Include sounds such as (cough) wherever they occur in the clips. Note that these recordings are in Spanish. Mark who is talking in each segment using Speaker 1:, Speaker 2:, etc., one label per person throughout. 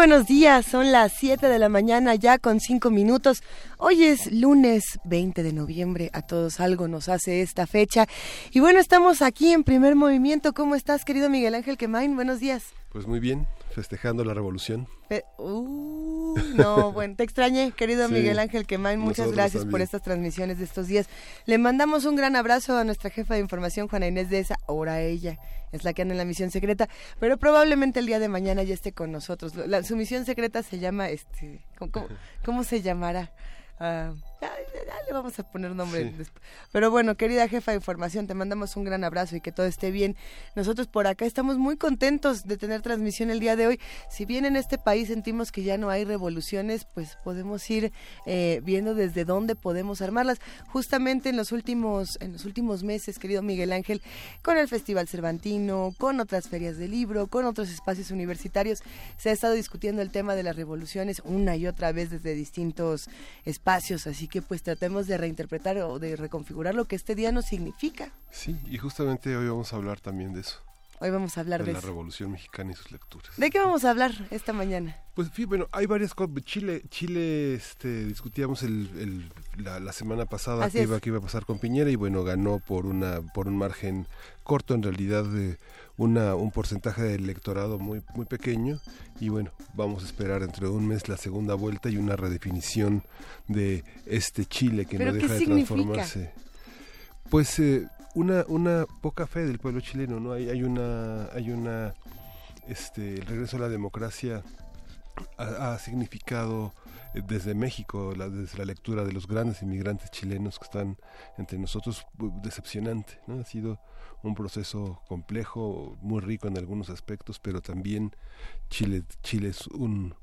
Speaker 1: Buenos días, son las 7 de la mañana ya con 5 minutos. Hoy es lunes 20 de noviembre, a todos algo nos hace esta fecha. Y bueno, estamos aquí en primer movimiento. ¿Cómo estás, querido Miguel Ángel Quemain? Buenos días.
Speaker 2: Pues muy bien, festejando la revolución.
Speaker 1: Uh, no, (laughs) bueno, te extrañé, querido Miguel Ángel Quemain. Muchas gracias por estas transmisiones de estos días. Le mandamos un gran abrazo a nuestra jefa de información, Juana Inés de esa, ahora ella es la que anda en la misión secreta, pero probablemente el día de mañana ya esté con nosotros. La, su misión secreta se llama, este, cómo se llamará? Uh, ya, le vamos a poner nombre Pero bueno, querida jefa de información, te mandamos un gran abrazo y que todo esté bien. Nosotros por acá estamos muy contentos de tener transmisión el día de hoy. Si bien en este país sentimos que ya no hay revoluciones, pues podemos ir eh, viendo desde dónde podemos armarlas. Justamente en los últimos, en los últimos meses, querido Miguel Ángel, con el Festival Cervantino, con otras ferias de libro, con otros espacios universitarios, se ha estado discutiendo el tema de las revoluciones una y otra vez desde distintos espacios. Así que pues tratemos de reinterpretar o de reconfigurar lo que este día nos significa.
Speaker 2: Sí, y justamente hoy vamos a hablar también de eso.
Speaker 1: Hoy vamos a hablar
Speaker 2: de,
Speaker 1: de
Speaker 2: la Revolución Mexicana y sus lecturas.
Speaker 1: ¿De qué vamos a hablar esta mañana?
Speaker 2: Pues sí, bueno, hay varias cosas. Chile, Chile, este, discutíamos el, la, semana pasada qué iba, iba a pasar con Piñera y bueno, ganó por una, por un margen corto en realidad de una, un porcentaje de electorado muy, muy pequeño y bueno, vamos a esperar dentro de un mes la segunda vuelta y una redefinición de este Chile que no deja de transformarse. Pues eh, una, una poca fe del pueblo chileno, ¿no? Hay, hay una, hay una, este, el regreso a la democracia ha, significado eh, desde México, desde la lectura de los grandes inmigrantes chilenos que están entre nosotros, decepcionante, ¿no? Ha sido un proceso complejo, muy rico en algunos aspectos, pero también Chile, Chile es un,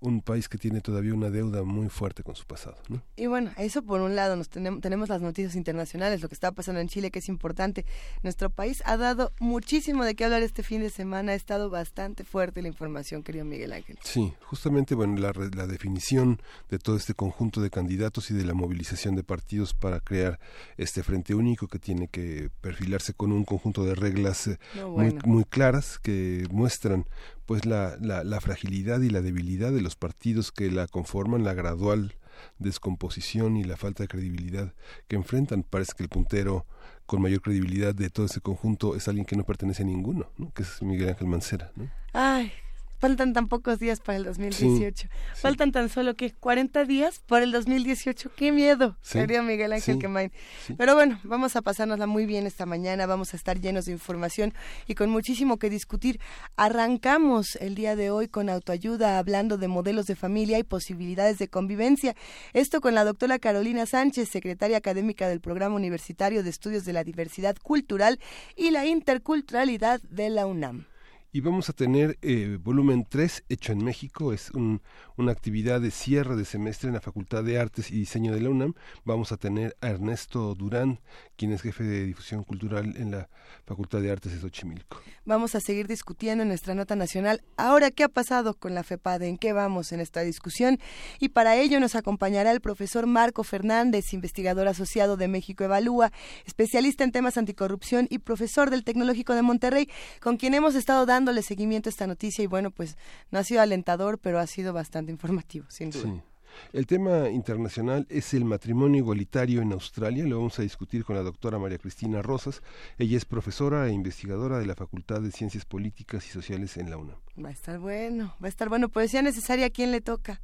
Speaker 2: un país que tiene todavía una deuda muy fuerte con su pasado. ¿no?
Speaker 1: Y bueno, eso por un lado, nos tenemos, tenemos las noticias internacionales, lo que está pasando en Chile, que es importante. Nuestro país ha dado muchísimo de qué hablar este fin de semana, ha estado bastante fuerte la información, querido Miguel Ángel.
Speaker 2: Sí, justamente, bueno, la, la definición de todo este conjunto de candidatos y de la movilización de partidos para crear este frente único que tiene que perfilarse con un conjunto de reglas eh, muy, muy claras que muestran pues la, la, la, fragilidad y la debilidad de los partidos que la conforman, la gradual descomposición y la falta de credibilidad que enfrentan. Parece que el puntero con mayor credibilidad de todo ese conjunto es alguien que no pertenece a ninguno, ¿no? que es Miguel Ángel Mancera. ¿no?
Speaker 1: Ay, Faltan tan pocos días para el 2018. Faltan tan solo que 40 días para el 2018. ¡Qué miedo! Querido Miguel Ángel Quemain. Pero bueno, vamos a pasárnosla muy bien esta mañana. Vamos a estar llenos de información y con muchísimo que discutir. Arrancamos el día de hoy con autoayuda, hablando de modelos de familia y posibilidades de convivencia. Esto con la doctora Carolina Sánchez, secretaria académica del Programa Universitario de Estudios de la Diversidad Cultural y la Interculturalidad de la UNAM
Speaker 2: y vamos a tener eh, volumen 3 hecho en México, es una actividad de cierre de semestre en la Facultad de Artes y Diseño de la UNAM. Vamos a tener a Ernesto Durán, quien es jefe de difusión cultural en la Facultad de Artes de Xochimilco.
Speaker 1: Vamos a seguir discutiendo en nuestra nota nacional. Ahora, ¿qué ha pasado con la FEPADE? ¿En qué vamos en esta discusión? Y para ello nos acompañará el profesor Marco Fernández, investigador asociado de México Evalúa, especialista en temas anticorrupción y profesor del Tecnológico de Monterrey, con quien hemos estado dándole seguimiento a esta noticia y bueno, pues no ha sido alentador, pero ha sido bastante informativo, sin duda.
Speaker 2: El tema internacional es el matrimonio igualitario en Australia. Lo vamos a discutir con la doctora María Cristina Rosas. Ella es profesora e investigadora de la Facultad de Ciencias Políticas y Sociales en la UNAM.
Speaker 1: Va a estar bueno, va a estar bueno. Poesía necesaria, ¿a quién le toca?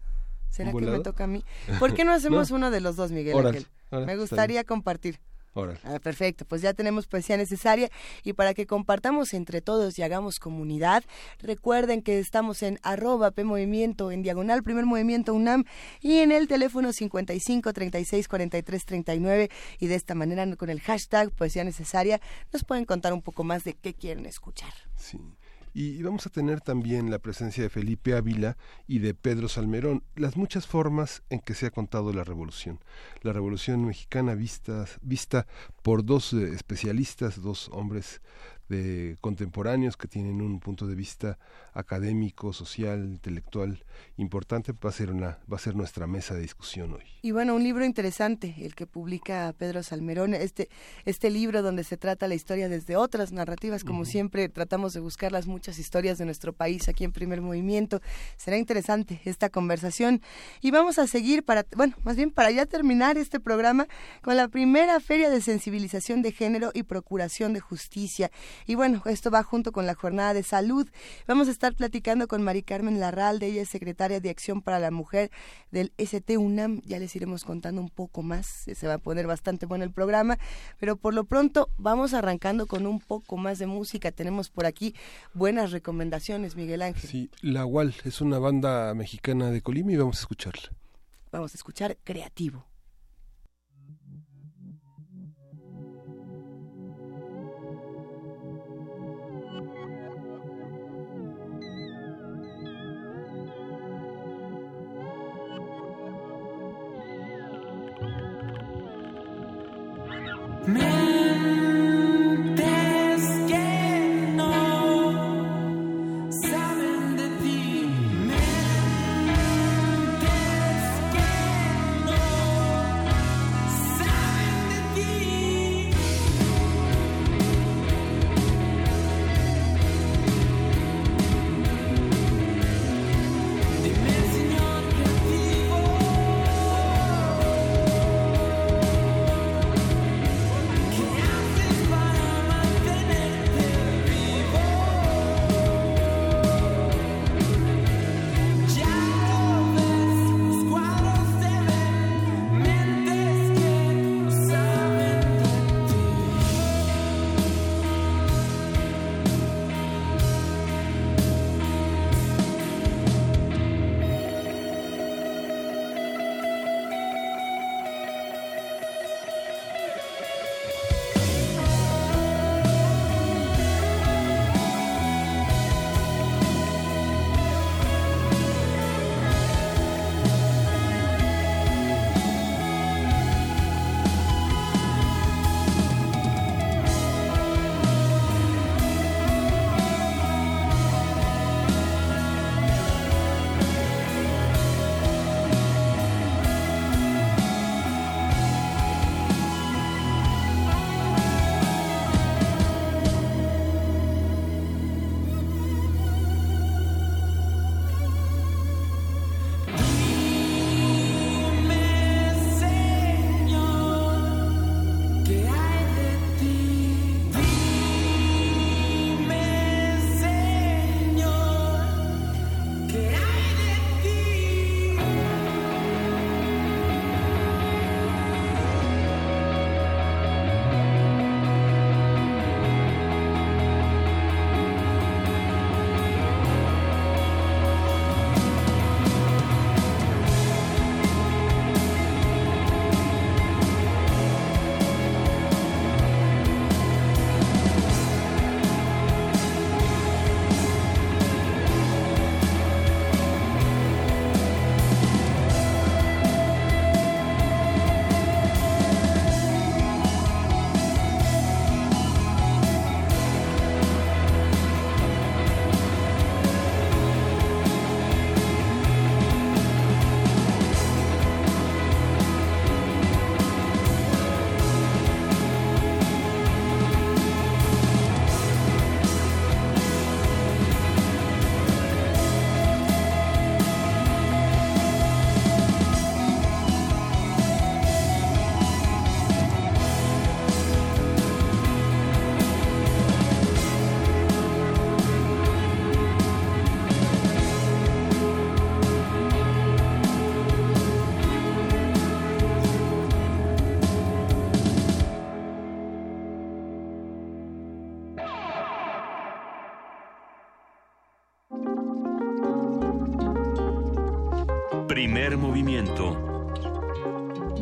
Speaker 1: ¿Será que me toca a mí? (laughs) ¿Por qué no hacemos uno de los dos, Miguel Ángel? Me gustaría compartir. Ah, perfecto, pues ya tenemos poesía necesaria y para que compartamos entre todos y hagamos comunidad, recuerden que estamos en arroba P Movimiento, en diagonal Primer Movimiento UNAM y en el teléfono 55 36 43 39 y de esta manera con el hashtag poesía necesaria nos pueden contar un poco más de qué quieren escuchar.
Speaker 2: Sí. Y vamos a tener también la presencia de Felipe Ávila y de Pedro Salmerón, las muchas formas en que se ha contado la revolución. La revolución mexicana vista, vista por dos eh, especialistas, dos hombres de contemporáneos que tienen un punto de vista académico, social, intelectual importante, va a ser una va a ser nuestra mesa de discusión hoy.
Speaker 1: Y bueno, un libro interesante el que publica Pedro Salmerón, este este libro donde se trata la historia desde otras narrativas, como siempre tratamos de buscar las muchas historias de nuestro país aquí en Primer Movimiento. Será interesante esta conversación y vamos a seguir para bueno, más bien para ya terminar este programa con la primera feria de sensibilización de género y procuración de justicia y bueno, esto va junto con la jornada de salud. Vamos a estar platicando con Mari Carmen Larralde, ella es secretaria de Acción para la Mujer del ST UNAM. Ya les iremos contando un poco más, se va a poner bastante bueno el programa, pero por lo pronto vamos arrancando con un poco más de música. Tenemos por aquí buenas recomendaciones, Miguel Ángel.
Speaker 2: Sí, La UAL es una banda mexicana de Colima y vamos a escucharla.
Speaker 1: Vamos a escuchar Creativo.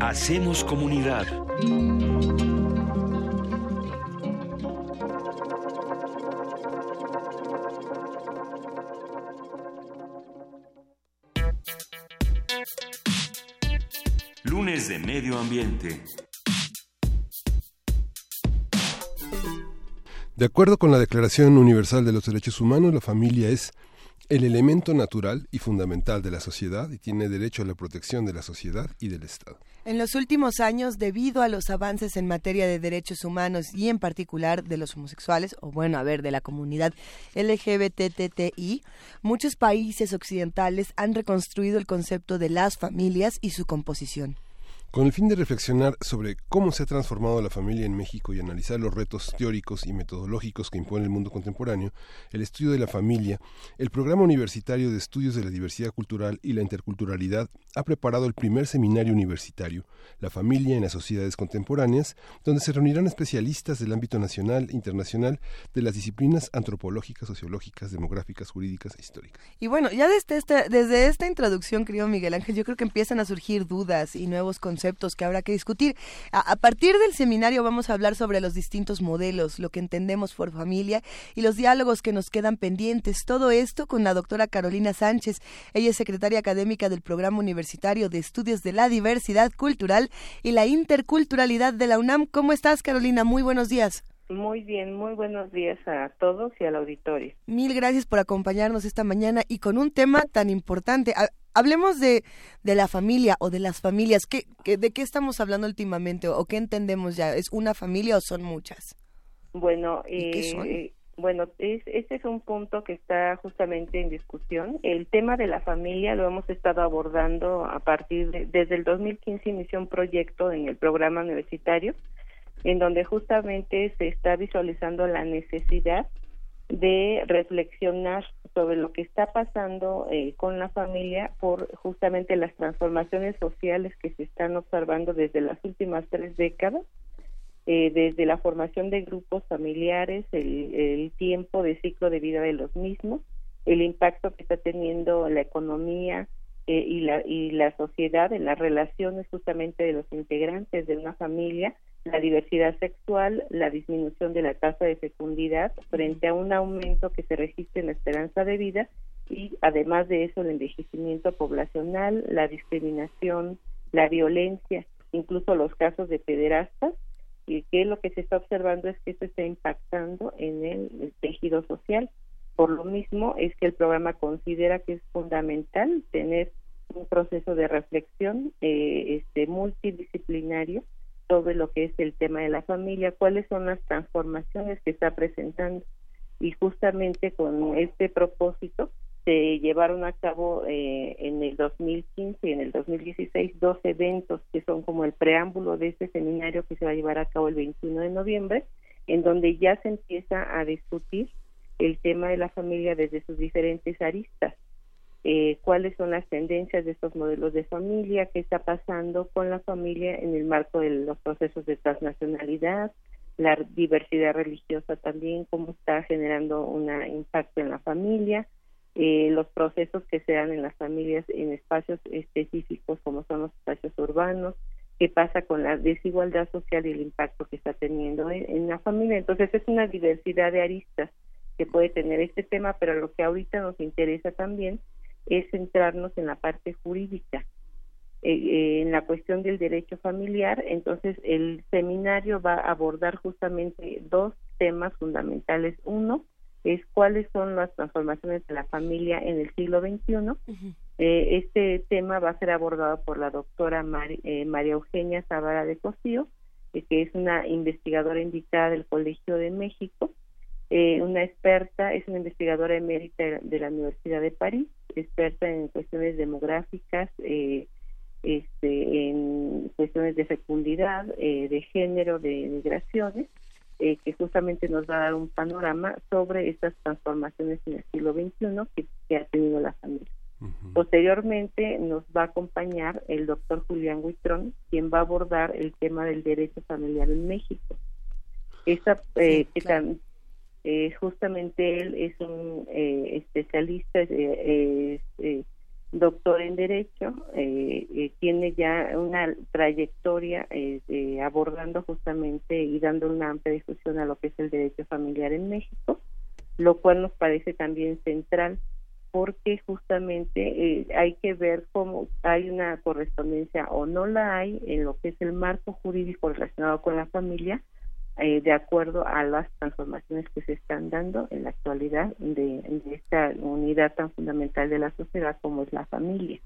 Speaker 3: Hacemos comunidad. Lunes de Medio Ambiente.
Speaker 2: De acuerdo con la Declaración Universal de los Derechos Humanos, la familia es el elemento natural y fundamental de la sociedad y tiene derecho a la protección de la sociedad y del Estado.
Speaker 1: En los últimos años, debido a los avances en materia de derechos humanos y en particular de los homosexuales, o bueno, a ver, de la comunidad LGBTTI, muchos países occidentales han reconstruido el concepto de las familias y su composición.
Speaker 2: Con el fin de reflexionar sobre cómo se ha transformado la familia en México y analizar los retos teóricos y metodológicos que impone el mundo contemporáneo, el estudio de la familia, el Programa Universitario de Estudios de la Diversidad Cultural y la Interculturalidad ha preparado el primer seminario universitario, La familia en las sociedades contemporáneas, donde se reunirán especialistas del ámbito nacional e internacional de las disciplinas antropológicas, sociológicas, demográficas, jurídicas e históricas.
Speaker 1: Y bueno, ya desde esta, desde esta introducción, querido Miguel Ángel, yo creo que empiezan a surgir dudas y nuevos conceptos conceptos que habrá que discutir. A, partir del seminario vamos a hablar sobre los distintos modelos, lo que entendemos por familia y los diálogos que nos quedan pendientes. Todo esto con la doctora Carolina Sánchez. Ella es secretaria académica del Programa Universitario de Estudios de la Diversidad Cultural y la Interculturalidad de la UNAM. ¿Cómo estás, Carolina? Muy buenos días.
Speaker 4: Muy bien, muy buenos días a todos y al auditorio.
Speaker 1: Mil gracias por acompañarnos esta mañana y con un tema tan importante hablemos de, de la familia o de las familias. ¿Qué, de qué estamos hablando últimamente o, qué entendemos ya? ¿Es una familia o son muchas?
Speaker 4: Bueno, eh, bueno, es, este es un punto que está justamente en discusión. El tema de la familia lo hemos estado abordando a partir de, desde el 2015 inició un proyecto en el programa universitario en donde justamente se está visualizando la necesidad de reflexionar sobre lo que está pasando eh, con la familia por justamente las transformaciones sociales que se están observando desde las últimas tres décadas, eh, desde la formación de grupos familiares, el, tiempo de ciclo de vida de los mismos, el impacto que está teniendo la economía eh, y, la, y la sociedad en las relaciones justamente de los integrantes de una familia, la diversidad sexual, la disminución de la tasa de fecundidad frente a un aumento que se registra en la esperanza de vida y además de eso el envejecimiento poblacional, la discriminación, la violencia, incluso los casos de pederastas y que lo que se está observando es que esto está impactando en el, tejido social. Por lo mismo es que el programa considera que es fundamental tener un proceso de reflexión eh, este multidisciplinario sobre lo que es el tema de la familia, cuáles son las transformaciones que está presentando. Y justamente con este propósito se llevaron a cabo eh, en el 2015 y en el 2016 dos eventos que son como el preámbulo de este seminario que se va a llevar a cabo el 21 de noviembre, en donde ya se empieza a discutir el tema de la familia desde sus diferentes aristas eh, cuáles son las tendencias de estos modelos de familia, qué está pasando con la familia en el marco de los procesos de transnacionalidad, la diversidad religiosa también, cómo está generando un impacto en la familia, eh, los procesos que se dan en las familias en espacios específicos como son los espacios urbanos, qué pasa con la desigualdad social y el impacto que está teniendo en, en la familia. Entonces es una diversidad de aristas que puede tener este tema, pero lo que ahorita nos interesa también es centrarnos en la parte jurídica, eh, eh, en la cuestión del derecho familiar. Entonces, el seminario va a abordar justamente dos temas fundamentales. Uno es cuáles son las transformaciones de la familia en el siglo XXI. Eh, este tema va a ser abordado por la doctora María Eugenia Zavara de Cosío, que es una investigadora invitada del Colegio de México eh, una experta, es una investigadora emérita de la Universidad de París, experta en cuestiones demográficas, eh, este, en cuestiones de fecundidad, eh, de género, de migraciones, que justamente nos va a dar un panorama sobre estas transformaciones en el siglo XXI que, ha tenido la familia. Posteriormente nos va a acompañar el doctor Julián Huitrón, quien va a abordar el tema del derecho familiar en México. Esta, que eh, justamente él es un eh, especialista, eh, doctor en Derecho, eh, eh, tiene ya una trayectoria eh, abordando justamente y dando una amplia discusión a lo que es el derecho familiar en México, lo cual nos parece también central porque justamente hay que ver cómo hay una correspondencia o no la hay en lo que es el marco jurídico relacionado con la familia eh, de acuerdo a las transformaciones que se están dando en la actualidad de, esta unidad tan fundamental de la sociedad como es la familia.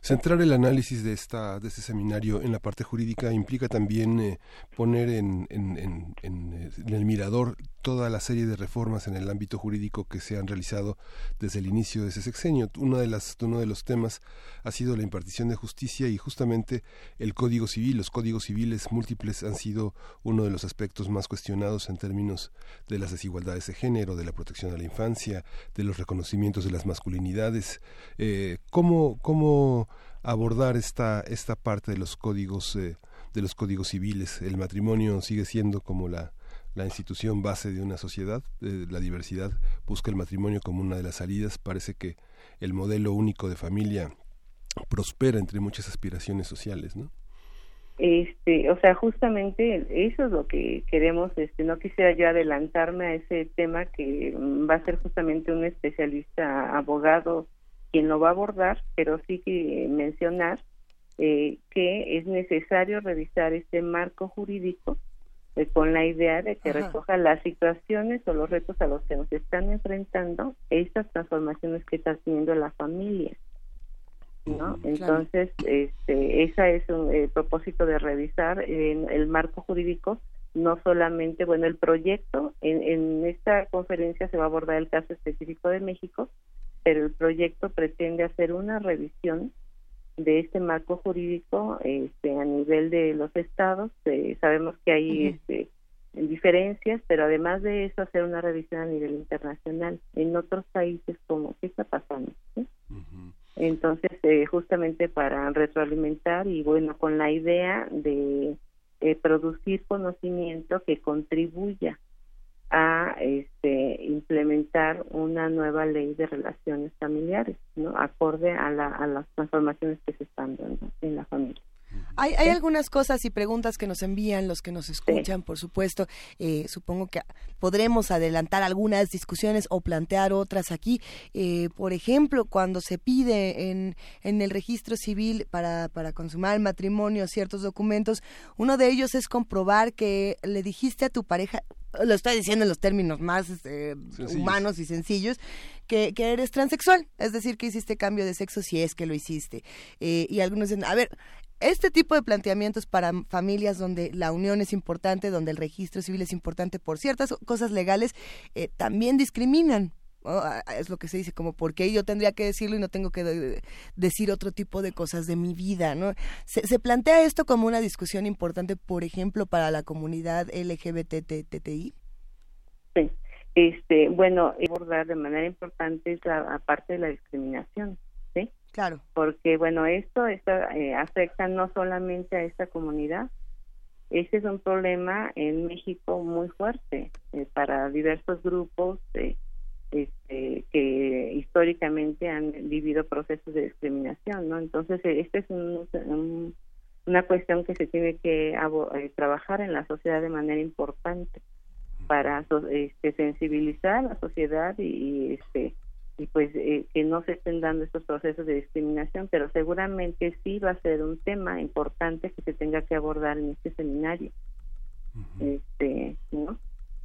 Speaker 2: Centrar el análisis de esta de este seminario en la parte jurídica implica también eh, poner en, en, en, el mirador toda la serie de reformas en el ámbito jurídico que se han realizado desde el inicio de ese sexenio. Uno de, las, uno de los temas ha sido la impartición de justicia y justamente el Código Civil. Los códigos civiles múltiples han sido uno de los aspectos más cuestionados en términos de las desigualdades de género, de la protección a la infancia, de los reconocimientos de las masculinidades. Eh, ¿cómo, ¿Cómo abordar esta, esta parte de los códigos eh, de los códigos civiles? El matrimonio sigue siendo como la la institución base de una sociedad, la diversidad, busca el matrimonio como una de las salidas. Parece que el modelo único de familia prospera entre muchas aspiraciones sociales, ¿no?
Speaker 4: Este, o sea, justamente eso es lo que queremos. Este, no quisiera yo adelantarme a ese tema que va a ser justamente un especialista abogado quien lo va a abordar, pero sí que mencionar eh, que es necesario revisar este marco jurídico eh, con la idea de que recoja las situaciones o los retos a los que nos están enfrentando estas transformaciones que está teniendo la familia. ¿no? Entonces, este, ese es un, el propósito de revisar en el marco jurídico, no solamente, bueno, el proyecto, en, en esta conferencia se va a abordar el caso específico de México, pero el proyecto pretende hacer una revisión de este marco jurídico este, a nivel de los estados. Eh, sabemos que hay este, diferencias, pero además de eso hacer una revisión a nivel internacional en otros países como qué está pasando. Entonces, eh, justamente para retroalimentar y bueno, con la idea de eh, producir conocimiento que contribuya a este, implementar una nueva ley de relaciones familiares, ¿no? acorde a, la, a las transformaciones que se están dando en la familia.
Speaker 1: Hay, hay algunas cosas y preguntas que nos envían los que nos escuchan, por supuesto. Eh, supongo que podremos adelantar algunas discusiones o plantear otras aquí. Eh, por ejemplo, cuando se pide en, en el registro civil para, para consumar el matrimonio ciertos documentos, uno de ellos es comprobar que le dijiste a tu pareja, lo estoy diciendo en los términos más este, humanos y sencillos, que, que, eres transexual, es decir, que hiciste cambio de sexo si es que lo hiciste. Eh, y algunos dicen, a ver, este tipo de planteamientos para familias donde la unión es importante, donde el registro civil es importante por ciertas cosas legales, eh, también discriminan. Es lo que se dice, como por qué yo tendría que decirlo y no tengo que decir otro tipo de cosas de mi vida, ¿no? Se, se plantea esto como una discusión importante, por ejemplo, para la comunidad LGBTTI.
Speaker 4: Sí, este, bueno, abordar de manera importante la parte de la discriminación
Speaker 1: Claro.
Speaker 4: Porque, bueno, esto eh, afecta no solamente a esta comunidad, ese es un problema en México muy fuerte eh, para diversos grupos eh, este, que históricamente han vivido procesos de discriminación, ¿no? Entonces, esta es una cuestión que se tiene que trabajar en la sociedad de manera importante para este, sensibilizar a la sociedad y, este y pues eh, que no se estén dando estos procesos de discriminación, pero seguramente sí va a ser un tema importante que se tenga que abordar en este seminario. Este, ¿no?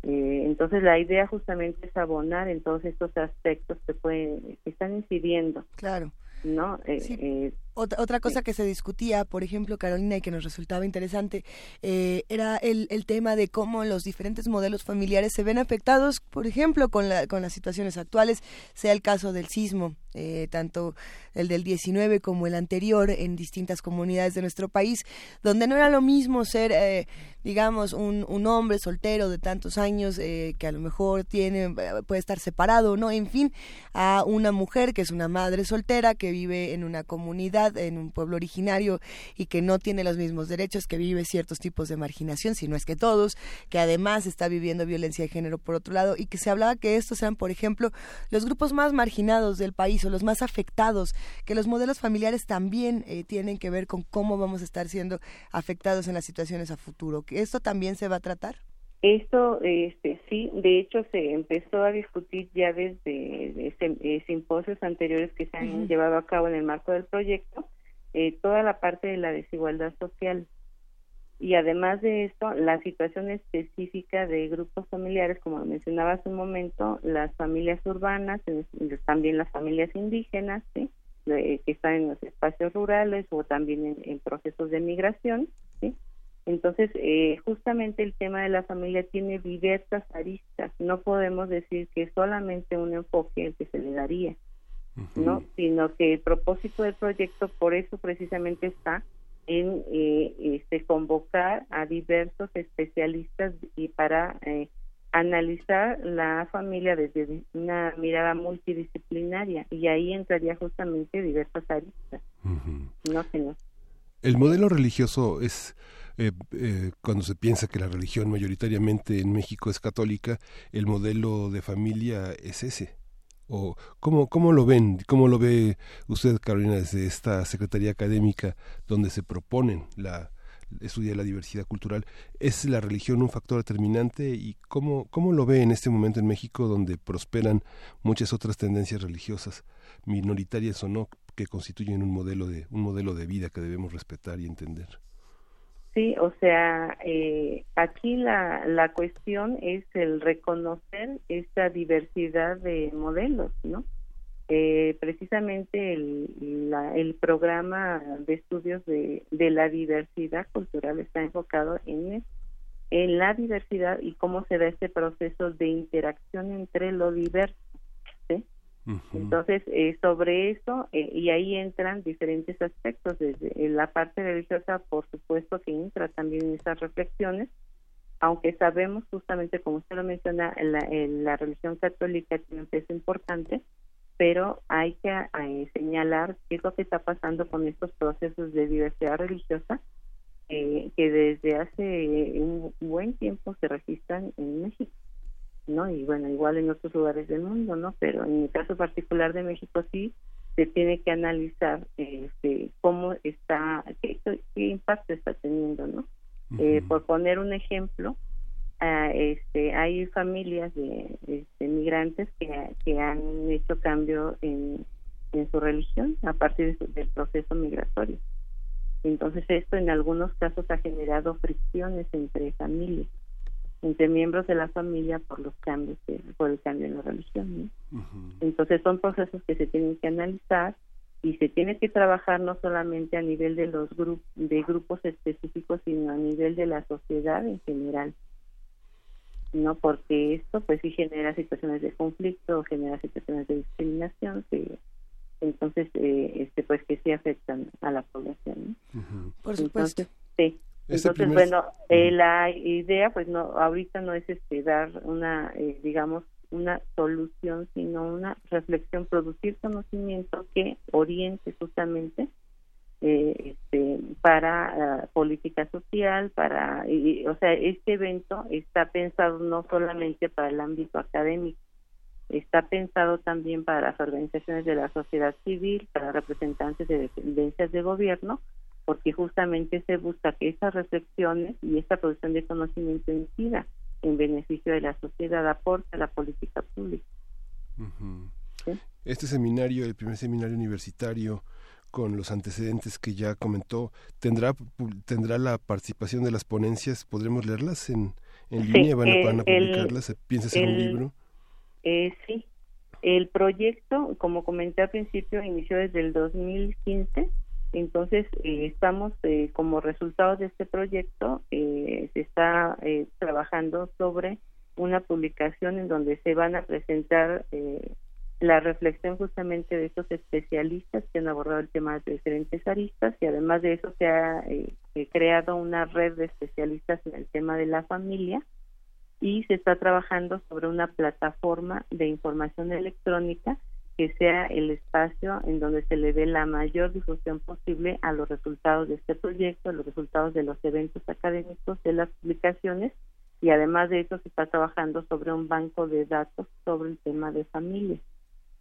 Speaker 4: Eh, entonces la idea justamente es abonar en todos estos aspectos que pueden que están incidiendo.
Speaker 1: Claro.
Speaker 4: ¿no?
Speaker 1: Eh, otra, cosa que se discutía, por ejemplo, Carolina, y que nos resultaba interesante, eh, era el, el, tema de cómo los diferentes modelos familiares se ven afectados, por ejemplo, con, la, con las situaciones actuales, sea el caso del sismo, eh, tanto el del 19 como el anterior en distintas comunidades de nuestro país, donde no era lo mismo ser, eh, digamos, un, un, hombre soltero de tantos años eh, que a lo mejor tiene puede estar separado, no, en fin, a una mujer que es una madre soltera que vive en una comunidad en un pueblo originario y que no tiene los mismos derechos, que vive ciertos tipos de marginación, si no es que todos, que además está viviendo violencia de género por otro lado y que se hablaba que estos sean, por ejemplo, los grupos más marginados del país o los más afectados, que los modelos familiares también eh, tienen que ver con cómo vamos a estar siendo afectados en las situaciones a futuro. ¿Que ¿Esto también se va a tratar?
Speaker 4: Esto, este, sí, de hecho se empezó a discutir ya desde, eh, simposios anteriores que se han llevado a cabo en el marco del proyecto, eh, toda la parte de la desigualdad social. Y además de esto, la situación específica de grupos familiares, como mencionaba hace un momento, las familias urbanas, también las familias indígenas, ¿sí? que están en los espacios rurales o también en, en procesos de migración. Entonces, eh, justamente el tema de la familia tiene diversas aristas. No podemos decir que solamente un enfoque el que se le daría, ¿no? Sino que el propósito del proyecto, por eso precisamente está en eh, este, convocar a diversos especialistas y para eh, analizar la familia desde una mirada multidisciplinaria y ahí entraría justamente diversas aristas. No, no.
Speaker 2: El modelo religioso es eh, eh, cuando se piensa que la religión mayoritariamente en México es católica, el modelo de familia es ese. ¿O cómo, cómo lo ven? ¿Cómo lo ve usted, Carolina, desde esta Secretaría Académica donde se proponen la, estudiar la diversidad cultural? ¿Es la religión un factor determinante? ¿Y cómo, cómo lo ve en este momento en México donde prosperan muchas otras tendencias religiosas, minoritarias o no, que constituyen un modelo de, un modelo de vida que debemos respetar y entender?
Speaker 4: Sí, o sea, eh, aquí la, la cuestión es el reconocer esta diversidad de modelos, ¿no? Eh, precisamente el, la, el programa de estudios de, de la diversidad cultural está enfocado en, en la diversidad y cómo se da este proceso de interacción entre lo diverso. Entonces, eh, sobre eso, eh, y ahí entran diferentes aspectos, desde la parte religiosa, por supuesto que entra también en esas reflexiones, aunque sabemos justamente, como usted lo menciona, la, la religión católica tiene un peso importante, pero hay que eh, señalar qué es lo que está pasando con estos procesos de diversidad religiosa que desde hace un buen tiempo se registran en México. ¿No? Y bueno, igual en otros lugares del mundo, ¿no? Pero en el caso particular de México sí se tiene que analizar este, cómo está, qué, impacto está teniendo, ¿no? eh, por poner un ejemplo, uh, este, hay familias de, este, migrantes que, que han hecho cambio en, en su religión a partir del proceso migratorio. Entonces esto en algunos casos ha generado fricciones entre familias entre miembros de la familia por los cambios por el cambio en la religión entonces son procesos que se tienen que analizar y se tiene que trabajar no solamente a nivel de los grupos de grupos específicos sino a nivel de la sociedad en general no porque esto pues sí genera situaciones de conflicto genera situaciones de discriminación que entonces eh, este pues que sí afectan a la población
Speaker 1: por supuesto.
Speaker 4: sí entonces, bueno, eh, la idea, pues no, ahorita no es este dar una, eh, digamos, una solución, sino una reflexión, producir conocimiento que oriente justamente eh, este, para política social, para, o sea, este evento está pensado no solamente para el ámbito académico, está pensado también para las organizaciones de la sociedad civil, para representantes de dependencias de gobierno, porque justamente se busca que esas reflexiones y esta producción de conocimiento incida en beneficio de la sociedad, aporte a la política pública.
Speaker 2: Este seminario, el primer seminario universitario, con los antecedentes que ya comentó, ¿tendrá, tendrá la participación de las ponencias? ¿Podremos leerlas en, en línea? ¿Van, a, van a publicarlas? ¿Piensa hacer un libro?
Speaker 4: Eh, sí. El proyecto, como comenté al principio, inició desde el 2015 entonces, eh, estamos eh, como resultado de este proyecto, eh, se está trabajando sobre una publicación en donde se van a presentar la reflexión justamente de estos especialistas que han abordado el tema de diferentes aristas y además de eso se ha creado una red de especialistas en el tema de la familia y se está trabajando sobre una plataforma de información electrónica que sea el espacio en donde se le dé la mayor difusión posible a los resultados de este proyecto, a los resultados de los eventos académicos, de las publicaciones y además de eso se está trabajando sobre un banco de datos sobre el tema de familia.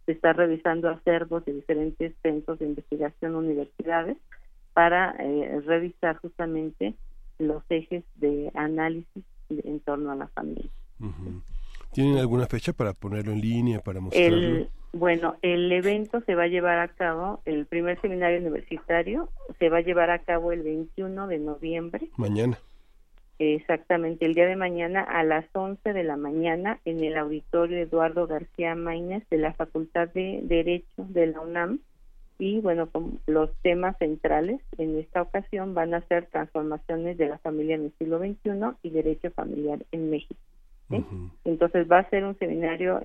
Speaker 4: Se está revisando acervos de diferentes centros de investigación, universidades, para eh, revisar justamente los ejes de análisis en torno a la familia.
Speaker 2: ¿Tienen alguna fecha para ponerlo en línea, para mostrarlo?
Speaker 4: bueno, el evento se va a llevar a cabo, el primer seminario universitario se va a llevar a cabo el 21 de noviembre.
Speaker 2: Mañana.
Speaker 4: Exactamente, el día de mañana a las 11 de la mañana en el auditorio Eduardo García Maínez de la Facultad de Derecho de la UNAM. Y bueno, los temas centrales en esta ocasión van a ser transformaciones de la familia en el siglo XXI y derecho familiar en México. Entonces va a ser un seminario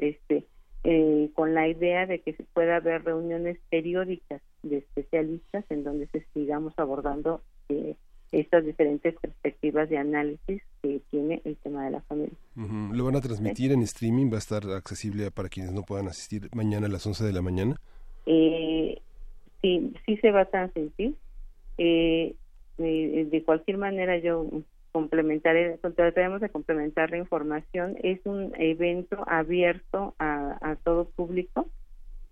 Speaker 4: este, eh, con la idea de que se pueda haber reuniones periódicas de especialistas en donde se sigamos abordando eh, estas diferentes perspectivas de análisis que tiene el tema de la familia.
Speaker 2: ¿Lo van a transmitir en streaming? ¿Va a estar accesible para quienes no puedan asistir mañana a las 11 de la mañana?
Speaker 4: Eh, sí, sí se va a transmitir. Eh, de cualquier manera yo complementaré, trataremos de complementar la información. Es un evento abierto a, todo público.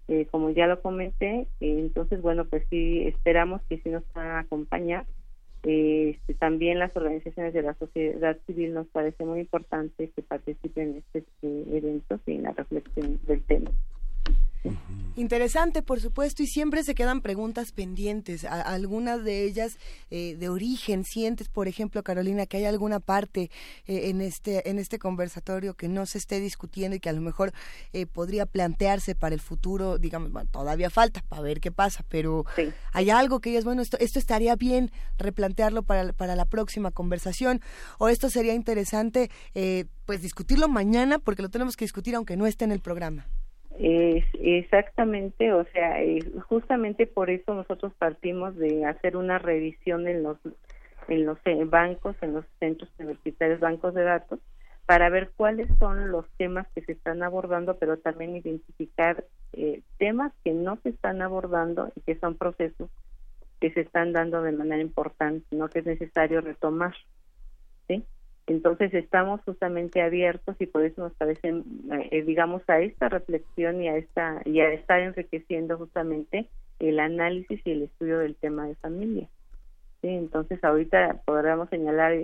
Speaker 4: Eh, como ya lo comenté, entonces, bueno, pues sí, esperamos que sí nos puedan acompañar este, también las organizaciones de la sociedad civil nos parece muy importante que participen en este eh, evento y en la reflexión del tema.
Speaker 1: Interesante, por supuesto, y siempre se quedan preguntas pendientes. algunas de ellas eh, de origen. ¿Sientes, por ejemplo, Carolina, que hay alguna parte eh, en este en este conversatorio que no se esté discutiendo y que a lo mejor eh, podría plantearse para el futuro? Digamos, todavía falta para ver qué pasa, pero hay algo que ellas, bueno, esto, esto estaría bien replantearlo para, para la próxima conversación, o esto sería interesante, pues discutirlo mañana, porque lo tenemos que discutir aunque no esté en el programa.
Speaker 4: Es, exactamente, o sea, justamente por eso nosotros partimos de hacer una revisión en los en los bancos, en los centros universitarios, bancos de datos, para ver cuáles son los temas que se están abordando, pero también identificar eh, temas que no se están abordando y que son procesos que se están dando de manera importante, no que es necesario retomar, ¿sí? Entonces estamos justamente abiertos y por eso nos parece, eh, digamos, a esta reflexión y a esta y a estar enriqueciendo justamente el análisis y el estudio del tema de familia. ¿sí? Entonces ahorita podríamos señalar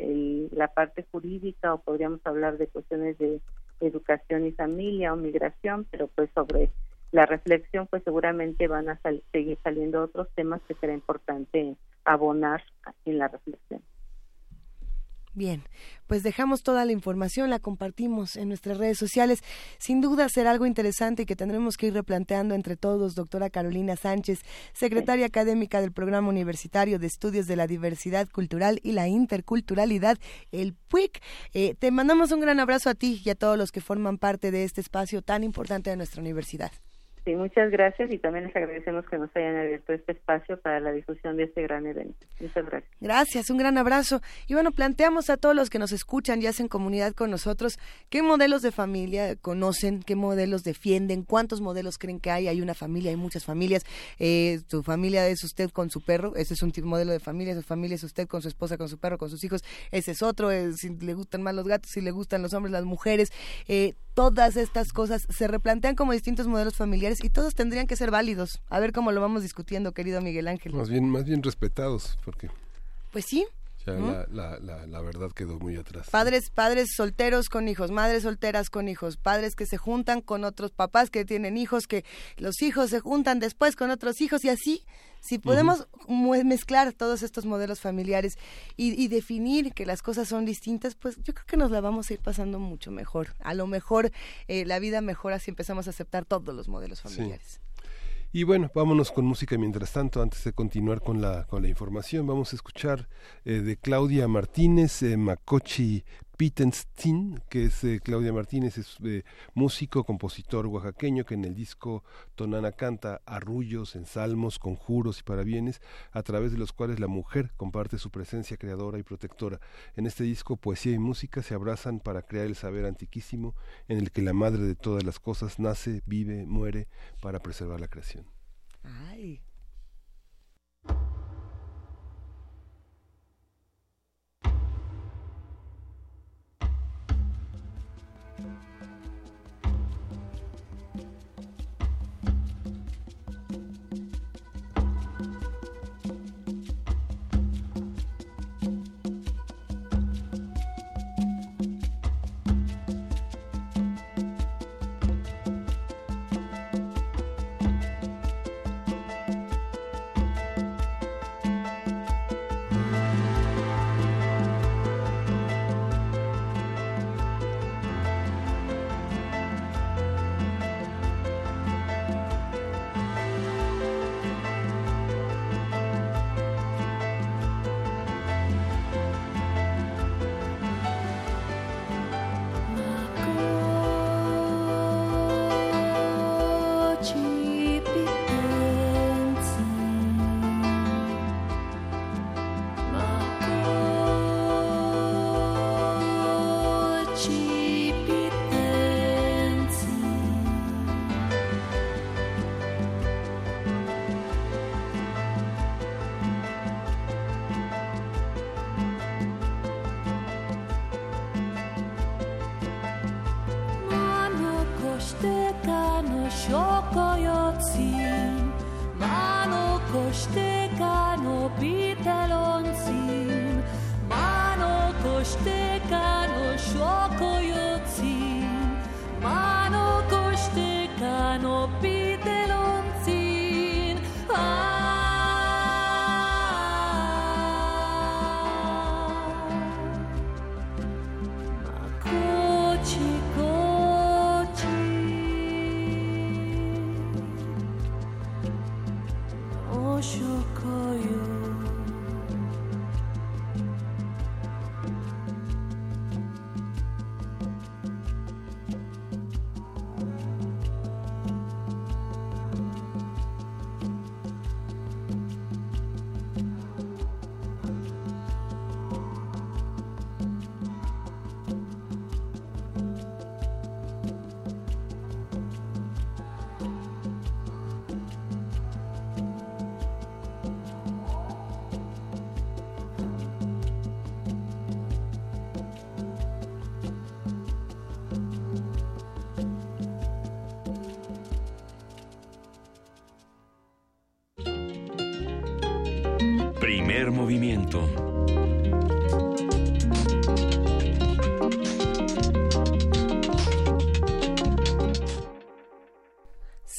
Speaker 4: la parte jurídica o podríamos hablar de cuestiones de educación y familia o migración, pero pues sobre la reflexión pues seguramente van a seguir saliendo otros temas que será importante abonar en la reflexión.
Speaker 1: Bien, pues dejamos toda la información, la compartimos en nuestras redes sociales. Sin duda será algo interesante y que tendremos que ir replanteando entre todos. Doctora Carolina Sánchez, secretaria académica del Programa Universitario de Estudios de la Diversidad Cultural y la Interculturalidad, el PUIC. Eh, te mandamos un gran abrazo a ti y a todos los que forman parte de este espacio tan importante de nuestra universidad.
Speaker 4: Sí, muchas gracias y también les agradecemos que nos hayan abierto este espacio para la difusión de este gran evento. Muchas gracias.
Speaker 1: Gracias, un gran abrazo. Y bueno, planteamos a todos los que nos escuchan y hacen comunidad con nosotros, ¿qué modelos de familia conocen? ¿Qué modelos defienden? ¿Cuántos modelos creen que hay? Hay una familia, hay muchas familias. Eh, su familia es usted con su perro, ese es un tipo, modelo de familia. Su familia es usted con su esposa, con su perro, con sus hijos, ese es otro. si le gustan más los gatos, si le gustan los hombres, las mujeres. Eh, todas estas cosas se replantean como distintos modelos familiares y todos tendrían que ser válidos. A ver cómo lo vamos discutiendo, querido Miguel Ángel.
Speaker 2: Más bien, más bien respetados, porque.
Speaker 1: Pues sí.
Speaker 2: Ya la, la, la, verdad quedó muy atrás.
Speaker 1: Padres, padres solteros con hijos, madres solteras con hijos, padres que se juntan con otros papás que tienen hijos, que los hijos se juntan después con otros hijos y así si podemos mezclar todos estos modelos familiares y, definir que las cosas son distintas, pues yo creo que nos la vamos a ir pasando mucho mejor. A lo mejor eh, la vida mejora si empezamos a aceptar todos los modelos familiares.
Speaker 2: Y bueno, vámonos con música mientras tanto, antes de continuar con la, con la información, vamos a escuchar eh, de Claudia Martínez, eh, Macochi Pittenstein, que es eh, Claudia Martínez, es eh, músico, compositor oaxaqueño, que en el disco Tonana canta arrullos, ensalmos, conjuros y parabienes, a través de los cuales la mujer comparte su presencia creadora y protectora. En este disco, poesía y música se abrazan para crear el saber antiquísimo en el que la madre de todas las cosas nace, vive, muere para preservar la creación. Ay.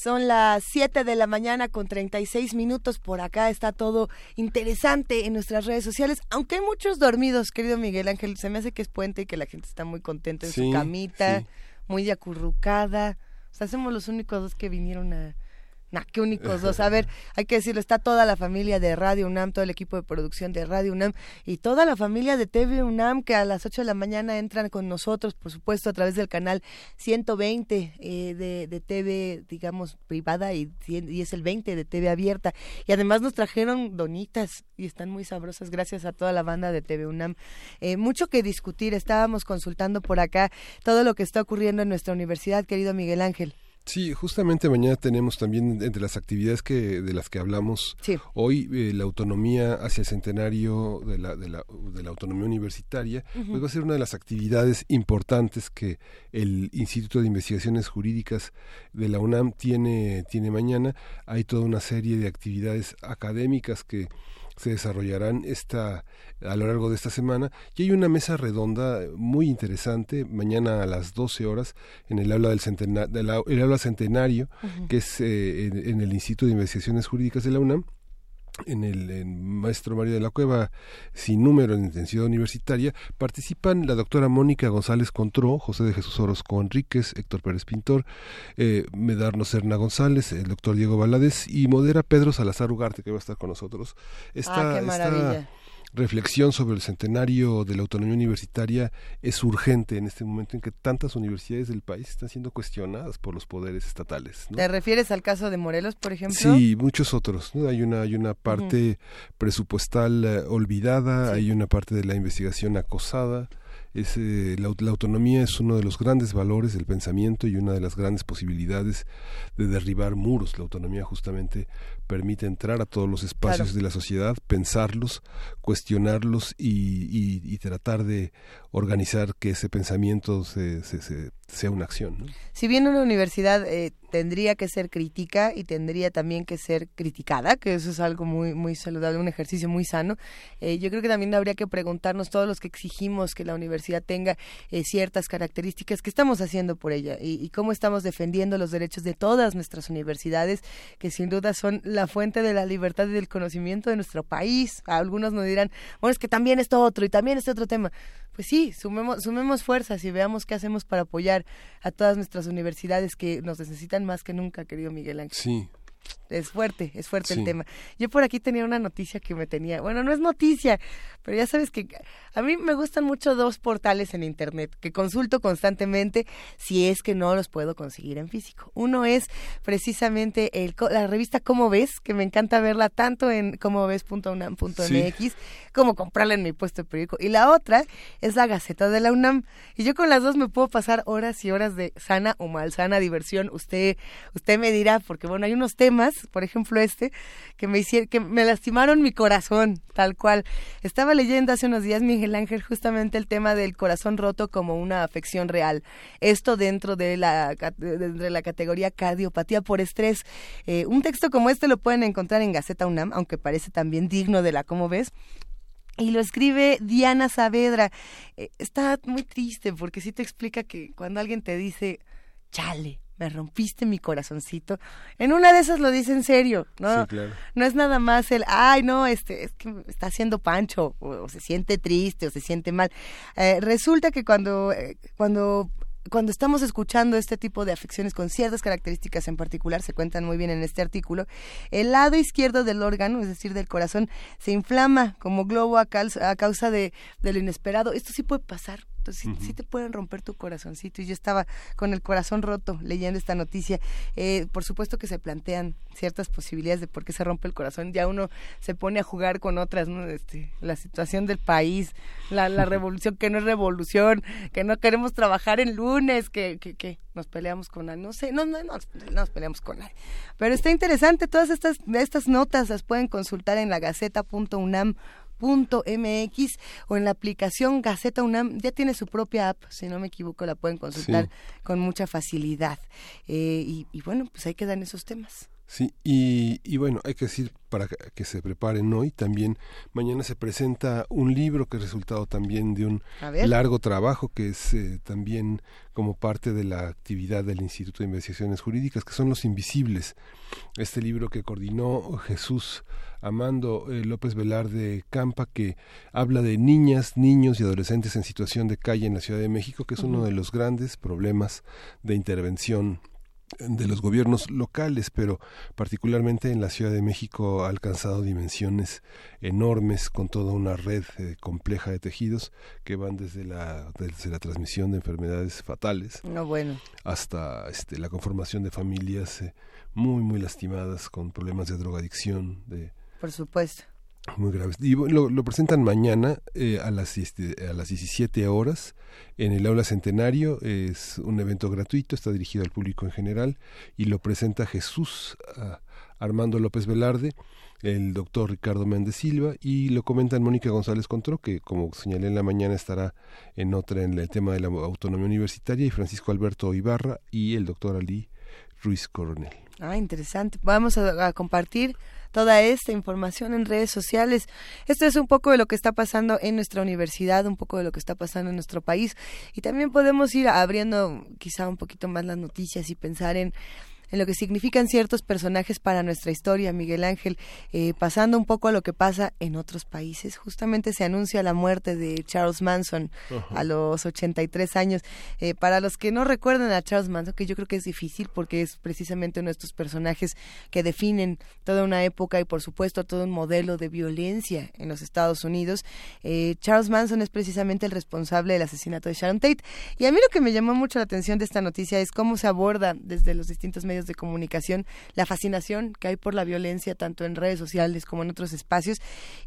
Speaker 1: Son las 7 de la mañana con 36 minutos. Por acá está todo interesante en nuestras redes sociales. Aunque hay muchos dormidos, querido Miguel Ángel. Se me hace que es puente y que la gente está muy contenta en su camita, muy acurrucada. O sea, somos los únicos dos que vinieron a, qué únicos dos. A ver, hay que decirlo, está toda la familia de Radio UNAM, todo el equipo de producción de Radio UNAM y toda la familia de TV UNAM que a las 8 de la mañana entran con nosotros, por supuesto, a través del canal 120 eh, de, TV, digamos, privada y, y, es el 20 de TV abierta. Y además nos trajeron donitas y están muy sabrosas gracias a toda la banda de TV UNAM. Eh, mucho que discutir, estábamos consultando por acá todo lo que está ocurriendo en nuestra universidad, querido Miguel Ángel.
Speaker 2: Sí, justamente mañana tenemos también entre las actividades que de las que hablamos hoy eh, la autonomía hacia el centenario de la, de la, de la autonomía universitaria, pues va a ser una de las actividades importantes que el Instituto de Investigaciones Jurídicas de la UNAM tiene tiene mañana. Hay toda una serie de actividades académicas que se desarrollarán esta a lo largo de esta semana. Y hay una mesa redonda muy interesante mañana a las 12 horas en el aula del el aula centenario que es eh, en, el Instituto de Investigaciones Jurídicas de la UNAM en el maestro Mario de la Cueva, sin número en intensidad universitaria, participan la doctora Mónica González Contró, José de Jesús Orozco Enríquez, Héctor Pérez Pintor, eh, Medarno Serna González, el doctor Diego Valadez y modera Pedro Salazar Ugarte, que va a estar con nosotros.
Speaker 1: ah, qué maravilla
Speaker 2: reflexión sobre el centenario de la autonomía universitaria es urgente en este momento en que tantas universidades del país están siendo cuestionadas por los poderes estatales.
Speaker 1: ¿Te refieres al caso de Morelos, por ejemplo?
Speaker 2: Sí, muchos otros. Hay una hay una parte presupuestal eh, olvidada, hay una parte de la investigación acosada. Es, eh, la, autonomía es uno de los grandes valores del pensamiento y una de las grandes posibilidades de derribar muros. La autonomía justamente permite entrar a todos los espacios de la sociedad, pensarlos, cuestionarlos y, tratar de organizar que ese pensamiento se, sea una acción.
Speaker 1: Si bien una universidad eh, tendría que ser crítica y tendría también que ser criticada, que eso es algo muy, muy saludable, un ejercicio muy sano. Eh, yo creo que también habría que preguntarnos todos los que exigimos que la universidad tenga eh, ciertas características, ¿qué estamos haciendo por ella? Y, cómo estamos defendiendo los derechos de todas nuestras universidades, que sin duda son la fuente de la libertad y del conocimiento de nuestro país. Algunos nos dirán, bueno, es que también esto otro y también este otro tema. Pues sí, sumemos, sumemos fuerzas y veamos qué hacemos para apoyar a todas nuestras universidades que nos necesitan más que nunca, querido Miguel Ángel.
Speaker 2: Sí,
Speaker 1: es fuerte, es fuerte el tema. Yo por aquí tenía una noticia que me tenía, bueno, no es noticia, pero ya sabes que a mí me gustan mucho dos portales en internet que consulto constantemente si es que no los puedo conseguir en físico. Uno es precisamente el, la revista Cómo ves, que me encanta verla tanto en comoves.unam.mx como comprarla en mi puesto de periódico. Y la otra es la Gaceta de la UNAM. Y yo con las dos me puedo pasar horas y horas de sana o malsana diversión. Usted, usted me dirá, porque bueno, hay unos temas por ejemplo este, que me hicieron, que me lastimaron mi corazón, tal cual. Estaba leyendo hace unos días, Miguel Ángel, justamente el tema del corazón roto como una afección real. Esto dentro de la, de la categoría cardiopatía por estrés. Eh, un texto como este lo pueden encontrar en Gaceta UNAM, aunque parece también digno de la como ves. Y lo escribe Diana Saavedra. Eh, está muy triste porque sí te explica que cuando alguien te dice, chale, me rompiste mi corazoncito. En una de esas lo dice en serio, ¿no? No es nada más el, ay, no, este, es que está haciendo pancho, o, se siente triste, o se siente mal. Eh, resulta que cuando, eh, cuando cuando estamos escuchando este tipo de afecciones con ciertas características en particular, se cuentan muy bien en este artículo, el lado izquierdo del órgano, es decir, del corazón, se inflama como globo a, causa de, de lo inesperado. Esto sí puede pasar entonces, sí, te pueden romper tu corazoncito. Y yo estaba con el corazón roto leyendo esta noticia. Eh, por supuesto que se plantean ciertas posibilidades de por qué se rompe el corazón. Ya uno se pone a jugar con otras, ¿no? Este, la situación del país, la, la revolución que no es revolución, que no queremos trabajar en lunes, que, que, que nos peleamos con nadie. No sé, no, no, no, no nos peleamos con nadie. Pero está interesante, todas estas, estas notas las pueden consultar en la gaceta.unam mx o en la aplicación Gaceta UNAM, ya tiene su propia app, si no me equivoco, la pueden consultar con mucha facilidad. Eh, y, y, bueno, pues ahí quedan esos temas.
Speaker 2: Sí, y, y, bueno, hay que decir para que se preparen hoy, también mañana se presenta un libro que es resultado también de un largo trabajo que es eh, también como parte de la actividad del Instituto de Investigaciones Jurídicas, que son Los Invisibles. Este libro que coordinó Jesús Amando eh, López Velarde Campa, que habla de niñas, niños y adolescentes en situación de calle en la Ciudad de México, que es uno de los grandes problemas de intervención de los gobiernos locales, pero particularmente en la Ciudad de México ha alcanzado dimensiones enormes con toda una red eh, compleja de tejidos que van desde la, desde la transmisión de enfermedades fatales
Speaker 1: no, bueno.
Speaker 2: hasta este, la conformación de familias eh, muy, muy lastimadas con problemas de drogadicción. De,
Speaker 1: Por supuesto.
Speaker 2: Muy graves. Y lo, lo presentan mañana eh, a, las, este, a las 17 horas en el Aula Centenario. Es un evento gratuito, está dirigido al público en general y lo presenta Jesús Armando López Velarde, el doctor Ricardo Méndez Silva y lo comentan Mónica González Contró, que como señalé en la mañana estará en otra en el tema de la autonomía universitaria y Francisco Alberto Ibarra y el doctor Ali Ruiz Coronel.
Speaker 1: Ah, interesante. Vamos a compartir toda esta información en redes sociales. Esto es un poco de lo que está pasando en nuestra universidad, un poco de lo que está pasando en nuestro país y también podemos ir abriendo quizá un poquito más las noticias y pensar en en lo que significan ciertos personajes para nuestra historia, Miguel Ángel, eh, pasando un poco a lo que pasa en otros países. Justamente se anuncia la muerte de Charles Manson a los 83 años. Eh, para los que no recuerdan a Charles Manson, que yo creo que es difícil porque es precisamente uno de estos personajes que definen toda una época y por supuesto todo un modelo de violencia en los Estados Unidos. Eh, Charles Manson es precisamente el responsable del asesinato de Sharon Tate. Y a mí lo que me llamó mucho la atención de esta noticia es cómo se aborda desde los distintos medios de comunicación la fascinación que hay por la violencia tanto en redes sociales como en otros espacios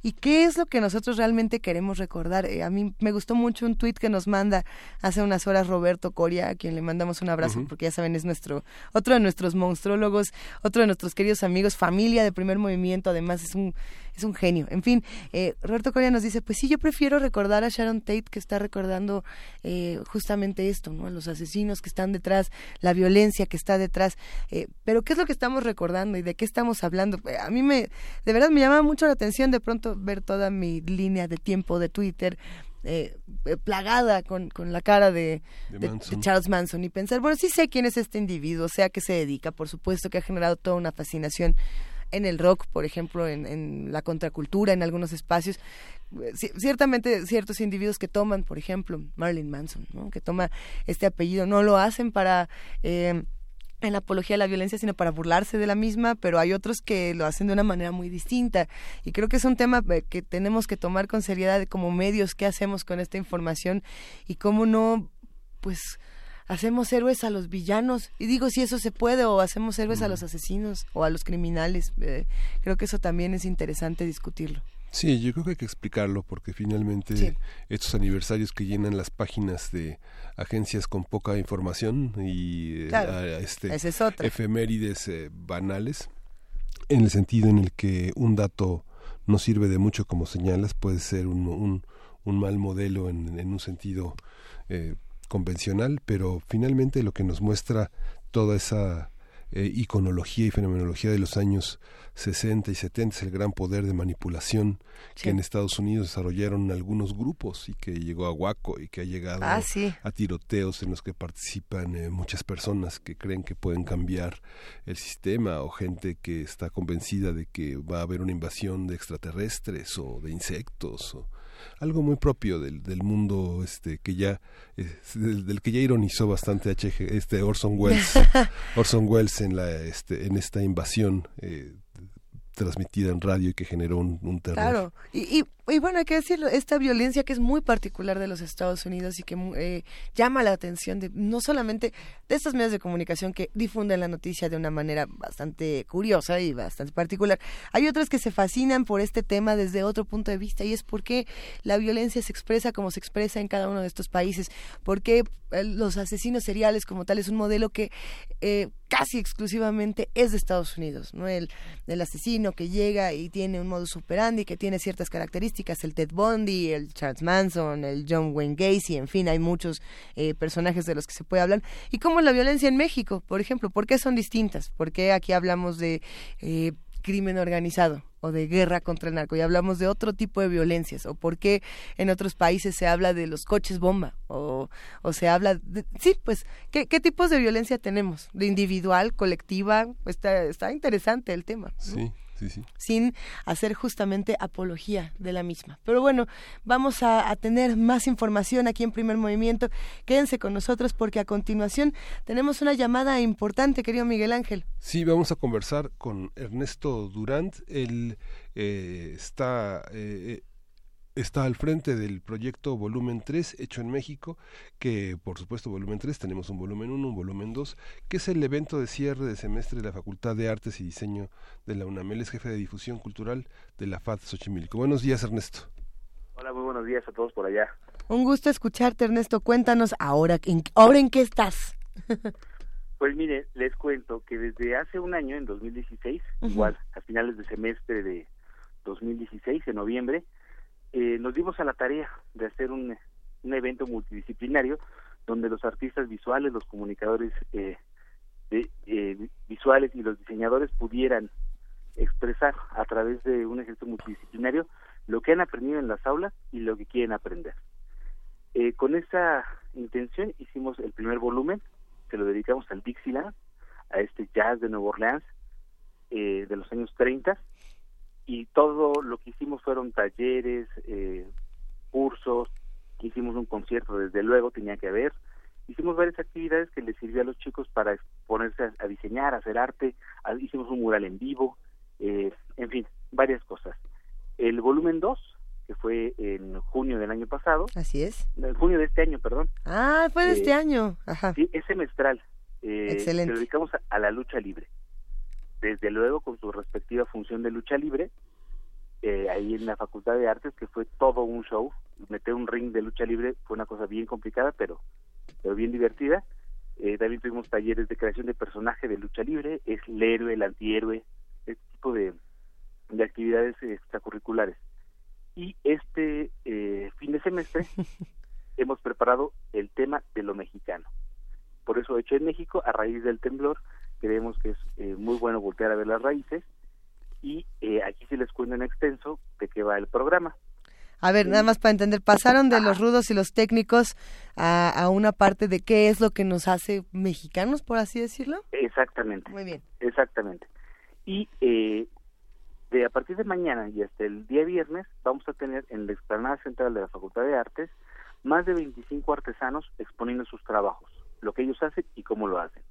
Speaker 1: y qué es lo que nosotros realmente queremos recordar. Eh, a mí me gustó mucho un tuit que nos manda hace unas horas Roberto Coria, a quien le mandamos un abrazo porque ya saben es nuestro otro de nuestros monstrólogos, otro de nuestros queridos amigos, familia de primer movimiento, además es un es un genio. En fin, eh, Roberto Coria nos dice, pues sí, yo prefiero recordar a Sharon Tate que está recordando eh, justamente esto, ¿no? Los asesinos que están detrás, la violencia que está detrás. Eh, pero ¿qué es lo que estamos recordando y de qué estamos hablando? A mí me, de verdad me llama mucho la atención de pronto ver toda mi línea de tiempo de Twitter. plagada con, con la cara de, Charles Manson y pensar, bueno, sí sé quién es este individuo, sé a qué se dedica, por supuesto que ha generado toda una fascinación en el rock, por ejemplo, en, la contracultura, en algunos espacios. ciertamente ciertos individuos que toman, por ejemplo, Marilyn Manson, ¿no? que toma este apellido, no lo hacen para... Eh, en la apología de la violencia, sino para burlarse de la misma, pero hay otros que lo hacen de una manera muy distinta. Y creo que es un tema eh, que tenemos que tomar con seriedad como medios, qué hacemos con esta información y cómo no, pues, hacemos héroes a los villanos. Y digo si eso se puede, o hacemos héroes a los asesinos o a los criminales. Eh, creo que eso también es interesante discutirlo.
Speaker 2: Sí, yo creo que hay que explicarlo porque finalmente estos aniversarios que llenan las páginas de agencias con poca información y
Speaker 1: eh, este,
Speaker 2: efemérides eh, banales, en el sentido en el que un dato no sirve de mucho como señalas, puede ser un, un, un mal modelo en, en un sentido eh, convencional, pero finalmente lo que nos muestra toda esa eh, iconología y fenomenología de los años 60 y 70 es el gran poder de manipulación que en Estados Unidos desarrollaron algunos grupos y que llegó a Waco y que ha llegado
Speaker 1: ah,
Speaker 2: a tiroteos en los que participan eh, muchas personas que creen que pueden cambiar el sistema o gente que está convencida de que va a haber una invasión de extraterrestres o de insectos o algo muy propio del, del mundo este que ya del, que ya ironizó bastante HG, este Orson Welles (laughs) Orson Welles en la este en esta invasión eh, transmitida en radio y que generó un, terror.
Speaker 1: Claro, y, y, bueno, hay que decirlo, esta violencia que es muy particular de los Estados Unidos y que eh, llama la atención de no solamente de estos medios de comunicación que difunden la noticia de una manera bastante curiosa y bastante particular, hay otros que se fascinan por este tema desde otro punto de vista y es porque la violencia se expresa como se expresa en cada uno de estos países, porque eh, los asesinos seriales como tal es un modelo que eh, casi exclusivamente es de Estados Unidos, ¿no? El, el asesino que llega y tiene un modus operandi, que tiene ciertas características, el Ted Bundy, el Charles Manson, el John Wayne Gacy, en fin, hay muchos eh, personajes de los que se puede hablar. Y como la violencia en México, por ejemplo, ¿por qué son distintas? ¿Por qué aquí hablamos de eh, crimen organizado o de guerra contra el narco y hablamos de otro tipo de violencias o por qué en otros países se habla de los coches bomba o, o se habla de, sí pues ¿qué, qué tipos de violencia tenemos de individual colectiva está está interesante el tema
Speaker 2: sí
Speaker 1: sin hacer justamente apología de la misma. Pero bueno, vamos a, tener más información aquí en Primer Movimiento. Quédense con nosotros porque a continuación tenemos una llamada importante, querido Miguel Ángel.
Speaker 2: Sí, vamos a conversar con Ernesto Durant. Él eh, está eh, está al frente del proyecto Volumen 3 hecho en México, que por supuesto Volumen 3 tenemos un volumen 1, un volumen 2, que es el evento de cierre de semestre de la Facultad de Artes y Diseño de la UNAM. Él es jefe de difusión cultural de la FAD Xochimilco. Buenos días, Ernesto.
Speaker 5: Hola, muy buenos días a todos por allá.
Speaker 1: Un gusto escucharte, Ernesto. Cuéntanos ahora, ¿en, ahora en qué estás? (laughs)
Speaker 5: Pues mire, les cuento que desde hace un año, en 2016, igual a finales de semestre de 2016, en noviembre, eh, nos dimos a la tarea de hacer un, un, evento multidisciplinario donde los artistas visuales, los comunicadores eh, eh, visuales y los diseñadores pudieran expresar a través de un ejercicio multidisciplinario lo que han aprendido en las aulas y lo que quieren aprender. con esa intención hicimos el primer volumen, que lo dedicamos al Dixieland, a este jazz de Nueva Orleans eh, de los años 30 y todo lo que hicimos fueron talleres, eh, cursos, hicimos un concierto, desde luego tenía que haber, hicimos varias actividades que les sirvió a los chicos para ponerse a, diseñar, a hacer arte, hicimos un mural en vivo, eh, en fin, varias cosas. El volumen 2, que fue en junio del año pasado.
Speaker 1: Así es.
Speaker 5: En junio de este año, perdón.
Speaker 1: Ah, fue de este año. Ajá.
Speaker 5: Sí, es semestral. Eh, Excelente. Se dedicamos a, la lucha libre. Desde luego con su respectiva función de lucha libre, eh, ahí en la Facultad de Artes, que fue todo un show. Meter un ring de lucha libre fue una cosa bien complicada, pero, pero bien divertida. Eh, también tuvimos talleres de creación de personaje de lucha libre, es el héroe, el antihéroe, este tipo de, de actividades extracurriculares. Y este eh, fin de semestre (laughs) hemos preparado el tema de lo mexicano. Por eso, hecho en México, a raíz del temblor, creemos que es eh, muy bueno voltear a ver las raíces. Y eh, aquí se les cuento en extenso de qué va el programa.
Speaker 1: A ver, nada más para entender, pasaron de los rudos y los técnicos a, a, una parte de qué es lo que nos hace mexicanos, por así decirlo.
Speaker 5: Exactamente.
Speaker 1: Muy bien.
Speaker 5: Exactamente. Y eh, de a partir de mañana y hasta el día viernes vamos a tener en la explanada central de la Facultad de Artes más de 25 artesanos exponiendo sus trabajos, lo que ellos hacen y cómo lo hacen.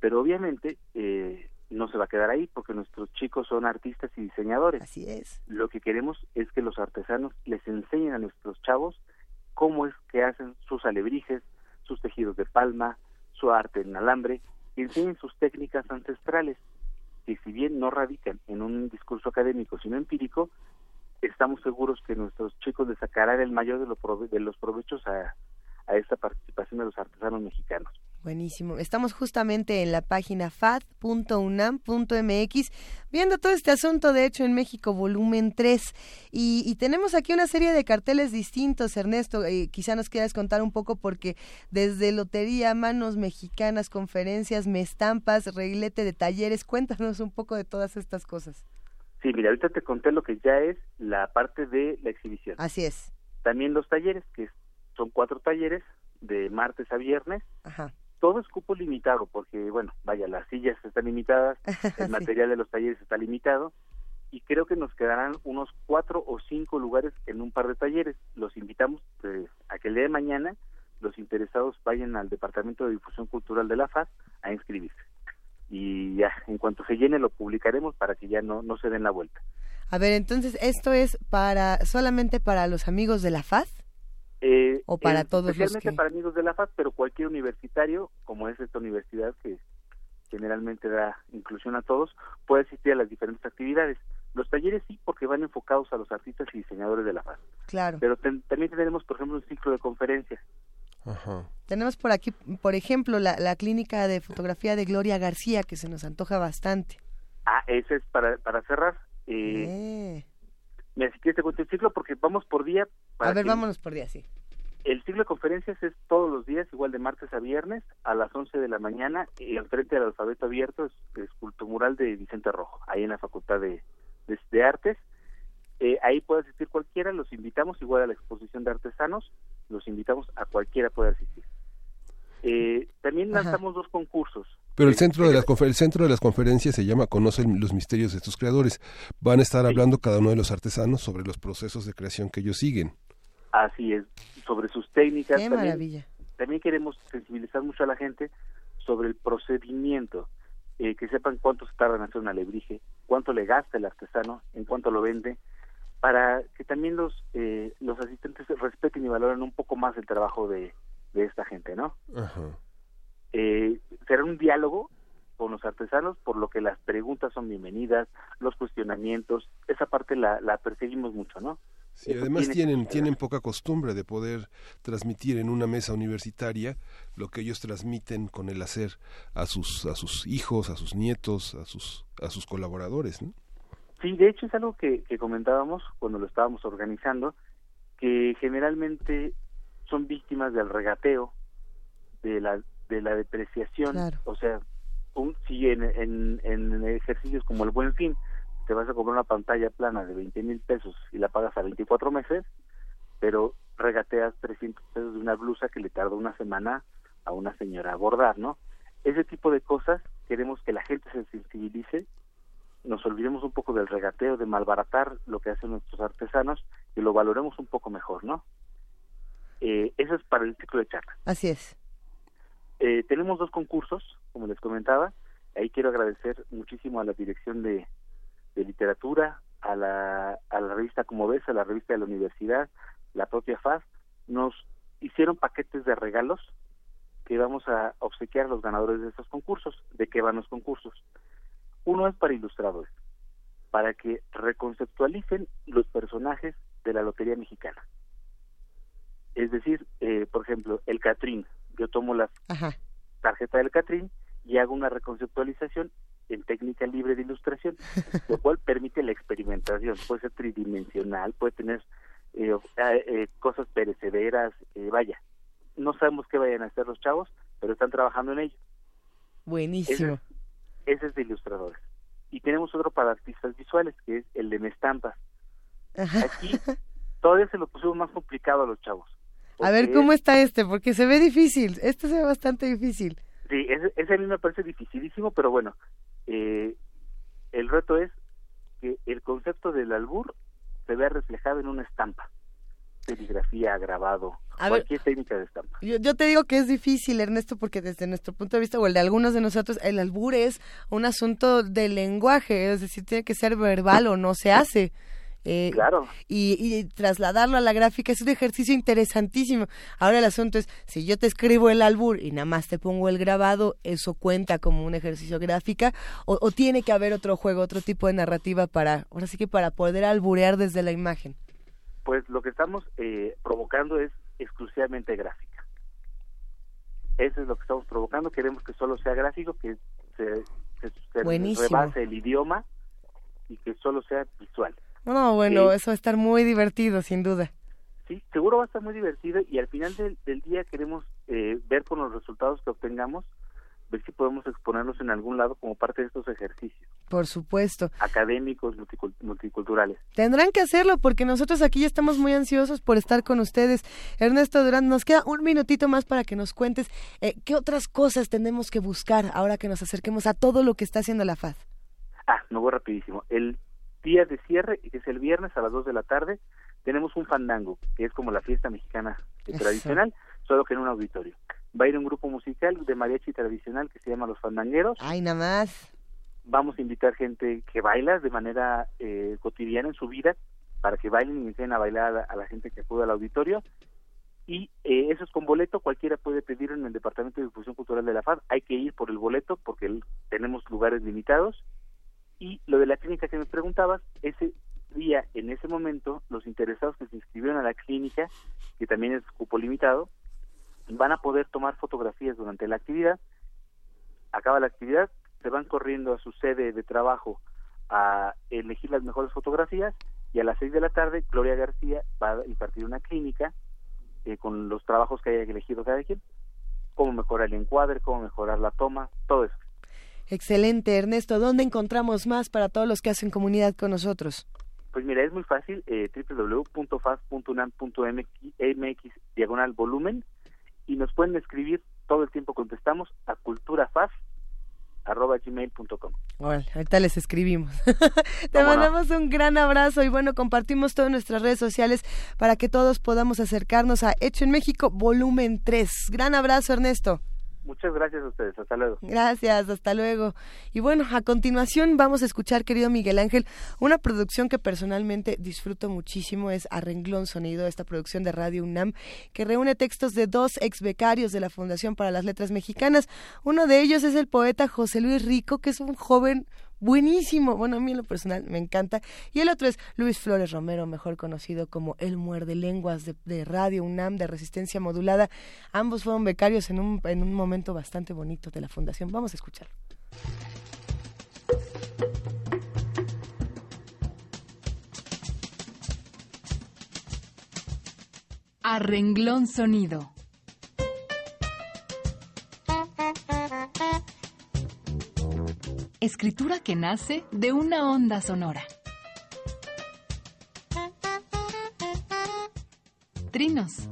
Speaker 5: Pero obviamente eh, no se va a quedar ahí porque nuestros chicos son artistas y diseñadores.
Speaker 1: Así es.
Speaker 5: Lo que queremos es que los artesanos les enseñen a nuestros chavos cómo es que hacen sus alebrijes, sus tejidos de palma, su arte en alambre, y enseñen sus técnicas ancestrales que si bien no radican en un discurso académico, sino empírico, estamos seguros que nuestros chicos les sacarán el mayor de, los provechos a, a esta participación de los artesanos mexicanos.
Speaker 1: Buenísimo. Estamos justamente en la página fad.unam.mx viendo todo este asunto, de hecho, en México, volumen 3. Y, tenemos aquí una serie de carteles distintos, Ernesto. Eh, quizá nos quieras contar un poco porque desde lotería, manos mexicanas, conferencias, me estampas, reglete de talleres, cuéntanos un poco de todas estas cosas.
Speaker 5: Sí, mira, ahorita te conté lo que ya es la parte de la exhibición.
Speaker 1: Así es.
Speaker 5: También los talleres, que son cuatro talleres de martes a viernes.
Speaker 1: Ajá
Speaker 5: todo es cupo limitado, porque, bueno, vaya, las sillas están limitadas, (laughs) el material de los talleres está limitado, y creo que nos quedarán unos cuatro o cinco lugares en un par de talleres. Los invitamos pues, a que el día de mañana los interesados vayan al Departamento de Difusión Cultural de la FAS a inscribirse. Y ya, en cuanto se llene, lo publicaremos para que ya no, no se den la vuelta.
Speaker 1: A ver, entonces, ¿esto es para solamente para los amigos de la FAS?
Speaker 5: Eh,
Speaker 1: o para todos
Speaker 5: especialmente para amigos de la FAS, pero cualquier universitario, como es esta universidad que generalmente da inclusión a todos, puede asistir a las diferentes actividades. Los talleres sí, porque van enfocados a los artistas y diseñadores de la FAS.
Speaker 1: Claro.
Speaker 5: Pero también tenemos, por ejemplo, un ciclo de conferencias.
Speaker 1: Tenemos por aquí, por ejemplo, la, la clínica de fotografía de Gloria García, que se nos antoja bastante.
Speaker 5: Ah, ese es para, para cerrar. Eh, eh. Mira, si quieres te cuento el ciclo porque vamos por día.
Speaker 1: a ver, vámonos por día, sí.
Speaker 5: El ciclo de conferencias es todos los días, igual de martes a viernes, a las 11 de la mañana, y al frente del alfabeto abierto es, es mural de Vicente Rojo, ahí en la Facultad de, de, Artes. Eh, ahí puede asistir cualquiera, los invitamos, igual a la exposición de artesanos, los invitamos a cualquiera puede asistir. Eh, también lanzamos dos concursos.
Speaker 2: Pero el centro, de las el centro de las conferencias se llama Conoce los misterios de tus creadores. Van a estar hablando cada uno de los artesanos sobre los procesos de creación que ellos siguen.
Speaker 5: Así es, sobre sus técnicas.
Speaker 1: Qué también, maravilla.
Speaker 5: También queremos sensibilizar mucho a la gente sobre el procedimiento, eh, que sepan cuánto se tarda en hacer un alebrije, cuánto le gasta el artesano, en cuánto lo vende, para que también los eh, los asistentes respeten y valoren un poco más el trabajo de, de esta gente, ¿no?
Speaker 2: Ajá.
Speaker 5: Eh, será un diálogo con los artesanos, por lo que las preguntas son bienvenidas, los cuestionamientos, esa parte la, la perseguimos mucho, ¿no?
Speaker 2: Sí, además tienen, tienen poca costumbre de poder transmitir en una mesa universitaria lo que ellos transmiten con el hacer a sus, a sus hijos, a sus nietos, a sus, a sus colaboradores, ¿no?
Speaker 5: Sí, de hecho es algo que, que comentábamos cuando lo estábamos organizando, que generalmente son víctimas del regateo, de la de la depreciación, o sea, un, si en, en, ejercicios como el Buen Fin te vas a comprar una pantalla plana de 20 mil pesos y la pagas a 24 meses, pero regateas 300 pesos de una blusa que le tarda una semana a una señora a bordar, ¿no? Ese tipo de cosas queremos que la gente se sensibilice, nos olvidemos un poco del regateo, de malbaratar lo que hacen nuestros artesanos y lo valoremos un poco mejor, ¿no? Eh, eso es para el ciclo de charla.
Speaker 1: Así es.
Speaker 5: Eh, tenemos dos concursos, como les comentaba. Ahí quiero agradecer muchísimo a la dirección de, literatura, a la, a la revista Como Ves, a la revista de la universidad, la propia FAS. Nos hicieron paquetes de regalos que vamos a obsequiar a los ganadores de estos concursos. ¿De qué van los concursos? Uno es para ilustradores, para que reconceptualicen los personajes de la Lotería Mexicana. Es decir, eh, por ejemplo, el Catrín. Yo tomo la tarjeta del Catrín y hago una reconceptualización en técnica libre de ilustración, (laughs) lo cual permite la experimentación. Puede ser tridimensional, puede tener eh, eh, cosas perecederas, vaya. No sabemos qué vayan a hacer los chavos, pero están trabajando en ello.
Speaker 1: Buenísimo
Speaker 5: ese es de ilustradores. Y tenemos otro para artistas visuales, que es el de Mestampas. Aquí todavía se lo pusimos más complicado a los chavos.
Speaker 1: A ver, ¿cómo está este? Porque se ve difícil. Este se ve bastante difícil.
Speaker 5: Sí, ese, a mí me parece dificilísimo, pero bueno, eh, el reto es que el concepto del albur se vea reflejado en una estampa serigrafía, grabado, cualquier técnica de estampa.
Speaker 1: Yo, te digo que es difícil, Ernesto, porque desde nuestro punto de vista, o el de algunos de nosotros, el albur es un asunto de lenguaje, es decir, tiene que ser verbal o no se hace.
Speaker 5: Eh, claro.
Speaker 1: Y, trasladarlo a la gráfica es un ejercicio interesantísimo. Ahora el asunto es, si yo te escribo el albur y nada más te pongo el grabado, ¿eso cuenta como un ejercicio gráfica? O, o tiene que haber otro juego, otro tipo de narrativa para, ahora sí que para poder alburear desde la imagen?
Speaker 5: pues lo que estamos eh, provocando es exclusivamente gráfica. Eso es lo que estamos provocando. Queremos que solo sea gráfico, que se, rebase el idioma y que solo sea visual.
Speaker 1: No, bueno, eso va a estar muy divertido, sin duda.
Speaker 5: Sí, seguro va a estar muy divertido y al final del, día queremos eh, ver con los resultados que obtengamos ver si podemos exponernos en algún lado como parte de estos ejercicios.
Speaker 1: Por supuesto.
Speaker 5: Académicos, multiculturales.
Speaker 1: Tendrán que hacerlo porque nosotros aquí ya estamos muy ansiosos por estar con ustedes. Ernesto Durán, nos queda un minutito más para que nos cuentes eh, qué otras cosas tenemos que buscar ahora que nos acerquemos a todo lo que está haciendo la FAD.
Speaker 5: Ah, no voy rapidísimo. El día de cierre, que es el viernes a las 2 de la tarde, tenemos un fandango, que es como la fiesta mexicana tradicional, solo que en un auditorio va a ir un grupo musical de mariachi tradicional que se llama Los Fandangueros.
Speaker 1: Ay, nada más.
Speaker 5: Vamos a invitar gente que baila de manera eh, cotidiana en su vida para que bailen y enseñen a bailar a la, gente que acude al auditorio. Y eh, eso es con boleto, cualquiera puede pedir en el Departamento de Difusión Cultural de la FAD. Hay que ir por el boleto porque tenemos lugares limitados. Y lo de la clínica que me preguntabas, ese día, en ese momento, los interesados que se inscribieron a la clínica, que también es cupo limitado, van a poder tomar fotografías durante la actividad. Acaba la actividad, se van corriendo a su sede de trabajo a elegir las mejores fotografías y a las seis de la tarde Gloria García va a impartir una clínica eh, con los trabajos que haya elegido cada quien, cómo mejorar el encuadre, cómo mejorar la toma, todo eso.
Speaker 1: Excelente, Ernesto. ¿Dónde encontramos más para todos los que hacen comunidad con nosotros?
Speaker 5: Pues mira, es muy fácil, eh, www.fas.unam.mx diagonal volumen y nos pueden escribir, todo el tiempo contestamos a culturafaz.gmail.com.
Speaker 1: Bueno, ahorita les escribimos. (laughs) Te mandamos un gran abrazo y bueno, compartimos todas nuestras redes sociales para que todos podamos acercarnos a Hecho en México, volumen 3. Gran abrazo, Ernesto.
Speaker 5: Muchas gracias a ustedes. Hasta luego.
Speaker 1: Gracias, hasta luego. Y bueno, a continuación vamos a escuchar, querido Miguel Ángel, una producción que personalmente disfruto muchísimo. Es Arrenglón Sonido, esta producción de Radio UNAM, que reúne textos de dos ex becarios de la Fundación para las Letras Mexicanas. Uno de ellos es el poeta José Luis Rico, que es un joven buenísimo. Bueno, a mí en lo personal me encanta. Y el otro es Luis Flores Romero, mejor conocido como El Muerde Lenguas de, Radio UNAM de Resistencia Modulada. Ambos fueron becarios en un, en un momento bastante bonito de la fundación. Vamos a escuchar.
Speaker 6: Arrenglón Sonido. Escritura que nace de una onda sonora. Trinos.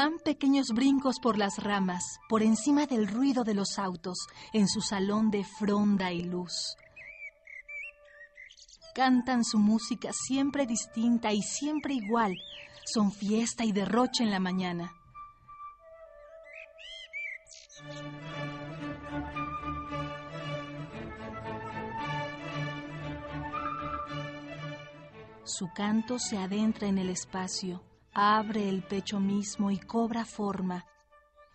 Speaker 6: Dan pequeños brincos por las ramas, por encima del ruido de los autos, en su salón de fronda y luz. Cantan su música siempre distinta y siempre igual. Son fiesta y derroche en la mañana. Su canto se adentra en el espacio, abre el pecho mismo y cobra forma.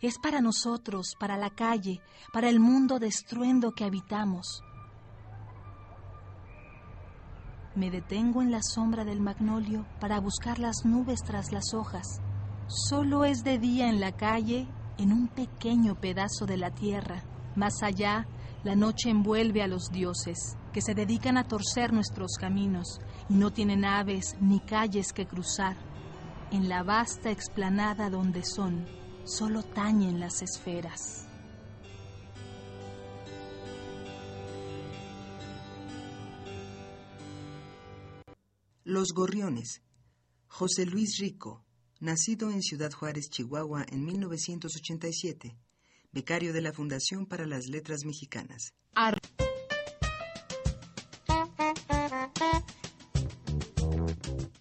Speaker 6: Es para nosotros, para la calle, para el mundo de estruendo que habitamos. Me detengo en la sombra del magnolio para buscar las nubes tras las hojas. Solo es de día en la calle, en un pequeño pedazo de la tierra. Más allá, la noche envuelve a los dioses, que se dedican a torcer nuestros caminos, y no tienen aves ni calles que cruzar. En la vasta explanada donde son, solo tañen las esferas.
Speaker 7: Los Gorriones. José Luis Rico, nacido en Ciudad Juárez, Chihuahua, en 1987, becario de la Fundación para las Letras Mexicanas.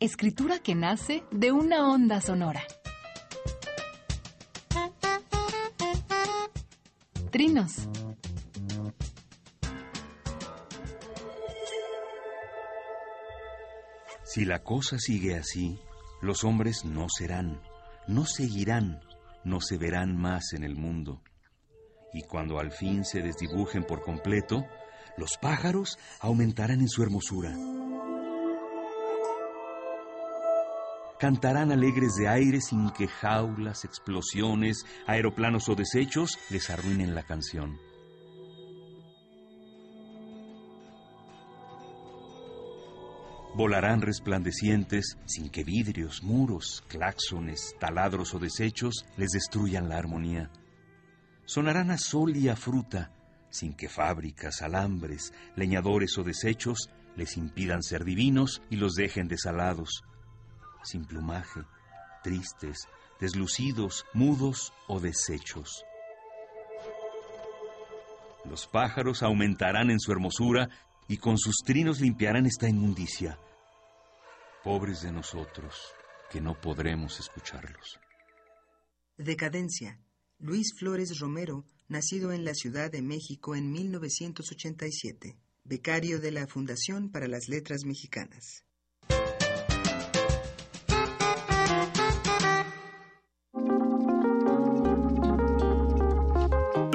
Speaker 6: Escritura que nace de una onda sonora. Trinos.
Speaker 3: Si la cosa sigue así, los hombres no serán, no seguirán, no se verán más en el mundo. Y cuando al fin se desdibujen por completo, los pájaros aumentarán en su hermosura cantarán alegres de aire sin que jaulas, explosiones, aeroplanos o desechos les arruinen la canción. Volarán resplandecientes sin que vidrios, muros, claxones, taladros o desechos les destruyan la armonía. Sonarán a sol y a fruta sin que fábricas, alambres, leñadores o desechos les impidan ser divinos y los dejen desalados sin plumaje, tristes, deslucidos, mudos o deshechos. Los pájaros aumentarán en su hermosura y con sus trinos limpiarán esta inmundicia. Pobres de nosotros, que no podremos escucharlos.
Speaker 7: Decadencia. Luis Flores Romero, nacido en la Ciudad de México en 1987, becario de la Fundación para las Letras Mexicanas.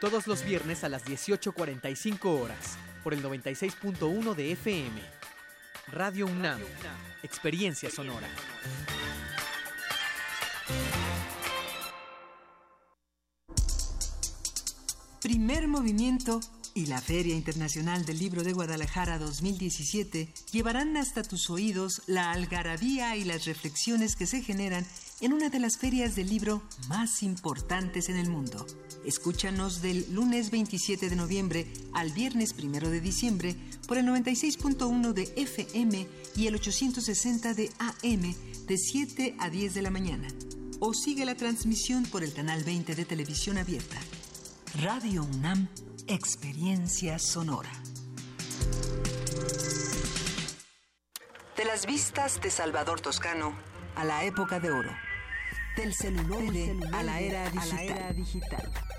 Speaker 8: todos los viernes a las 18.45 horas, por el 96.1 de FM. Radio UNAM, Experiencia Sonora.
Speaker 7: Primer movimiento y la Feria Internacional del Libro de Guadalajara 2017 llevarán hasta tus oídos la algarabía y las reflexiones que se generan en una de las ferias del libro más importantes en el mundo. Escúchanos del lunes 27 de noviembre al viernes 1 de diciembre por el 96.1 de FM y el 860 de AM de 7 a 10 de la mañana. o sigue la transmisión por el canal 20 de televisión abierta. Radio UNAM, Experiencia Sonora. De las vistas de Salvador Toscano a la época de oro. Del celular a, la era digital.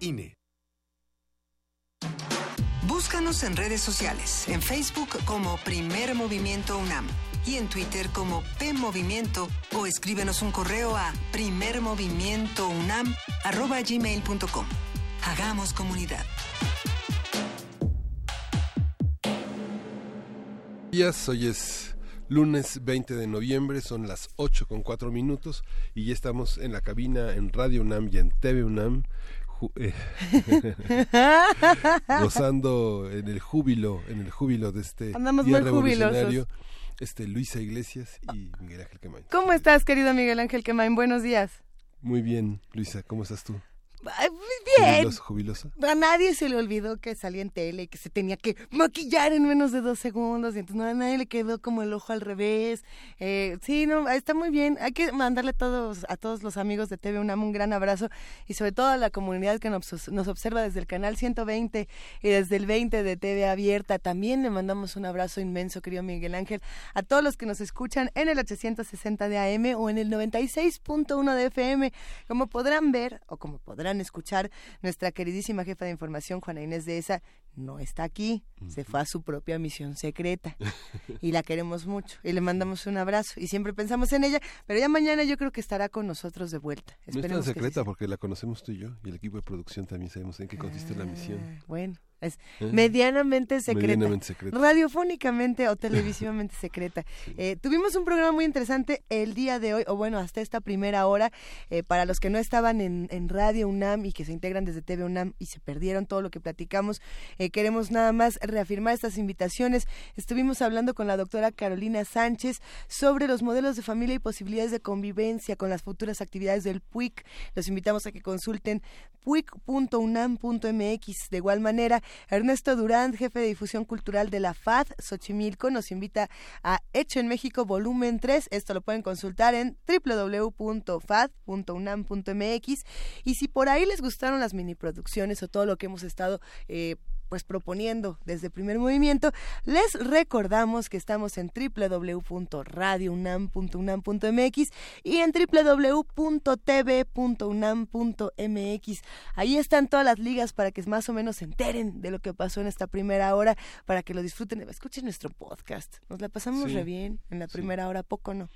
Speaker 9: INE.
Speaker 7: Búscanos en redes sociales, en Facebook como Primer Movimiento UNAM y en Twitter como P Movimiento o escríbenos un correo a primermovimientounam@gmail.com. Hagamos comunidad.
Speaker 2: Días, hoy es lunes 20 de noviembre, son las 8 con 4 minutos y ya estamos en la cabina en Radio UNAM y en TV UNAM eh, (laughs) (laughs) gozando en el júbilo, en el júbilo de este
Speaker 1: Andamos día revolucionario.
Speaker 2: Este Luisa Iglesias y Miguel Ángel Quemain.
Speaker 1: ¿Cómo estás, querido Miguel Ángel Quemain? Buenos días.
Speaker 2: Muy bien, Luisa, ¿cómo estás tú?
Speaker 1: Bien.
Speaker 2: Jubilosa,
Speaker 1: A nadie se le olvidó que salía en tele y que se tenía que maquillar en menos de dos segundos. Y entonces no, a nadie le quedó como el ojo al revés. Eh, sí, no, está muy bien. Hay que mandarle a todos, a todos los amigos de TV UNAM un gran abrazo y sobre todo a la comunidad que nos, nos observa desde el canal 120 y desde el 20 de TV Abierta. También le mandamos un abrazo inmenso, querido Miguel Ángel, a todos los que nos escuchan en el 860 de AM o en el 96.1 de FM. Como podrán ver o como podrán escuchar, nuestra queridísima jefa de información, Juana Inés de esa, no está aquí, se fue a su propia misión secreta (laughs) y la queremos mucho y le mandamos un abrazo y siempre pensamos en ella, pero ya mañana yo creo que estará con nosotros de vuelta.
Speaker 2: no es tan secreta porque la conocemos tú y yo y el equipo de producción también sabemos en qué consiste la misión.
Speaker 1: Ah, bueno, es ¿Eh? medianamente, secreta, radiofónicamente o (laughs) televisivamente secreta. Eh, tuvimos un programa muy interesante el día de hoy, o bueno, hasta esta primera hora, eh, para los que no estaban en, en, Radio UNAM y que se integran desde TV UNAM y se perdieron todo lo que platicamos, queremos nada más reafirmar estas invitaciones. Estuvimos hablando con la doctora Carolina Sánchez sobre los modelos de familia y posibilidades de convivencia con las futuras actividades del PUIC. Los invitamos a que consulten puic.unam.mx. De igual manera, Ernesto Durán, jefe de difusión cultural de la FAD Xochimilco, nos invita a Hecho en México volumen 3. Esto lo pueden consultar en www.fad.unam.mx. Y si por ahí les gustaron las mini producciones o todo lo que hemos estado eh, pues proponiendo desde primer movimiento, les recordamos que estamos en www.radiounam.unam.mx y en www.tv.unam.mx. Ahí están todas las ligas para que más o menos se enteren de lo que pasó en esta primera hora, para que lo disfruten. Escuchen nuestro podcast. Nos la pasamos re bien en la primera hora, poco no.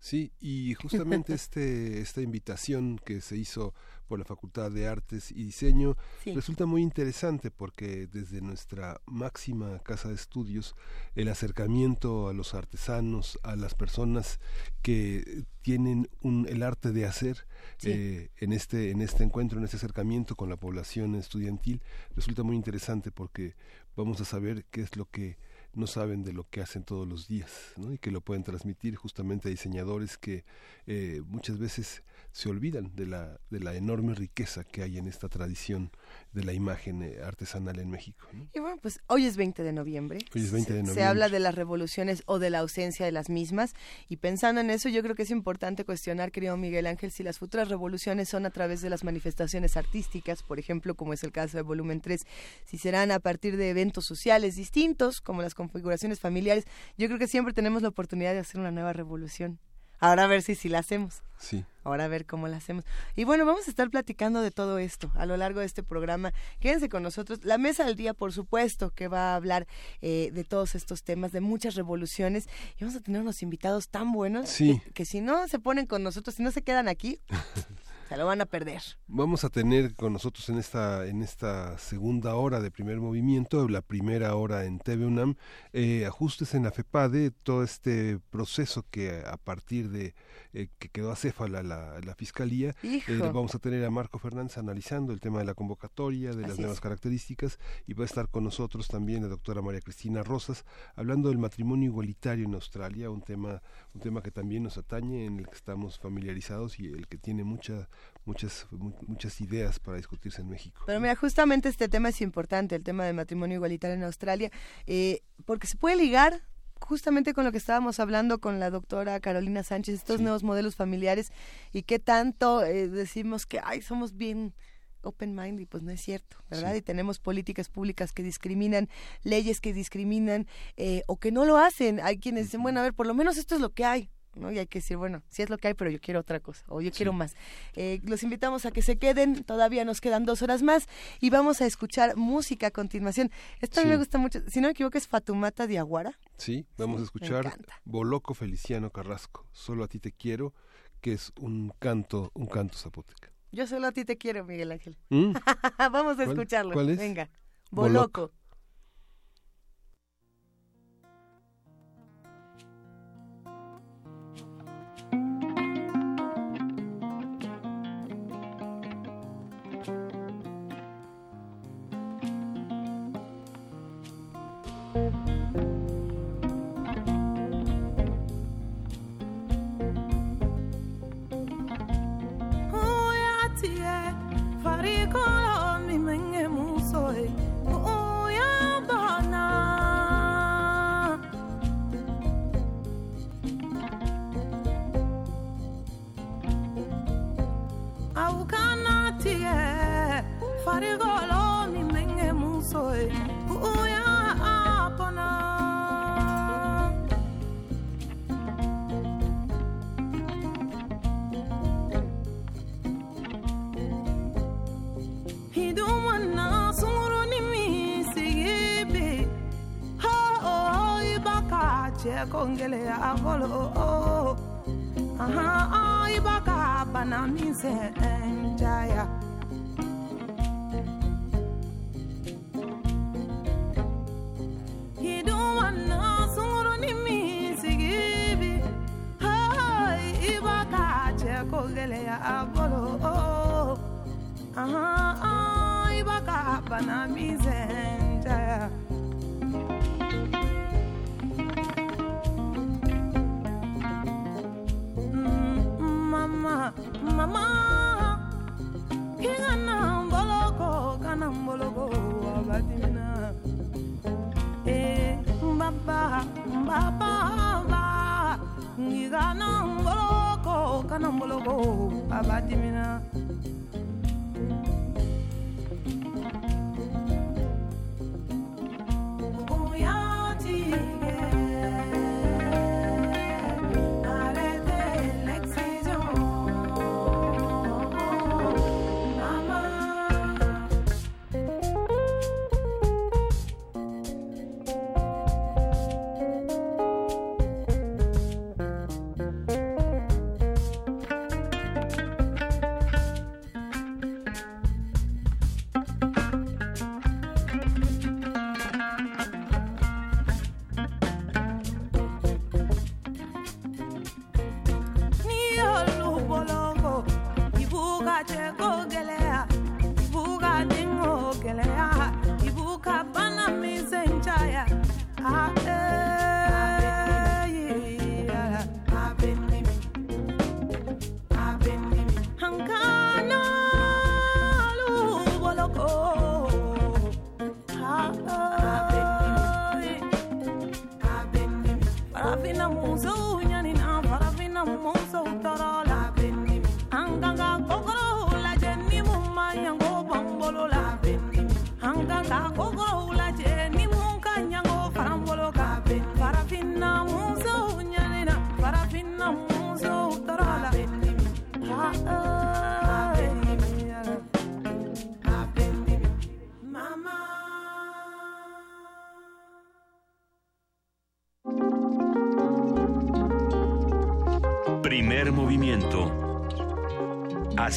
Speaker 2: Sí, y justamente este esta invitación que se hizo por la Facultad de Artes y Diseño resulta muy interesante porque desde nuestra máxima casa de estudios el acercamiento a los artesanos, a las personas que tienen un, el arte de hacer eh, en este en este encuentro, en este acercamiento con la población estudiantil resulta muy interesante porque vamos a saber qué es lo que no saben de lo que hacen todos los días ¿no? y que lo pueden transmitir justamente a diseñadores que eh, muchas veces se olvidan de la, de la enorme riqueza que hay en esta tradición de la imagen eh, artesanal en México.
Speaker 1: Y bueno, pues hoy es 20 de noviembre.
Speaker 2: Hoy es 20 de noviembre.
Speaker 1: Se, habla de las revoluciones o de la ausencia de las mismas. Y pensando en eso, yo creo que es importante cuestionar, querido Miguel Ángel, si las futuras revoluciones son a través de las manifestaciones artísticas, por ejemplo, como es el caso de Volumen 3, si serán a partir de eventos sociales distintos, como las configuraciones familiares. Yo creo que siempre tenemos la oportunidad de hacer una nueva revolución Ahora a ver si sí la hacemos.
Speaker 2: Sí.
Speaker 1: Ahora a ver cómo la hacemos. Y bueno, vamos a estar platicando de todo esto a lo largo de este programa. Quédense con nosotros. La mesa del día, por supuesto, que va a hablar eh, de todos estos temas, de muchas revoluciones. Y vamos a tener unos invitados tan buenos
Speaker 2: sí.
Speaker 1: que si no se ponen con nosotros, si no se quedan aquí, (laughs) Se lo van a perder.
Speaker 2: Vamos a tener con nosotros en esta en esta segunda hora de primer movimiento, la primera hora en TV UNAM, eh, ajustes en la FEPADE, todo este proceso que a partir de eh, que quedó acéfala la, la fiscalía, eh, vamos a tener a Marco Fernández analizando el tema de la convocatoria, de las nuevas características, y va a estar con nosotros también la doctora María Cristina Rosas, hablando del matrimonio igualitario en Australia, un tema, un tema que también nos atañe, en el que estamos familiarizados y el que tiene mucha muchas muchas ideas para discutirse en México.
Speaker 1: Pero mira, justamente este tema es importante, el tema del matrimonio igualitario en Australia, eh, porque se puede ligar justamente con lo que estábamos hablando con la doctora Carolina Sánchez, estos nuevos modelos familiares y qué tanto eh, decimos que, ay, somos bien open mind y pues no es cierto, ¿verdad? Y tenemos políticas públicas que discriminan, leyes que discriminan eh, o que no lo hacen. Hay quienes dicen, bueno, a ver, por lo menos esto es lo que hay, ¿no? Y hay que decir, bueno, sí es lo que hay, pero yo quiero otra cosa, o yo quiero más. Eh, los invitamos a que se queden, todavía nos quedan dos horas más, y vamos a escuchar música a continuación. Esto a mí me gusta mucho, si no me equivoco es Fatumata Diaguara.
Speaker 2: Sí, vamos a escuchar Boloco Feliciano Carrasco, Solo a ti te quiero, que es un canto, un canto zapoteca.
Speaker 1: Yo solo a ti te quiero, Miguel Ángel. ¿Mm? (laughs) vamos a escucharlo. Venga. Boloco.
Speaker 10: Kongele ya bolo oh. aha ibaka bana mise eh, njaya. Hiduwana sunguru ni misigibi hai ibaka che kongele ya bolo oh. aha ibaka bana mise kanomboloko ba
Speaker 9: abadimina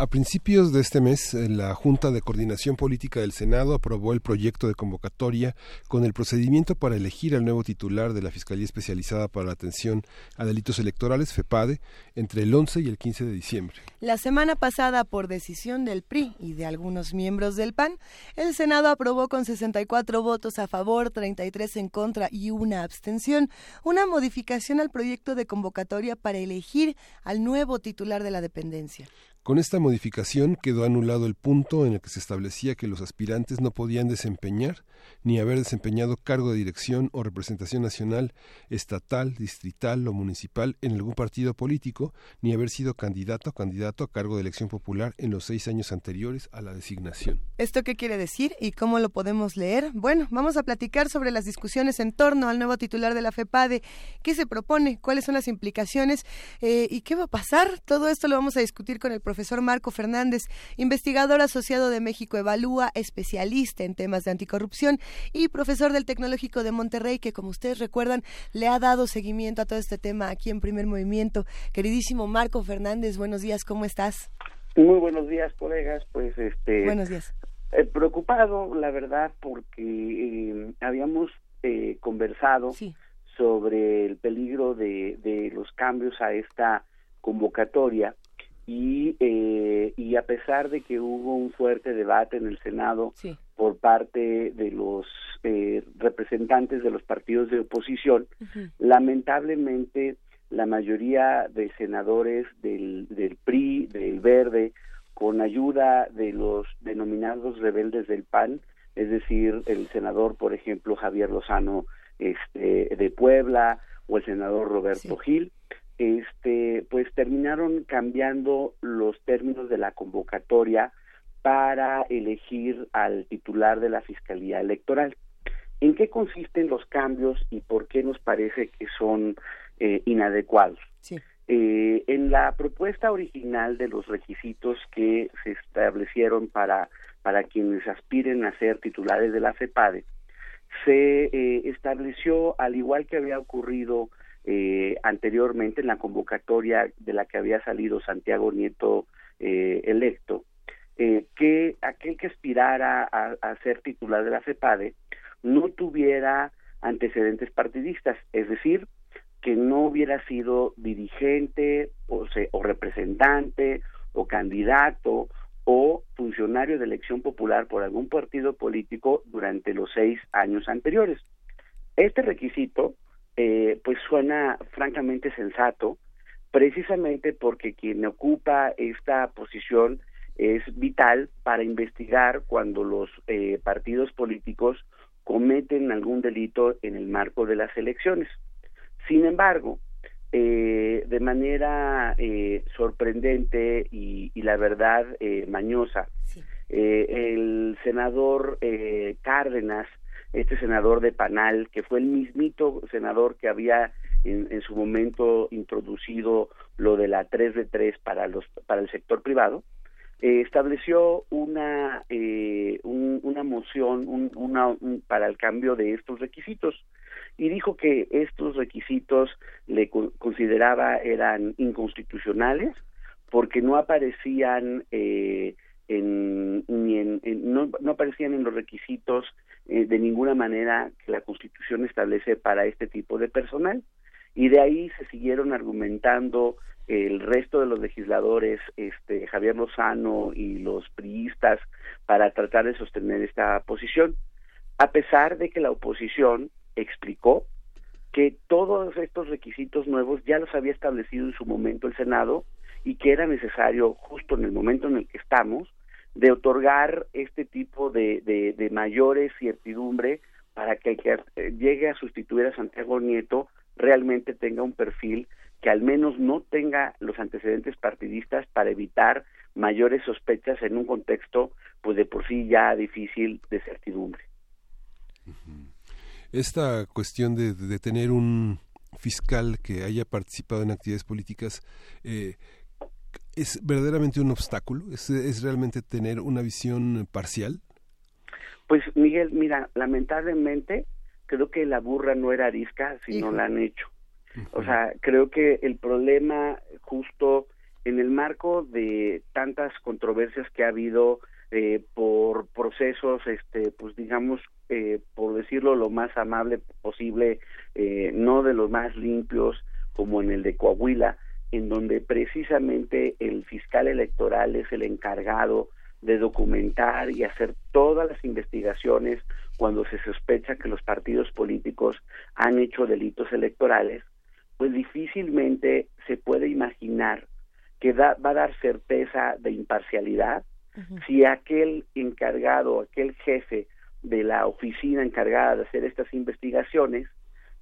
Speaker 2: A principios de este mes, eh, la Junta de Coordinación Política del Senado aprobó el proyecto de convocatoria con el procedimiento para elegir al nuevo titular de la Fiscalía Especializada para la Atención a Delitos Electorales, FEPADE, entre el 11 y el 15 de diciembre.
Speaker 1: La semana pasada, por decisión del PRI y de algunos miembros del PAN, el Senado aprobó con 64 votos a favor, 33 en contra y una abstención una modificación al proyecto de convocatoria para elegir al nuevo titular de la dependencia.
Speaker 2: Con esta modificación quedó anulado el punto en el que se establecía que los aspirantes no podían desempeñar ni haber desempeñado cargo de dirección o representación nacional, estatal, distrital o municipal en algún partido político, ni haber sido candidato o candidato a cargo de elección popular en los seis años anteriores a la designación.
Speaker 1: ¿Esto qué quiere decir y cómo lo podemos leer? Bueno, vamos a platicar sobre las discusiones en torno al nuevo titular de la FEPADE. ¿Qué se propone? ¿Cuáles son las implicaciones? Eh, ¿Y qué va a pasar? Todo esto lo vamos a discutir con el profesor profesor Marco Fernández, investigador asociado de México Evalúa, especialista en temas de anticorrupción y profesor del Tecnológico de Monterrey, que como ustedes recuerdan, le ha dado seguimiento a todo este tema aquí en Primer Movimiento. Queridísimo Marco Fernández, buenos días, ¿cómo estás?
Speaker 11: Muy buenos días, colegas. Pues este.
Speaker 1: Buenos días.
Speaker 11: Eh, preocupado, la verdad, porque eh, habíamos eh, conversado sobre el peligro de, de los cambios a esta convocatoria y, eh, y a pesar de que hubo un fuerte debate en el Senado por parte de los eh, representantes de los partidos de oposición, lamentablemente la mayoría de senadores del, del PRI, del Verde, con ayuda de los denominados rebeldes del PAN, es decir, el senador, por ejemplo, Javier Lozano este, de Puebla o el senador Roberto Gil, este, pues terminaron cambiando los términos de la convocatoria para elegir al titular de la Fiscalía Electoral. ¿En qué consisten los cambios y por qué nos parece que son eh, inadecuados? Eh, en la propuesta original de los requisitos que se establecieron para, para quienes aspiren a ser titulares de la CEPADE, se eh, estableció, al igual que había ocurrido eh, anteriormente en la convocatoria de la que había salido Santiago Nieto eh, electo, eh, que aquel que aspirara a, ser titular de la CEPADE no tuviera antecedentes partidistas, es decir, que no hubiera sido dirigente o, o representante o candidato o funcionario de elección popular por algún partido político durante los seis años anteriores. Este requisito eh, pues suena francamente sensato, precisamente porque quien ocupa esta posición es vital para investigar cuando los eh, partidos políticos cometen algún delito en el marco de las elecciones. Sin embargo, eh, de manera sorprendente y, la verdad mañosa, el senador Cárdenas este senador de Panal, que fue el mismito senador que había en, su momento introducido lo de la 3 de 3 para, los, para el sector privado, eh, estableció una, eh, una moción una, para el cambio de estos requisitos. Y dijo que estos requisitos le consideraba eran inconstitucionales porque no aparecían eh, en, ni en, no, aparecían en los requisitos eh, de ninguna manera que la Constitución establece para este tipo de personal. Y de ahí se siguieron argumentando el resto de los legisladores, este, Javier Lozano y los priistas, para tratar de sostener esta posición, a pesar de que la oposición explicó que todos estos requisitos nuevos ya los había establecido en su momento el Senado y que era necesario, justo en el momento en el que estamos, de otorgar este tipo de, de, mayores certidumbre para que el que eh, llegue a sustituir a Santiago Nieto realmente tenga un perfil que al menos no tenga los antecedentes partidistas para evitar mayores sospechas en un contexto pues de por sí ya difícil de certidumbre.
Speaker 2: Esta cuestión de, de tener un fiscal que haya participado en actividades políticas eh, es verdaderamente un obstáculo? ¿Es, ¿Es realmente tener una visión parcial?
Speaker 11: Pues Miguel, mira, lamentablemente creo que la burra no era arisca, sino la han hecho. O sea, creo que el problema justo en el marco de tantas controversias que ha habido eh, por procesos, este, pues digamos, eh, por decirlo lo más amable posible, eh, no de los más limpios, como en el de Coahuila, en donde precisamente el fiscal electoral es el encargado de documentar y hacer todas las investigaciones cuando se sospecha que los partidos políticos han hecho delitos electorales, pues difícilmente se puede imaginar que va a dar certeza de imparcialidad si aquel encargado, aquel jefe de la oficina encargada de hacer estas investigaciones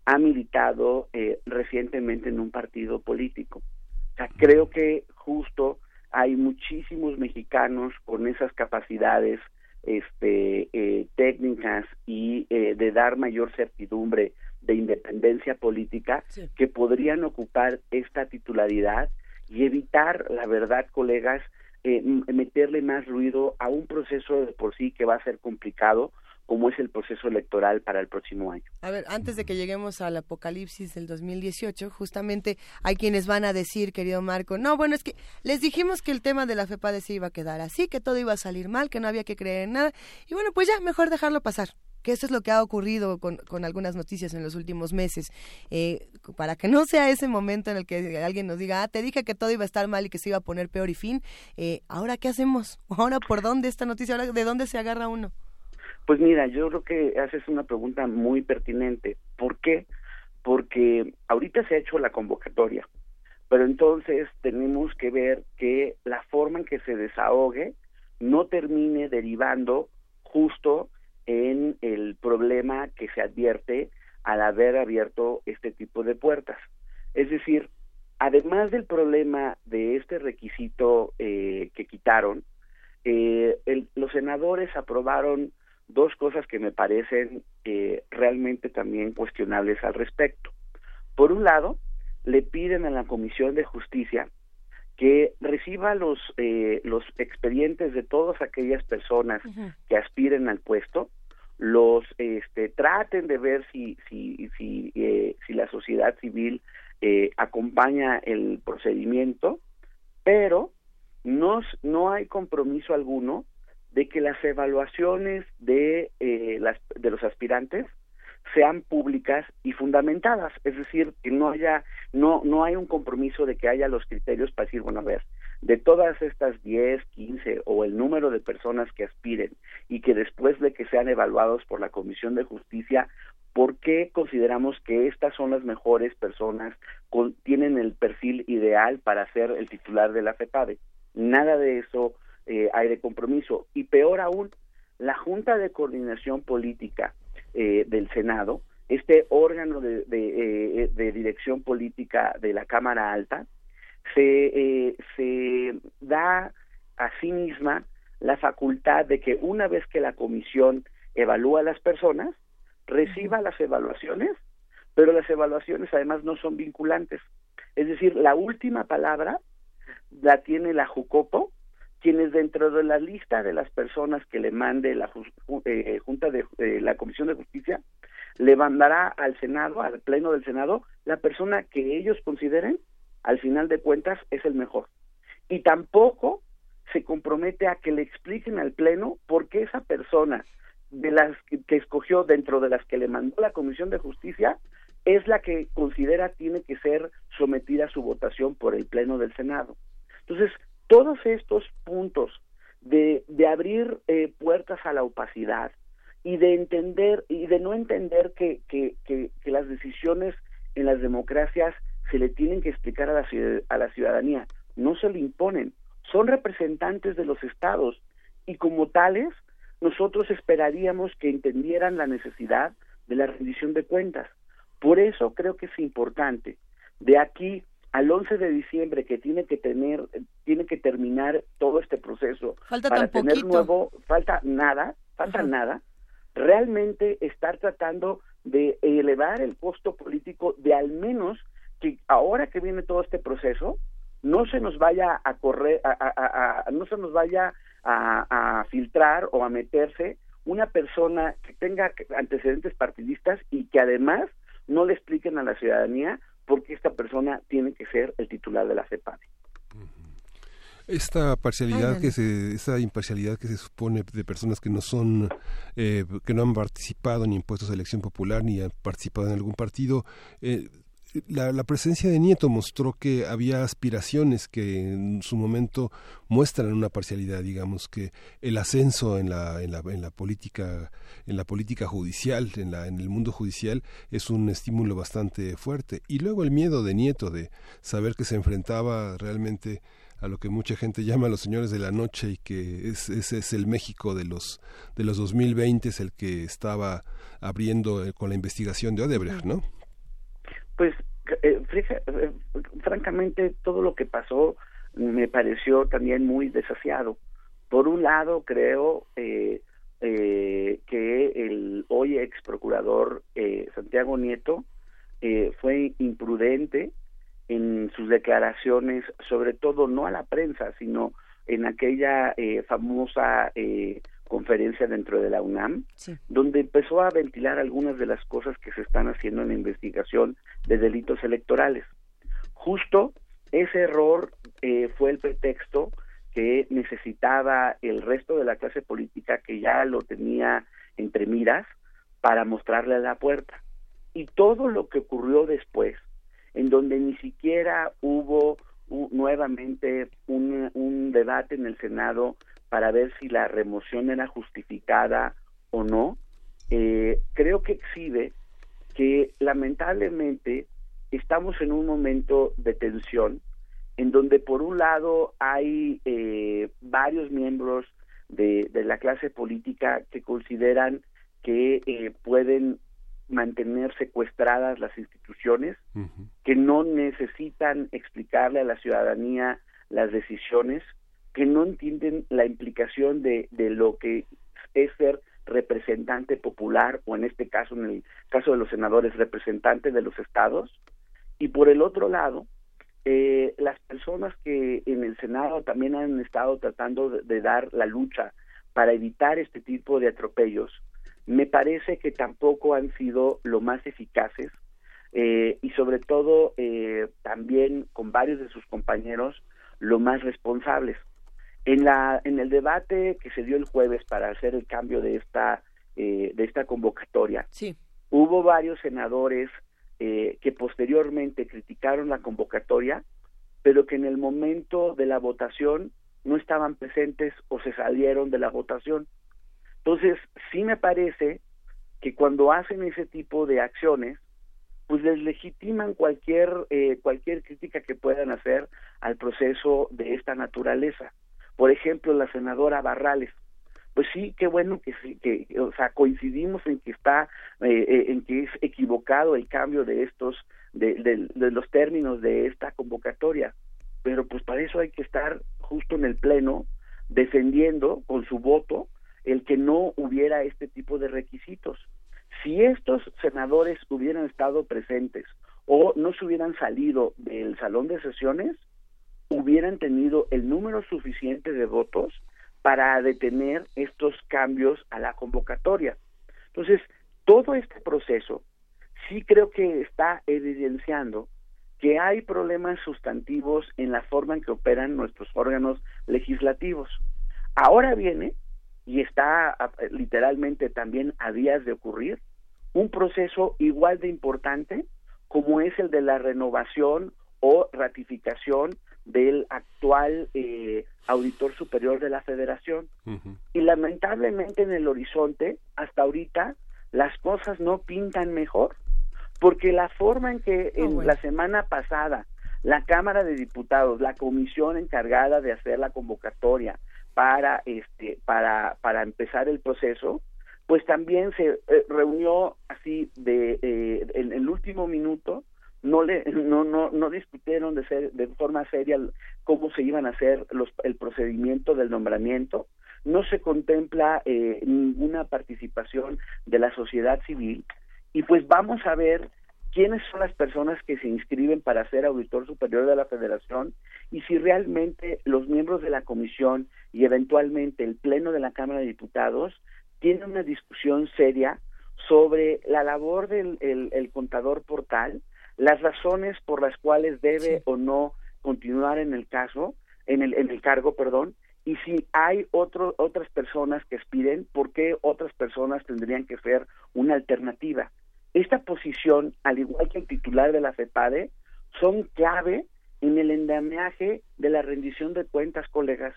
Speaker 11: ha militado eh, recientemente en un partido político. O sea, creo que justo hay muchísimos mexicanos con esas capacidades este, eh, técnicas y eh, de dar mayor certidumbre de independencia política que podrían ocupar esta titularidad y evitar, la verdad, colegas, eh, meterle más ruido a un proceso de por sí que va a ser complicado, como es el proceso electoral para el próximo año.
Speaker 1: A ver, antes de que lleguemos al apocalipsis del 2018, justamente hay quienes van a decir, querido Marco, no, bueno, es que les dijimos que el tema de la FEPADE se iba a quedar así, que todo iba a salir mal, que no había que creer en nada, y bueno, pues ya, mejor dejarlo pasar que eso es lo que ha ocurrido con, con algunas noticias en los últimos meses, eh, para que no sea ese momento en el que alguien nos diga, ah, te dije que todo iba a estar mal y que se iba a poner peor y fin, eh, ahora qué hacemos, (laughs) ahora por dónde esta noticia, ahora de dónde se agarra uno.
Speaker 11: Pues mira, yo creo que haces una pregunta muy pertinente. ¿Por qué? Porque ahorita se ha hecho la convocatoria, pero entonces tenemos que ver que la forma en que se desahogue no termine derivando justo en el problema que se advierte al haber abierto este tipo de puertas. Es decir, además del problema de este requisito eh, que quitaron, eh, los senadores aprobaron dos cosas que me parecen eh, realmente también cuestionables al respecto. Por un lado, le piden a la Comisión de Justicia que reciba los eh, los expedientes de todas aquellas personas que aspiren al puesto, los este, traten de ver si si si, eh, si la sociedad civil acompaña el procedimiento, pero no no hay compromiso alguno de que las evaluaciones de, eh, las, de los aspirantes sean públicas y fundamentadas, es decir, que no haya, no, no hay un compromiso de que haya los criterios para decir, bueno, a ver, de todas estas 10, 15 o el número de personas que aspiren y que después de que sean evaluados por la Comisión de Justicia, ¿por qué consideramos que estas son las mejores personas, con, tienen el perfil ideal para ser el titular de la FEPADE? Nada de eso eh, hay de compromiso. Y peor aún, la Junta de Coordinación Política eh, del Senado, este órgano de, eh, de, dirección política de la Cámara Alta, se, se da a sí misma la facultad de que una vez que la comisión evalúa a las personas, reciba las evaluaciones, pero las evaluaciones además no son vinculantes. Es decir, la última palabra la tiene la JUCOPO quienes dentro de la lista de las personas que le mande la eh, Junta de eh, la Comisión de Justicia le mandará al Senado, al Pleno del Senado, la persona que ellos consideren, al final de cuentas, es el mejor. Y tampoco se compromete a que le expliquen al Pleno por qué esa persona de las que, que escogió dentro de las que le mandó la Comisión de Justicia es la que considera tiene que ser sometida a su votación por el Pleno del Senado. Entonces, todos estos puntos de, de abrir eh, puertas a la opacidad y de entender y de no entender que, que, que, las decisiones en las democracias se le tienen que explicar a la, a la ciudadanía, no se le imponen, son representantes de los estados y como tales nosotros esperaríamos que entendieran la necesidad de la rendición de cuentas. Por eso creo que es importante de aquí al 11 de diciembre que tiene que tener tiene que terminar todo este proceso
Speaker 1: falta
Speaker 11: para tener
Speaker 1: nuevo
Speaker 11: falta nada falta nada realmente estar tratando de elevar el costo político de al menos que ahora que viene todo este proceso no se nos vaya a correr, a, no se nos vaya a, filtrar o a meterse una persona que tenga antecedentes partidistas y que además no le expliquen a la ciudadanía por qué esta persona tiene que ser el titular de la CEPADE.
Speaker 2: Esta parcialidad que se, esa imparcialidad que se supone de personas que no son, eh, que no han participado ni en puestos elección popular ni han participado en algún partido, eh, la, presencia de Nieto mostró que había aspiraciones que en su momento muestran una parcialidad, digamos que el ascenso en la, en la, en la política en la política judicial, en, la, en el mundo judicial es un estímulo bastante fuerte y luego el miedo de Nieto de saber que se enfrentaba realmente a lo que mucha gente llama los señores de la noche y que es, ese es el México de los de los 2020 es el que estaba abriendo eh, con la investigación de Odebrecht, ¿no?
Speaker 11: Pues eh, eh, francamente todo lo que pasó me pareció también muy desasiado. Por un lado creo eh, que el hoy ex procurador Santiago Nieto fue imprudente en sus declaraciones, sobre todo no a la prensa, sino en aquella eh, famosa eh, conferencia dentro de la UNAM, donde empezó a ventilar algunas de las cosas que se están haciendo en la investigación de delitos electorales. Justo ese error eh, fue el pretexto que necesitaba el resto de la clase política que ya lo tenía entre miras para mostrarle la puerta. Y todo lo que ocurrió después, en donde ni siquiera hubo nuevamente un, un debate en el Senado para ver si la remoción era justificada o no, eh, creo que exhibe que lamentablemente estamos en un momento de tensión en donde por un lado hay eh, varios miembros de, de, la clase política que consideran que eh, pueden mantener secuestradas las instituciones, que no necesitan explicarle a la ciudadanía las decisiones, que no entienden la implicación de, de lo que es ser representante popular o en este caso, en el caso de los senadores, representante de los estados. Y por el otro lado, eh, las personas que en el Senado también han estado tratando de dar la lucha para evitar este tipo de atropellos, me parece que tampoco han sido lo más eficaces eh, y sobre todo eh, también con varios de sus compañeros lo más responsables. En la en el debate que se dio el jueves para hacer el cambio de esta eh, de esta convocatoria,
Speaker 1: sí.
Speaker 11: hubo varios senadores que posteriormente criticaron la convocatoria, pero que en el momento de la votación no estaban presentes o se salieron de la votación. Entonces, sí me parece que cuando hacen ese tipo de acciones, pues les legitiman cualquier eh, cualquier crítica que puedan hacer al proceso de esta naturaleza. Por ejemplo, la senadora Barrales, pues sí, qué bueno que que o sea coincidimos en que está eh, eh, en que es equivocado el cambio de estos de, de los términos de esta convocatoria, pero pues para eso hay que estar justo en el pleno defendiendo con su voto el que no hubiera este tipo de requisitos. Si estos senadores hubieran estado presentes o no se hubieran salido del salón de sesiones, hubieran tenido el número suficiente de votos para detener estos cambios a la convocatoria. Entonces, todo este proceso sí creo que está evidenciando que hay problemas sustantivos en la forma en que operan nuestros órganos legislativos. Ahora viene y está literalmente también a días de ocurrir un proceso igual de importante como es el de la renovación o ratificación del actual eh, auditor superior de la federación. Y lamentablemente en el horizonte, hasta ahorita, las cosas no pintan mejor, porque la forma en que ah, en la semana pasada la Cámara de Diputados, la comisión encargada de hacer la convocatoria, para este para para empezar el proceso pues también se eh, reunió así de eh, en el último minuto no le no no no discutieron de ser de forma seria cómo se iban a hacer los el procedimiento del nombramiento. No se contempla eh, ninguna participación de la sociedad civil. Y pues vamos a ver quiénes son las personas que se inscriben para ser auditor superior de la federación y si realmente los miembros de la comisión y eventualmente el pleno de la Cámara de Diputados tienen una discusión seria sobre la labor del el, contador portal, las razones por las cuales debe o no continuar en el caso, en el, en el cargo, perdón, y si hay otro, otras personas que aspiren, ¿por qué otras personas tendrían que ser una alternativa? Esta posición, al igual que el titular de la FEPADE, son clave en el endamaje de la rendición de cuentas, colegas.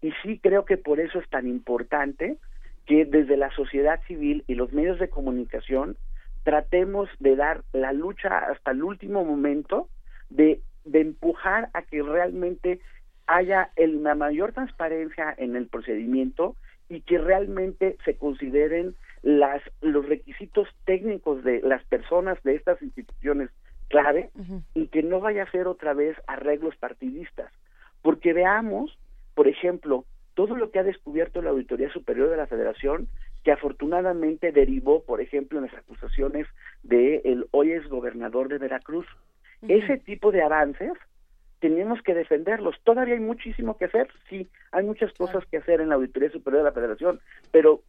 Speaker 11: Y sí creo que por eso es tan importante que desde la sociedad civil y los medios de comunicación tratemos de dar la lucha hasta el último momento, de, de empujar a que realmente haya el, la mayor transparencia en el procedimiento y que realmente se consideren las, los requisitos técnicos de las personas de estas instituciones clave y que no vaya a ser otra vez arreglos partidistas. Porque veamos, por ejemplo, todo lo que ha descubierto la Auditoría Superior de la Federación, que afortunadamente derivó, por ejemplo, en las acusaciones de el hoy es gobernador de Veracruz. Ese tipo de avances tenemos que defenderlos. Todavía hay muchísimo que hacer, sí, hay muchas cosas que hacer en la Auditoría Superior de la Federación, pero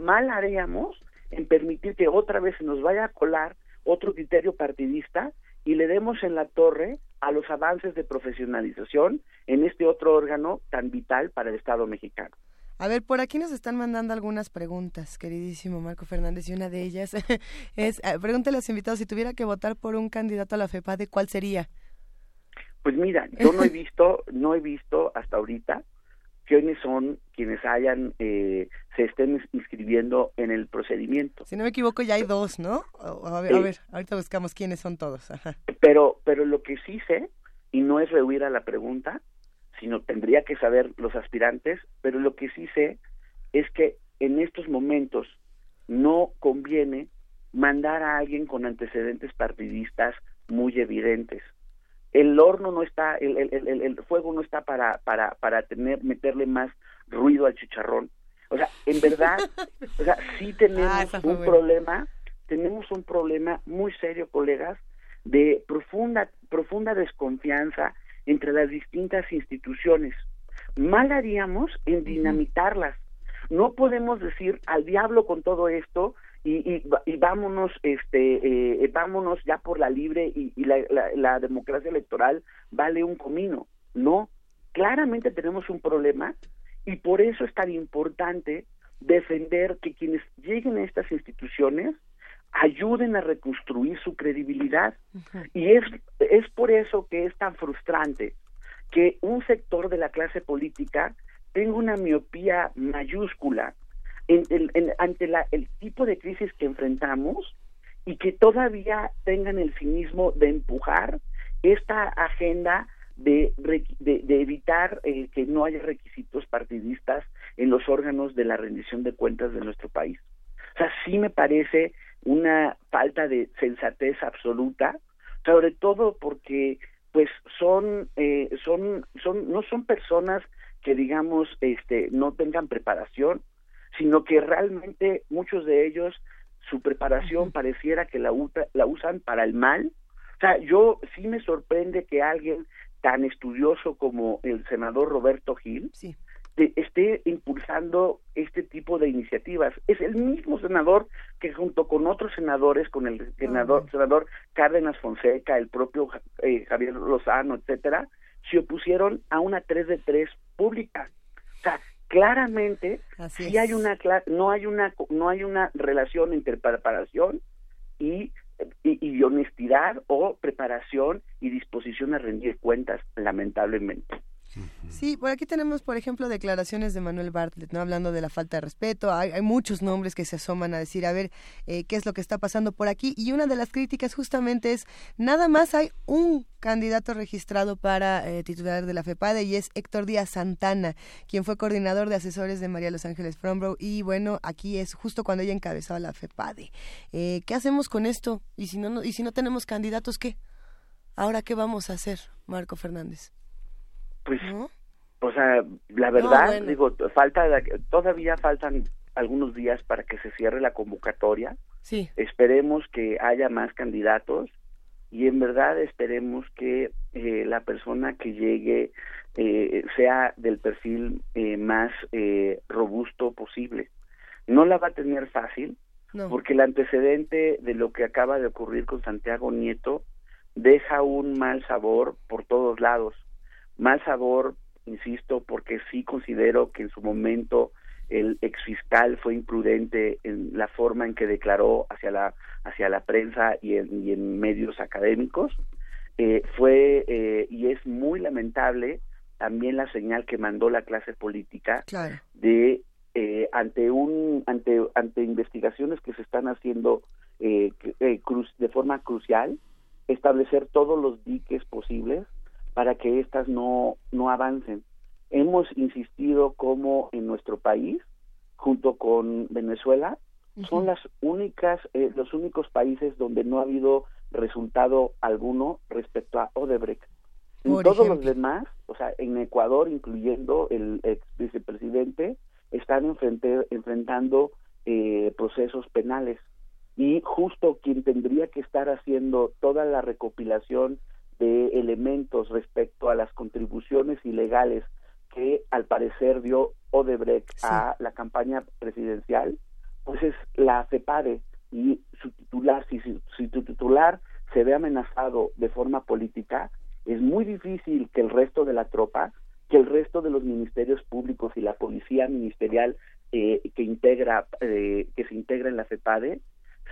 Speaker 11: mal haríamos en permitir que otra vez se nos vaya a colar otro criterio partidista y le demos en la torre a los avances de profesionalización en este otro órgano tan vital para el Estado mexicano.
Speaker 1: A ver, por aquí nos están mandando algunas preguntas, queridísimo Marco Fernández, y una de ellas (laughs) es, eh, pregúntale a los invitados, si tuviera que votar por un candidato a la FEPADE, ¿cuál sería?
Speaker 11: Pues mira, yo no he (laughs) visto, no he visto hasta ahorita quiénes son quienes hayan eh, se estén inscribiendo en el procedimiento.
Speaker 1: Si no me equivoco ya hay dos, ¿no? A ver, a ver ahorita buscamos quiénes son todos.
Speaker 11: Pero, pero lo que sí sé y no es rehuir a la pregunta, sino tendría que saber los aspirantes, pero lo que sí sé es que en estos momentos no conviene mandar a alguien con antecedentes partidistas muy evidentes. El horno no está, el, el, el, fuego no está para, para, para tener, meterle más ruido al chicharrón. O sea, en verdad, o sea, sí tenemos ah, un problema, tenemos un problema muy serio, colegas, de profunda, profunda desconfianza entre las distintas instituciones. Mal haríamos en dinamitarlas. No podemos decir al diablo con todo esto, y, y, vámonos este eh, vámonos ya por la libre y, la, la, democracia electoral vale un comino no claramente tenemos un problema y por eso es tan importante defender que quienes lleguen a estas instituciones ayuden a reconstruir su credibilidad y es es por eso que es tan frustrante que un sector de la clase política tenga una miopía mayúscula ante la, el tipo de crisis que enfrentamos y que todavía tengan el cinismo de empujar esta agenda de, de, evitar eh, que no haya requisitos partidistas en los órganos de la rendición de cuentas de nuestro país. O sea, sí me parece una falta de sensatez absoluta, sobre todo porque pues son eh, son son no son personas que digamos este no tengan preparación sino que realmente muchos de ellos su preparación pareciera que la, la usan para el mal. O sea, yo sí me sorprende que alguien tan estudioso como el senador Roberto Gil esté impulsando este tipo de iniciativas. Es el mismo senador que junto con otros senadores, con el senador, senador Cárdenas Fonseca, el propio eh, Javier Lozano, etcétera, se opusieron a una 3 de 3 pública. O sea, claramente si hay una no hay una no hay una relación entre preparación y, y, honestidad o preparación y disposición a rendir cuentas lamentablemente
Speaker 1: Sí, por aquí tenemos, por ejemplo, declaraciones de Manuel Bartlett, ¿no? Hablando de la falta de respeto. Hay, muchos nombres que se asoman a decir, a ver, eh, qué es lo que está pasando por aquí. Y una de las críticas justamente es, nada más hay un candidato registrado para eh, titular de la FEPADE y es Héctor Díaz Santana, quien fue coordinador de asesores de María Los Ángeles Frombro. Y bueno, aquí es justo cuando ella encabezaba la FEPADE. Eh, ¿Qué hacemos con esto? ¿Y si, no, ¿Y si no tenemos candidatos, qué? Ahora, ¿qué vamos a hacer, Marco Fernández?
Speaker 11: Pues, o sea, la verdad, digo, falta, todavía faltan algunos días para que se cierre la convocatoria.
Speaker 1: Sí.
Speaker 11: Esperemos que haya más candidatos y en verdad esperemos que eh, la persona que llegue eh, sea del perfil eh, más robusto posible. No la va a tener fácil, porque el antecedente de lo que acaba de ocurrir con Santiago Nieto deja un mal sabor por todos lados. Mal sabor, insisto, porque sí considero que en su momento el exfiscal fue imprudente en la forma en que declaró hacia la hacia la prensa y en, medios académicos. Eh, fue eh, y es muy lamentable también la señal que mandó la clase política de eh, ante un ante ante investigaciones que se están haciendo de forma crucial establecer todos los diques posibles para que éstas no no avancen hemos insistido como en nuestro país, junto con Venezuela, son las únicas, eh, los únicos países donde no ha habido resultado alguno respecto a Odebrecht. En todos los demás, o sea, en Ecuador, incluyendo el ex vicepresidente, están enfrentando eh, procesos penales. Y justo quien tendría que estar haciendo toda la recopilación de elementos respecto a las contribuciones ilegales que al parecer dio Odebrecht a la campaña presidencial, pues es la CEPADE. Y su titular, si, si, su titular se ve amenazado de forma política, es muy difícil que el resto de la tropa, que el resto de los ministerios públicos y la policía ministerial eh, que integra, eh, que se integra en la CEPADE,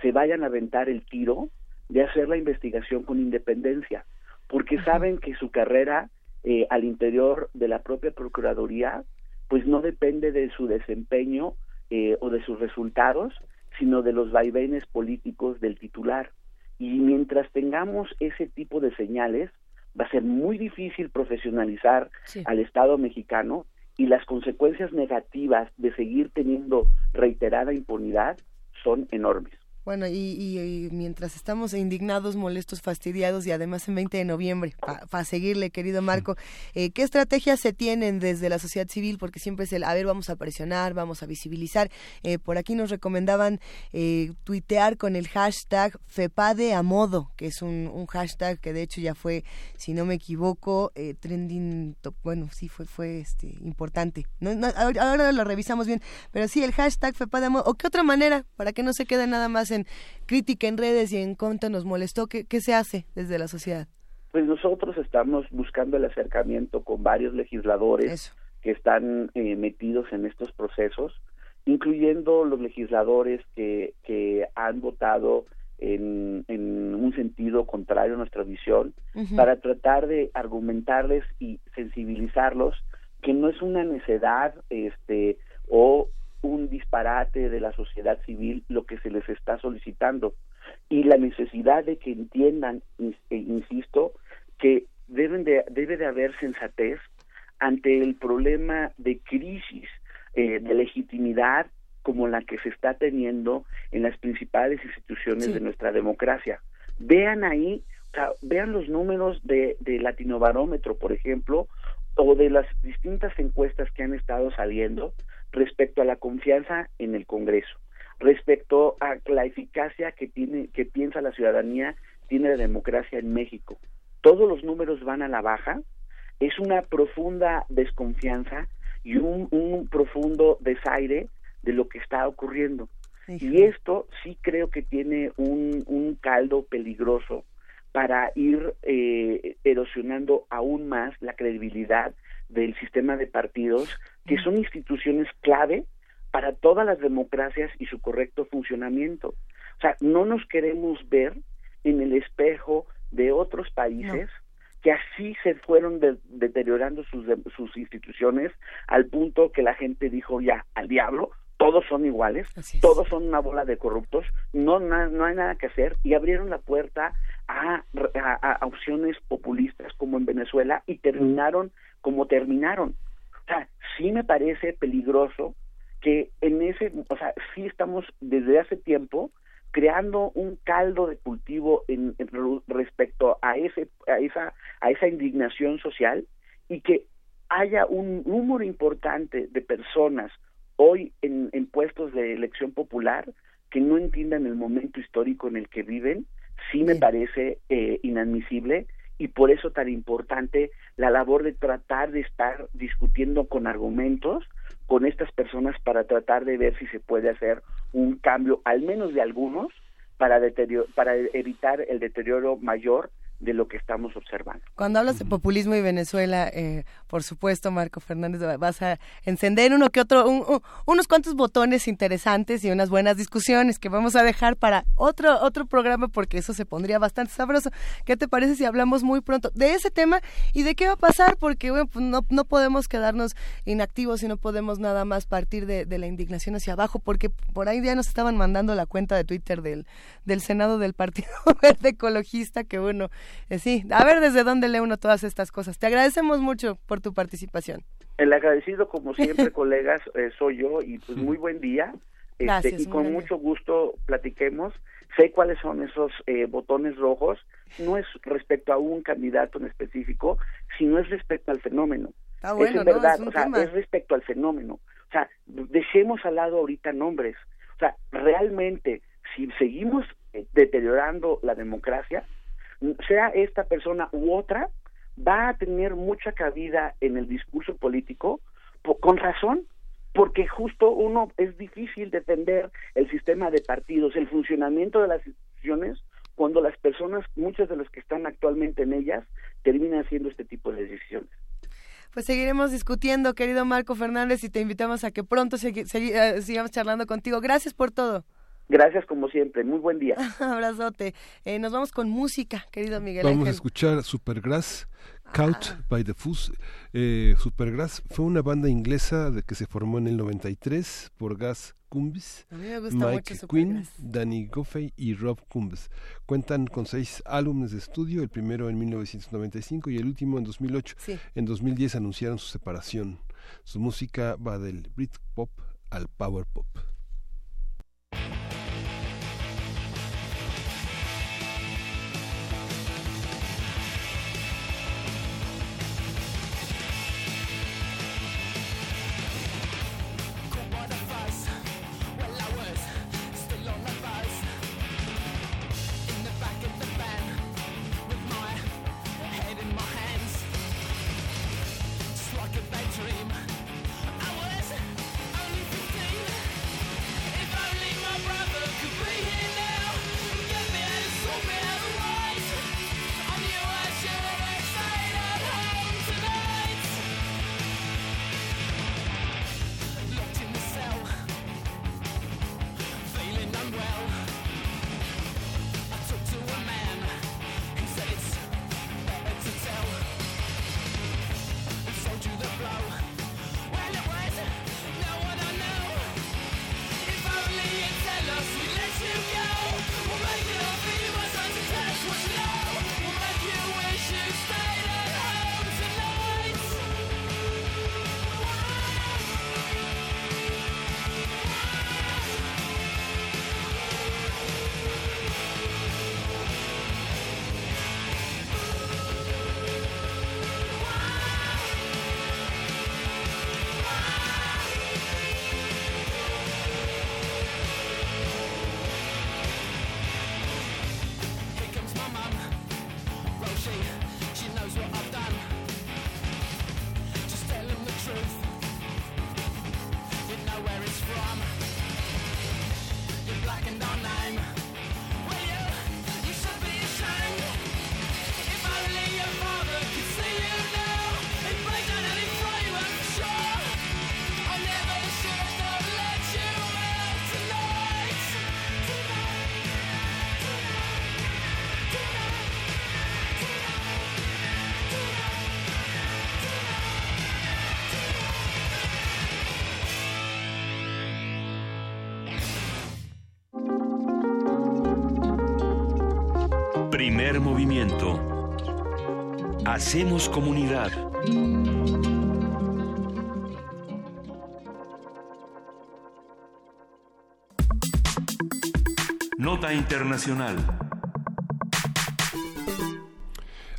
Speaker 11: se vayan a aventar el tiro de hacer la investigación con independencia, porque saben que su carrera eh, al interior de la propia Procuraduría, pues no depende de su desempeño eh, o de sus resultados, sino de los vaivenes políticos del titular. Y mientras tengamos ese tipo de señales, va a ser muy difícil profesionalizar al Estado mexicano y las consecuencias negativas de seguir teniendo reiterada impunidad son enormes.
Speaker 1: Bueno, y, mientras estamos indignados, molestos, fastidiados y además en 20 de noviembre, para seguirle, querido Marco, eh, ¿qué estrategias se tienen desde la sociedad civil? Porque siempre es el, a ver, vamos a presionar, vamos a visibilizar. Eh, por aquí nos recomendaban eh, tuitear con el hashtag FEPADE a modo, que es un, hashtag que de hecho ya fue, si no me equivoco, trending, bueno, sí fue fue este importante. No, ahora, lo revisamos bien, pero sí, el hashtag FEPADE a modo. ¿O qué otra manera? Para que no se quede nada más en crítica en redes y en contra nos molestó. ¿Qué, qué se hace desde la sociedad?
Speaker 11: Pues nosotros estamos buscando el acercamiento con varios legisladores que están eh, metidos en estos procesos, incluyendo los legisladores que, que han votado en, en, un sentido contrario a nuestra visión, para tratar de argumentarles y sensibilizarlos que no es una necedad este, o un disparate de la sociedad civil lo que se les está solicitando y la necesidad de que entiendan, e insisto, que deben de, debe de haber sensatez ante el problema de crisis eh, de legitimidad como la que se está teniendo en las principales instituciones de nuestra democracia. Vean ahí, vean los números de, de Latinobarómetro, por ejemplo, o de las distintas encuestas que han estado saliendo, respecto a la confianza en el Congreso, respecto a la eficacia que tiene que piensa la ciudadanía tiene la democracia en México. Todos los números van a la baja, es una profunda desconfianza y un, profundo desaire de lo que está ocurriendo. Y esto sí creo que tiene un, un caldo peligroso para ir eh, erosionando aún más la credibilidad del sistema de partidos, que son instituciones clave para todas las democracias y su correcto funcionamiento. O sea, no nos queremos ver en el espejo de otros países que así se fueron deteriorando sus, sus instituciones al punto que la gente dijo ya al diablo, todos son iguales, todos son una bola de corruptos, no, no hay nada que hacer y abrieron la puerta a, a, opciones populistas como en Venezuela y terminaron como terminaron. O sea, sí me parece peligroso que en ese, o sea, sí estamos desde hace tiempo creando un caldo de cultivo en, respecto a ese a esa a esa indignación social y que haya un número importante de personas hoy en, puestos de elección popular que no entiendan el momento histórico en el que viven, sí me parece eh, inadmisible y por eso tan importante la labor de tratar de estar discutiendo con argumentos con estas personas para tratar de ver si se puede hacer un cambio, al menos de algunos, para, para evitar el deterioro mayor de lo que estamos observando.
Speaker 1: Cuando hablas de populismo y Venezuela, eh, por supuesto, Marco Fernández, vas a encender uno que otro, unos cuantos botones interesantes y unas buenas discusiones que vamos a dejar para otro otro programa porque eso se pondría bastante sabroso. ¿Qué te parece si hablamos muy pronto de ese tema y de qué va a pasar? Porque bueno, pues no, no podemos quedarnos inactivos y no podemos nada más partir de, de, la indignación hacia abajo, porque por ahí ya nos estaban mandando la cuenta de Twitter del, del Senado del Partido (laughs) Verde Ecologista, que bueno, eh, sí, a ver desde dónde lee uno todas estas cosas. Te agradecemos mucho por tu participación.
Speaker 11: El agradecido, como siempre, (laughs) colegas, eh, soy yo y pues muy buen día. Este, y con mucho gusto platiquemos. Sé cuáles son esos eh, botones rojos. No es respecto a un candidato en específico, sino es respecto al fenómeno.
Speaker 1: Ah, bueno,
Speaker 11: es verdad, o sea, es respecto al fenómeno. O sea, dejemos al lado ahorita nombres. O sea, realmente, si seguimos deteriorando la democracia, sea esta persona u otra, va a tener mucha cabida en el discurso político, con razón, porque justo uno es difícil defender el sistema de partidos, el funcionamiento de las instituciones, cuando las personas, muchas de las que están actualmente en ellas, terminan haciendo este tipo de decisiones.
Speaker 1: Pues seguiremos discutiendo, querido Marco Fernández, y te invitamos a que pronto eh, sigamos charlando contigo. Gracias por todo.
Speaker 11: Gracias como siempre, muy buen día. (laughs)
Speaker 1: Abrazote. Eh, nos vamos con música, querido Miguel.
Speaker 12: Vamos a escuchar Supergrass, Caught by the Fuzz. Eh, Supergrass fue una banda inglesa de que se formó en el 93 por Gas Cumbis, Mike Quinn, Danny Goffey y Rob Cumbs. Cuentan con seis álbumes de estudio, el primero en 1995 y el último en 2008. En 2010 anunciaron su separación. Su música va del Britpop al Power Pop.
Speaker 3: Hacemos comunidad. Nota Internacional.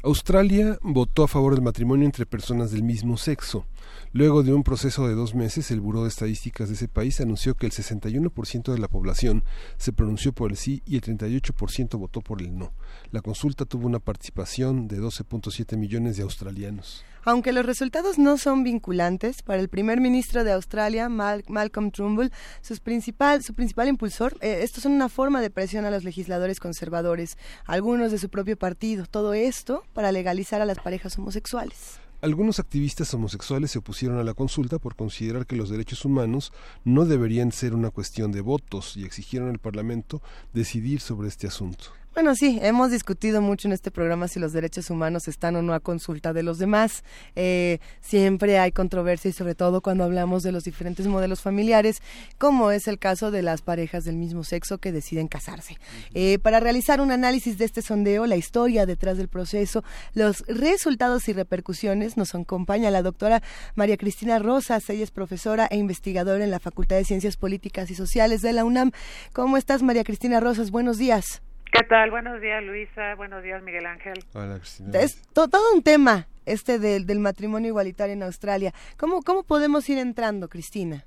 Speaker 12: Australia votó a favor del matrimonio entre personas del mismo sexo.
Speaker 2: Luego de un proceso de dos meses, el Buró de Estadísticas de ese país anunció que el 61% de la población se pronunció por el sí y el 38% votó por el no. La consulta tuvo una participación de 12.7 millones de australianos.
Speaker 1: Aunque los resultados no son vinculantes, para el primer ministro de Australia, Malcolm Turnbull, su principal, su principal impulsor, eh, estos son una forma de presión a los legisladores conservadores, algunos de su propio partido. Todo esto para legalizar a las parejas homosexuales.
Speaker 2: Algunos activistas homosexuales se opusieron a la consulta por considerar que los derechos humanos no deberían ser una cuestión de votos y exigieron al Parlamento decidir sobre este asunto.
Speaker 1: Bueno, sí, hemos discutido mucho en este programa si los derechos humanos están o no a consulta de los demás. Eh, siempre hay controversia y sobre todo cuando hablamos de los diferentes modelos familiares, como es el caso de las parejas del mismo sexo que deciden casarse. Eh, para realizar un análisis de este sondeo, la historia detrás del proceso, los resultados y repercusiones, nos acompaña la doctora María Cristina Rosas. Ella es profesora e investigadora en la Facultad de Ciencias Políticas y Sociales de la UNAM. ¿Cómo estás, María Cristina Rosas? Buenos días.
Speaker 13: ¿Qué tal? Buenos días, Luisa. Buenos días, Miguel Ángel.
Speaker 2: Hola, Cristina.
Speaker 1: Es todo un tema este del, del matrimonio igualitario en Australia. ¿Cómo, ¿Cómo podemos ir entrando, Cristina?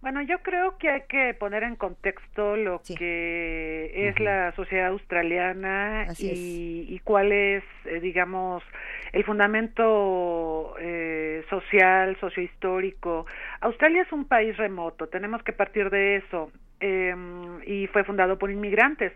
Speaker 13: Bueno, yo creo que hay que poner en contexto lo que es la sociedad australiana y, y, cuál es, eh, digamos, el fundamento eh, social, sociohistórico. Australia es un país remoto, tenemos que partir de eso. Eh, y fue fundado por inmigrantes.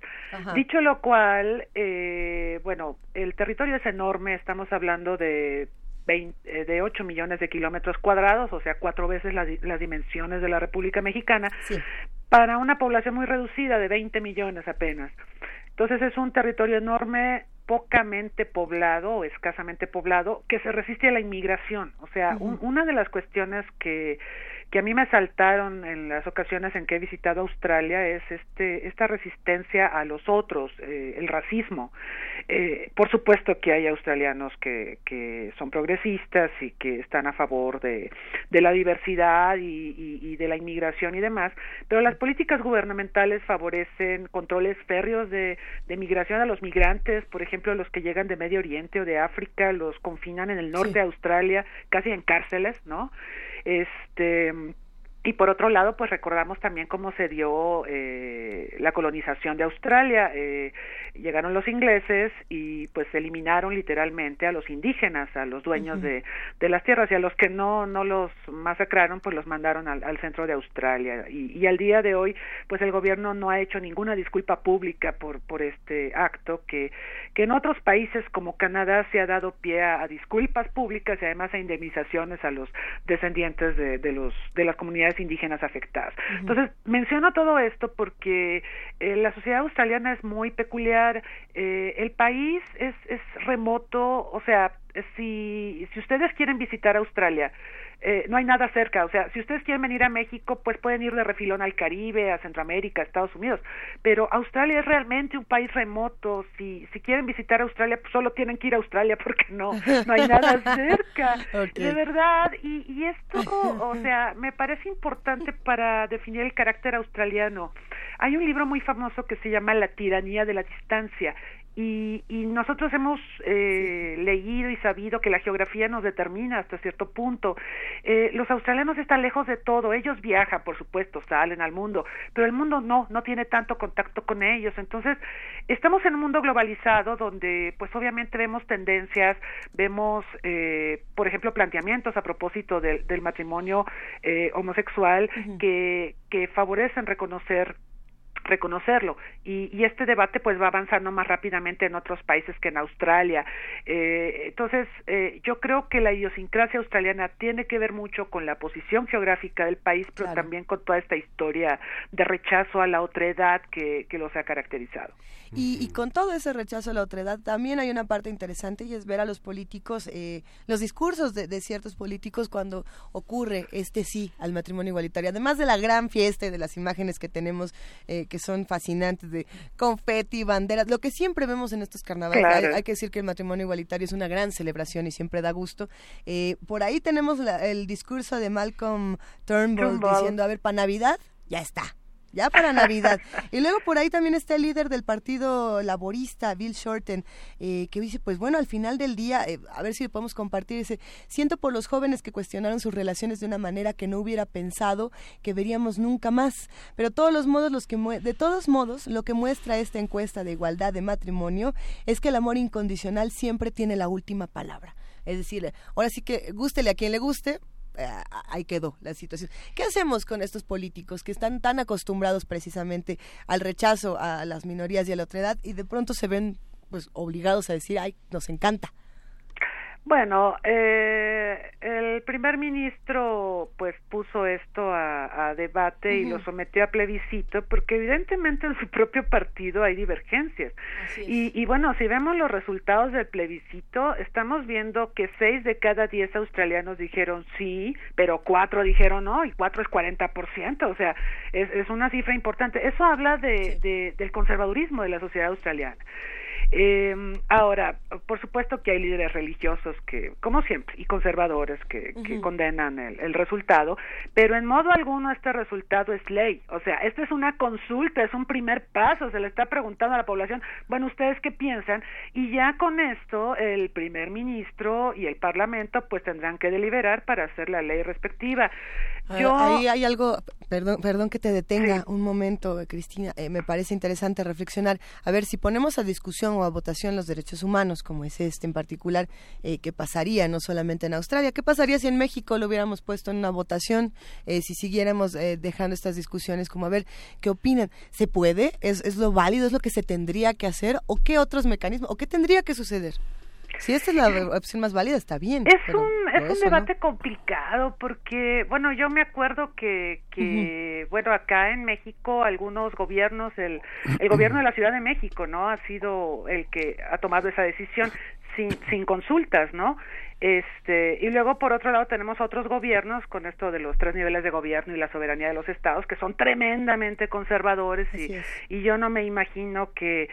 Speaker 13: Dicho lo cual, eh, bueno, el territorio es enorme, estamos hablando de 20, eh, de 8 millones de kilómetros cuadrados, o sea, cuatro veces las, las dimensiones de la República Mexicana, para una población muy reducida de 20 millones apenas. Entonces es un territorio enorme, pocamente poblado o escasamente poblado, que se resiste a la inmigración. O sea, una de las cuestiones que que a mí me saltaron en las ocasiones en que he visitado Australia es este esta resistencia a los otros, eh, el racismo. Eh, por supuesto que hay australianos que, que son progresistas y que están a favor de, de la diversidad y, y, de la inmigración y demás, pero las políticas gubernamentales favorecen controles férreos de, de migración a los migrantes, por ejemplo, los que llegan de Medio Oriente o de África, los confinan en el norte de Australia, casi en cárceles, ¿no? Este y por otro lado, pues recordamos también cómo se dio eh, la colonización de Australia. Eh, llegaron los ingleses y pues eliminaron literalmente a los indígenas, a los dueños de, de, las tierras y a los que no, no los masacraron, pues los mandaron al, al centro de Australia. Y, y, al día de hoy, pues el gobierno no ha hecho ninguna disculpa pública por, por este acto que, que en otros países como Canadá se ha dado pie a, disculpas públicas y además a indemnizaciones a los descendientes de, de, los, de las comunidades indígenas afectadas. Entonces, menciono todo esto porque eh, la sociedad australiana es muy peculiar, eh, el país es, es remoto, o sea, si, si ustedes quieren visitar Australia, eh, no hay nada cerca. O sea, si ustedes quieren venir a México, pues pueden ir de refilón al Caribe, a Centroamérica, a Estados Unidos. Pero Australia es realmente un país remoto. Si, si quieren visitar Australia, pues solo tienen que ir a Australia (laughs) porque no, no hay nada cerca. (laughs) De verdad. Y, y esto, o sea, me parece importante para definir el carácter australiano. Hay un libro muy famoso que se llama La tiranía de la distancia y, y nosotros hemos eh, leído y sabido que la geografía nos determina hasta cierto punto. Eh, los australianos están lejos de todo, ellos viajan, por supuesto, salen al mundo, pero el mundo no, no tiene tanto contacto con ellos. Entonces, estamos en un mundo globalizado donde, pues obviamente vemos tendencias, vemos, eh, por ejemplo, planteamientos a propósito del, del matrimonio eh, homosexual que, que favorecen reconocer reconocerlo. Y, y, este debate pues va avanzando más rápidamente en otros países que en Australia. Eh, entonces eh, yo creo que la idiosincrasia australiana tiene que ver mucho con la posición geográfica del país pero también con toda esta historia de rechazo a la otredad que, que los ha caracterizado.
Speaker 1: Y, y, con todo ese rechazo a la otredad también hay una parte interesante y es ver a los políticos eh, los discursos de, de, ciertos políticos cuando ocurre este sí al matrimonio igualitario. Además de la gran fiesta y de las imágenes que tenemos eh, que son fascinantes de confeti, banderas, lo que siempre vemos en estos carnavales. Hay, que decir que el matrimonio igualitario es una gran celebración y siempre da gusto. Eh, por ahí tenemos el discurso de Malcolm Turnbull, diciendo, a ver, para Navidad, ya está ya para Navidad. y luego por ahí también está el líder del Partido Laborista, Bill Shorten, eh, que dice, pues bueno, al final del día, eh, a ver si lo podemos compartir, dice, siento por los jóvenes que cuestionaron sus relaciones de una manera que no hubiera pensado que veríamos nunca más. Pero todos los modos, los que de todos modos, lo que muestra esta encuesta de igualdad de matrimonio es que el amor incondicional siempre tiene la última palabra. Es decir, ahora sí que gústele a quien le guste, ahí quedó la situación. ¿Qué hacemos con estos políticos que están tan acostumbrados precisamente al rechazo a las minorías y a la otra edad y de pronto se ven pues obligados a decir, ay, nos encanta?
Speaker 13: Bueno, eh, el primer ministro pues puso esto a, debate y lo sometió a plebiscito porque evidentemente en su (laughs) propio partido hay divergencias. Y, y, bueno, si vemos los resultados del plebiscito, estamos viendo que seis de cada diez australianos dijeron sí, pero cuatro dijeron no y cuatro es 40%, o sea, es, es una cifra importante. Eso habla de, de, del conservadurismo de la sociedad australiana. Eh, ahora, por supuesto que hay líderes religiosos que, como siempre, y conservadores que, que condenan el, el, resultado, pero en modo alguno este resultado es ley. O sea, esta es una consulta, es un primer paso, se le está preguntando a la población, bueno, ¿ustedes qué piensan? Y ya con esto el primer ministro y el parlamento pues tendrán que deliberar para hacer la ley respectiva.
Speaker 1: Ah, Yo... Ahí hay algo, perdón, perdón que te detenga un momento, Cristina, eh, me parece interesante reflexionar. A ver, si ponemos a discusión a votación los derechos humanos, como es este en particular, eh, ¿qué pasaría no solamente en Australia? ¿Qué pasaría si en México lo hubiéramos puesto en una votación? Eh, si siguiéramos eh, dejando estas discusiones, como a ver, ¿qué opinan? ¿Se puede? ¿Es, ¿Es lo válido? ¿Es lo que se tendría que hacer? ¿O qué otros mecanismos? ¿O qué tendría que suceder? Si esta es la opción más válida, está bien.
Speaker 13: Es un, es un debate complicado porque, bueno, yo me acuerdo que, que bueno, acá en México algunos gobiernos, el, el gobierno de la Ciudad de México, ¿no? Ha sido el que ha tomado esa decisión sin, sin consultas, ¿no? Este, y luego por otro lado tenemos otros gobiernos con esto de los tres niveles de gobierno y la soberanía de los estados que son tremendamente conservadores y, y yo no me imagino que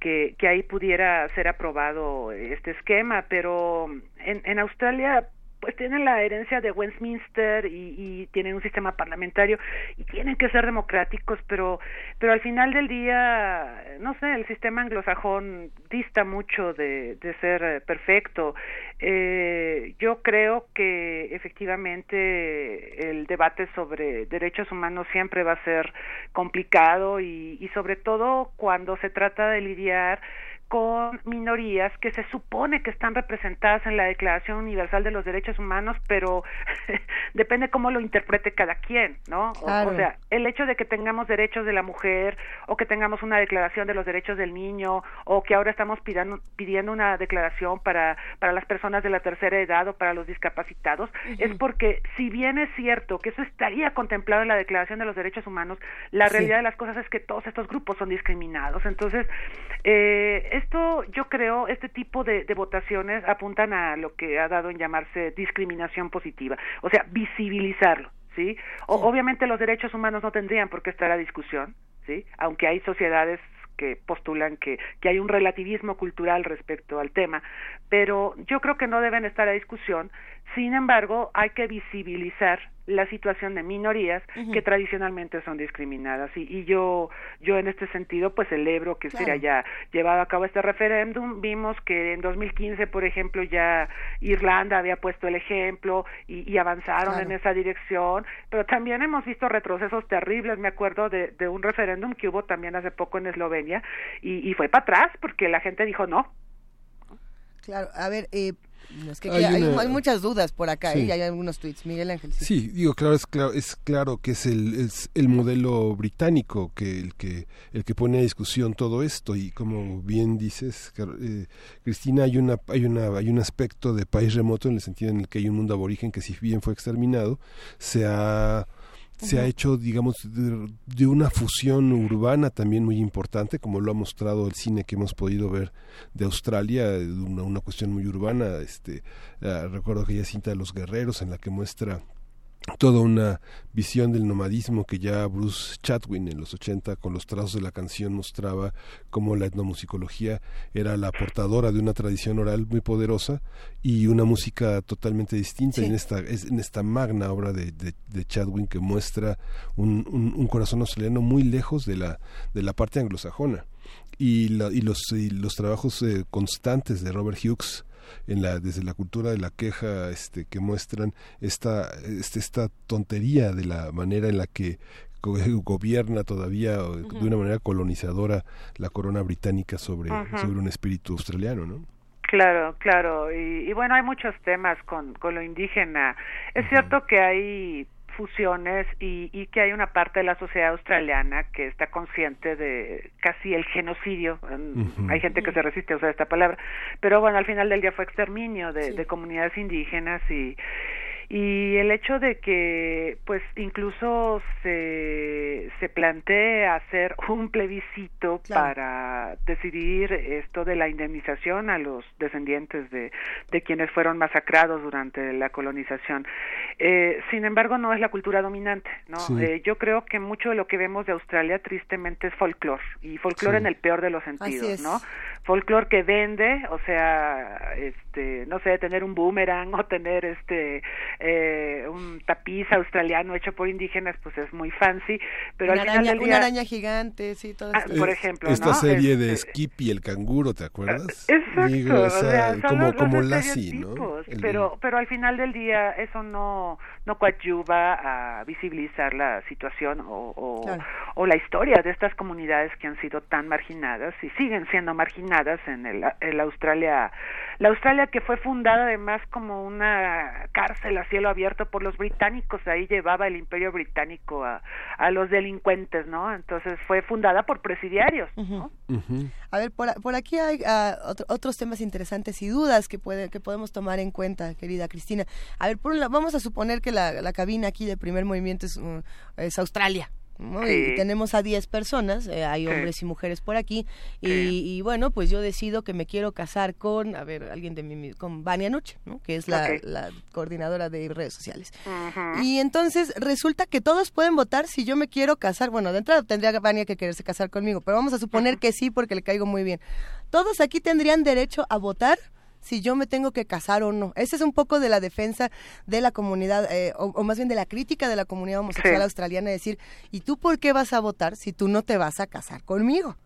Speaker 13: que, que ahí pudiera ser aprobado este esquema, pero en, en Australia pues tienen la herencia de Westminster y, tienen un sistema parlamentario y tienen que ser democráticos, pero pero al final del día, no sé, el sistema anglosajón dista mucho de, de ser eh, perfecto. Eh, yo creo que efectivamente el debate sobre derechos humanos siempre va a ser complicado y, y sobre todo cuando se trata de lidiar con minorías que se supone que están representadas en la Declaración Universal de los Derechos Humanos, pero (laughs) depende cómo lo interprete cada quien, ¿no? O, sea, el hecho de que tengamos derechos de la mujer o que tengamos una declaración de los derechos del niño o que ahora estamos pidiendo, pidiendo una declaración para, para las personas de la tercera edad o para los discapacitados, es porque si bien es cierto que eso estaría contemplado en la Declaración de los Derechos Humanos, la realidad de las cosas es que todos estos grupos son discriminados. Entonces, eh, esto yo creo, este tipo de, votaciones apuntan a lo que ha dado en llamarse discriminación positiva, o sea, visibilizarlo. ¿Sí? obviamente los derechos humanos no tendrían por qué estar a discusión, ¿sí? Aunque hay sociedades que postulan que, que hay un relativismo cultural respecto al tema, pero yo creo que no deben estar a discusión. Sin embargo, hay que visibilizar la situación de minorías que tradicionalmente son discriminadas. Y, y, yo yo en este sentido pues celebro que se haya llevado a cabo este referéndum. Vimos que en 2015 por ejemplo ya Irlanda había puesto el ejemplo y, y avanzaron en esa dirección. Pero también hemos visto retrocesos terribles. Me acuerdo de, de un referéndum que hubo también hace poco en Eslovenia y, y fue para atrás porque la gente dijo no.
Speaker 1: Claro, a ver, eh, es que hay, muchas dudas por acá, ¿eh? y hay algunos tweets. Miguel Ángel.
Speaker 2: Sí. digo, claro, es claro, es claro que es el, es el modelo británico que el que el que pone a discusión todo esto y como bien dices, eh, Cristina, hay una hay una hay un aspecto de país remoto en el sentido en el que hay un mundo aborigen que si bien fue exterminado, se ha se ha hecho, digamos, de, una fusión urbana también muy importante, como lo ha mostrado el cine que hemos podido ver de Australia, una, una cuestión muy urbana. Este, uh, recuerdo aquella cinta de los guerreros en la que muestra toda una visión del nomadismo que ya Bruce Chatwin en los 80 con los trazos de la canción mostraba como la etnomusicología era la portadora de una tradición oral muy poderosa y una música totalmente distinta. En esta en esta magna obra de, de, Chatwin que muestra un, un, corazón australiano muy lejos de la de la parte anglosajona. Y, la, y los y los trabajos eh, constantes de Robert Hughes en la desde la cultura de la queja este que muestran esta este, esta tontería de la manera en la que (laughs) gobierna todavía de una manera colonizadora la corona británica sobre, sobre un espíritu australiano, ¿no?
Speaker 13: Claro, claro. Y, bueno, hay muchos temas con, con lo indígena. Es cierto que hay fusiones y, y, que hay una parte de la sociedad australiana que está consciente de casi el genocidio. Hay gente que se resiste a usar esta palabra, pero bueno, al final del día fue exterminio de, de comunidades indígenas y y el hecho de que pues incluso se se plantee hacer un plebiscito para decidir esto de la indemnización a los descendientes de, de quienes fueron masacrados durante la colonización. Eh, sin embargo no es la cultura dominante no eh, yo creo que mucho de lo que vemos de Australia tristemente es folclore y folclore en el peor de los sentidos no folclore que vende o sea este no sé tener un boomerang o tener este eh, un tapiz australiano hecho por indígenas, pues es muy fancy, pero
Speaker 1: una
Speaker 13: al
Speaker 1: araña,
Speaker 13: final del día...
Speaker 1: Una araña gigante, sí, todo
Speaker 13: ah, Por ejemplo,
Speaker 2: Esta serie de este Skippy el canguro, ¿te acuerdas?
Speaker 13: Exacto, o sea,
Speaker 2: como, como Lassie, ¿no?
Speaker 13: Pero, pero al final del día eso no, no coadyuva a visibilizar la situación o, o, o la historia de estas comunidades que han sido tan marginadas y siguen siendo marginadas en el, el Australia, la Australia que fue fundada además como una cárcel a cielo abierto por los británicos, ahí llevaba el imperio británico a, a los delincuentes, ¿no? Entonces fue fundada por presidiarios, ¿no?
Speaker 1: A ver, por, por aquí hay uh, otros temas interesantes y dudas que, puede, que podemos tomar en cuenta, querida Cristina. A ver, por vamos a suponer que la, la cabina aquí de primer movimiento es, uh, es Australia, y tenemos a 10 personas, eh, hay hombres y mujeres por aquí, y, bueno, pues yo decido que me quiero casar con, a ver, alguien de mi, con Vania Nuche, ¿no? que es la, la, coordinadora de redes sociales. Y entonces resulta que todos pueden votar si yo me quiero casar, bueno, de entrada tendría Vania que quererse casar conmigo, pero vamos a suponer que sí porque le caigo muy bien. ¿Todos aquí tendrían derecho a votar? Si yo me tengo que casar o no. Ese es un poco de la defensa de la comunidad, eh, o, más bien de la crítica de la comunidad homosexual australiana, decir, ¿y tú por qué vas a votar si tú no te vas a casar conmigo?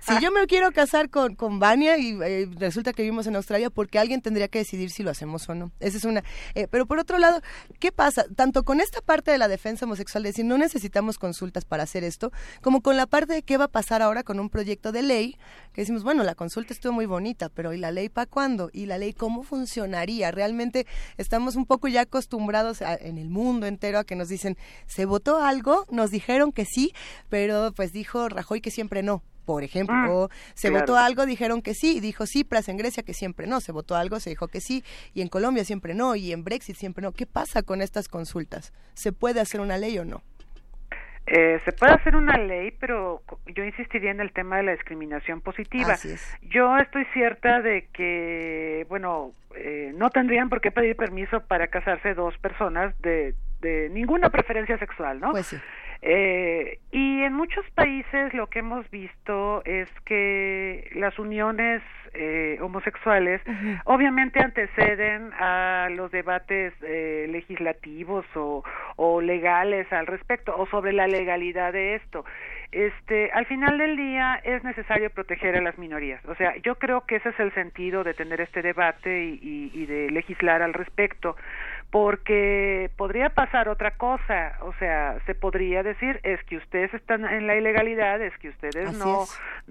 Speaker 1: Si yo me quiero casar con, con Vania y eh, resulta que vivimos en Australia, porque alguien tendría que decidir si lo hacemos o no. Esa es una. Eh, pero por otro lado, ¿qué pasa? Tanto con esta parte de la defensa homosexual, de decir, no necesitamos consultas para hacer esto, como con la parte de qué va a pasar ahora con un proyecto de ley, que decimos, bueno, la consulta estuvo muy bonita, pero ¿y la ley para cuándo? ¿Y la ley cómo funcionaría? Realmente estamos un poco ya acostumbrados en el mundo entero a que nos dicen, se votó algo, nos dijeron que sí, pero pues dijo Rajoy que siempre no. Por ejemplo, ah, se votó algo, dijeron que sí, y dijo Cipras en Grecia que siempre no, se votó algo, se dijo que sí, y en Colombia siempre no, y en Brexit siempre no. ¿Qué pasa con estas consultas? ¿Se puede hacer una ley o no?
Speaker 13: Eh, se puede hacer una ley, pero yo insistiría en el tema de la discriminación positiva. Yo estoy cierta de que, bueno, eh, no tendrían por qué pedir permiso para casarse dos personas de, de ninguna preferencia sexual, ¿no?
Speaker 1: Pues sí.
Speaker 13: Eh, y en muchos países lo que hemos visto es que las uniones eh, homosexuales obviamente anteceden a los debates eh, legislativos o, o legales al respecto o sobre la legalidad de esto. Este, al final del día es necesario proteger a las minorías. O sea, yo creo que ese es el sentido de tener este debate y, y de legislar al respecto porque podría pasar otra cosa, o sea, se podría decir es que ustedes están en la ilegalidad, es que ustedes no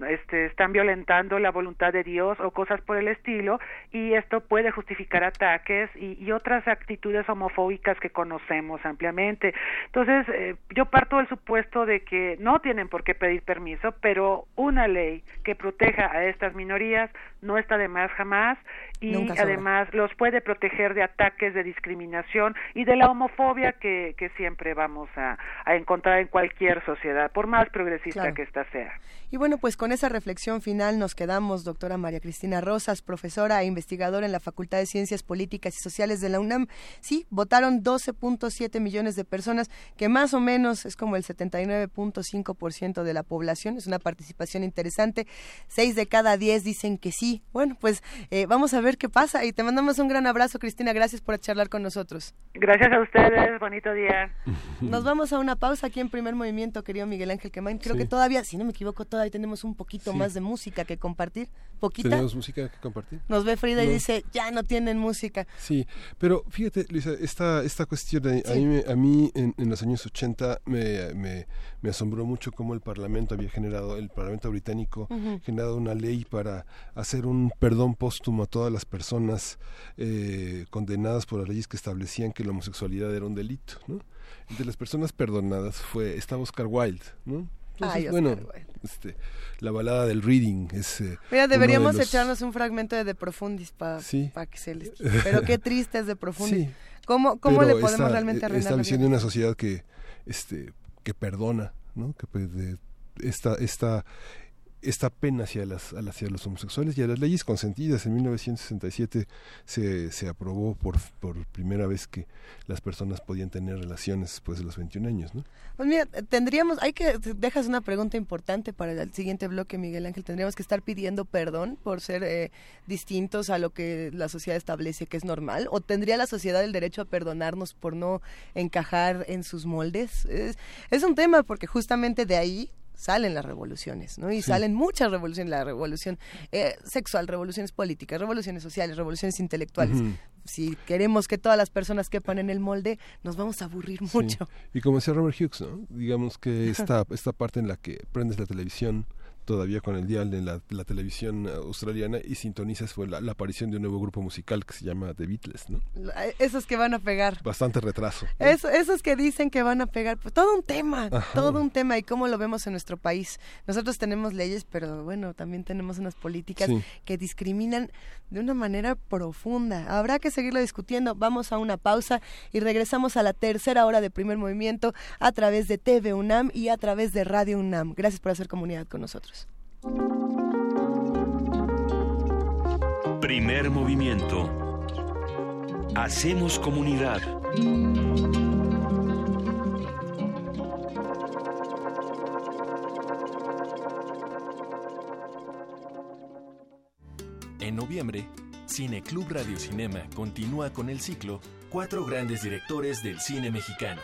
Speaker 13: este, están violentando la voluntad de Dios o cosas por el estilo y esto puede justificar ataques y, y otras actitudes homofóbicas que conocemos ampliamente. Entonces, eh, yo parto del supuesto de que no tienen por qué pedir permiso, pero una ley que proteja a estas minorías no está de más jamás y además los puede proteger de ataques de discriminación y de la homofobia que, que siempre vamos a, encontrar en cualquier sociedad, por más progresista que ésta sea.
Speaker 1: Y bueno, pues con esa reflexión final nos quedamos, doctora María Cristina Rosas, profesora e investigadora en la Facultad de Ciencias Políticas y Sociales de la UNAM. Sí, votaron 12.7 millones de personas, que más o menos es como el 79.5% de la población. Es una participación interesante. Seis de cada diez dicen que sí. Bueno, pues eh, vamos a ver qué pasa y te mandamos un gran abrazo, Cristina. Gracias por charlar con nosotros.
Speaker 13: Gracias a ustedes. Bonito día. (laughs)
Speaker 1: Nos vamos a una pausa aquí en primer movimiento, querido Miguel Ángel Quemain. Creo que todavía, si no me equivoco, todavía tenemos un poquito más de música que compartir. ¿Poquita?
Speaker 2: ¿Tenemos música que compartir?
Speaker 1: Nos ve Frida y dice, ya no tienen música.
Speaker 2: Sí, pero fíjate, Luisa, esta, esta cuestión, a, mí, a mí en, los años 80 me, me, me, asombró mucho cómo el Parlamento había generado, el Parlamento británico, generado una ley para hacer un perdón póstumo a todas las personas eh, condenadas por las leyes que establecían que la homosexualidad era un delito, ¿no? Entre las personas perdonadas fue, estaba Oscar Wilde, ¿no? Entonces, bueno, este, la balada del reading es... Eh,
Speaker 1: Mira, deberíamos echarnos un fragmento de De Profundis para que se les... (laughs) Pero qué triste es De Profundis. ¿Cómo, cómo le podemos realmente arruinar
Speaker 2: Estableciendo una sociedad que, este, que perdona, ¿no? Que pues, esta, esta, esta pena hacia, las, hacia los homosexuales y a las leyes consentidas. En 1967 se, se aprobó por, por primera vez que las personas podían tener relaciones después de los 21 años. ¿no?
Speaker 1: Pues mira, tendríamos, hay que, dejas una pregunta importante para el siguiente bloque, Miguel Ángel, tendríamos que estar pidiendo perdón por ser eh, distintos a lo que la sociedad establece que es normal, o tendría la sociedad el derecho a perdonarnos por no encajar en sus moldes. Es, es un tema porque justamente de ahí salen las revoluciones, ¿no? Y salen muchas revoluciones, la revolución eh, sexual, revoluciones políticas, revoluciones sociales, revoluciones intelectuales. Si queremos que todas las personas quepan en el molde, nos vamos a aburrir mucho.
Speaker 2: Y como decía Robert Hughes, ¿no? Digamos que esta, esta parte en la que prendes la televisión, todavía con el dial de la, televisión australiana y sintonizas fue la, aparición de un nuevo grupo musical que se llama The Beatles, ¿no?
Speaker 1: Esos que van a pegar.
Speaker 2: Bastante retraso.
Speaker 1: esos que dicen que van a pegar, pues, todo un tema, todo un tema y cómo lo vemos en nuestro país. Nosotros tenemos leyes, pero bueno, también tenemos unas políticas que discriminan de una manera profunda. Habrá que seguirlo discutiendo. Vamos a una pausa y regresamos a la tercera hora de primer movimiento a través de TV UNAM y a través de Radio UNAM. Gracias por hacer comunidad con nosotros.
Speaker 9: Primer movimiento. Hacemos comunidad.
Speaker 14: En noviembre, Cine Club Radio Cinema continúa con el ciclo Cuatro grandes directores del cine mexicano.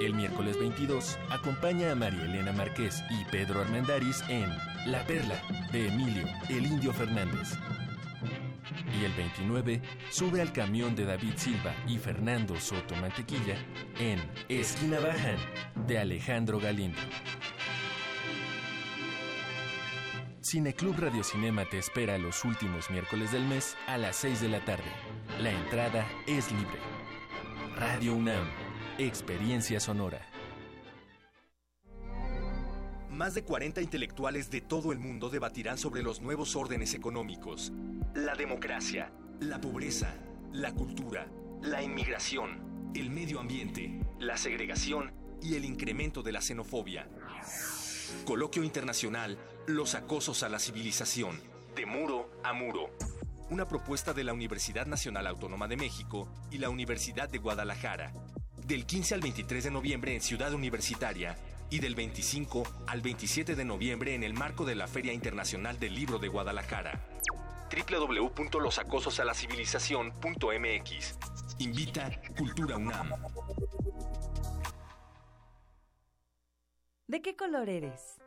Speaker 14: El miércoles 22 acompaña a María Elena Márquez y Pedro Armendáriz en La Perla de Emilio, el Indio Fernández. Y el 29 sube al camión de David Silva y Fernando Soto Mantequilla en Esquina Bajan de Alejandro Galindo. Cineclub Radio Cinema te espera los últimos miércoles del mes a las 6 de la tarde. La entrada es libre. Radio UNAM Experiencia Sonora.
Speaker 15: Más de 40 intelectuales de todo el mundo debatirán sobre los nuevos órdenes económicos, la democracia, la pobreza, la cultura, la inmigración, el medio ambiente, la segregación y el incremento de la xenofobia. Coloquio Internacional, Los acosos a la civilización, de muro a muro. Una propuesta de la Universidad Nacional Autónoma de México y la Universidad de Guadalajara del 15 al 23 de noviembre en Ciudad Universitaria y del 25 al 27 de noviembre en el marco de la Feria Internacional del Libro de Guadalajara. www.losacososalacivilización.mx Invita Cultura UNAM.
Speaker 16: ¿De qué color eres?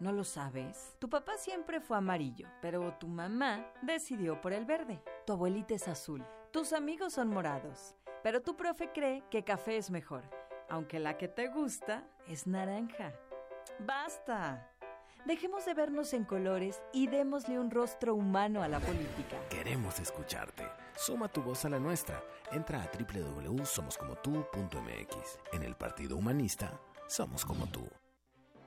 Speaker 16: ¿No lo sabes? Tu papá siempre fue amarillo, pero tu mamá decidió por el verde. Tu abuelita es azul. Tus amigos son morados. Pero tu profe cree que café es mejor, aunque la que te gusta es naranja. ¡Basta! Dejemos de vernos en colores y démosle un rostro humano a la política.
Speaker 17: Queremos escucharte. Suma tu voz a la nuestra. Entra a www.somoscomotu.mx. En el Partido Humanista, somos como tú.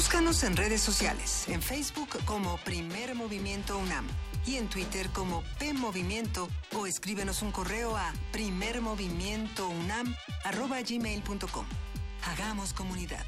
Speaker 7: Búscanos en redes sociales, en Facebook como Primer Movimiento UNAM y en Twitter como P Movimiento o escríbenos un correo a primermovimientounam@gmail.com. Hagamos comunidad.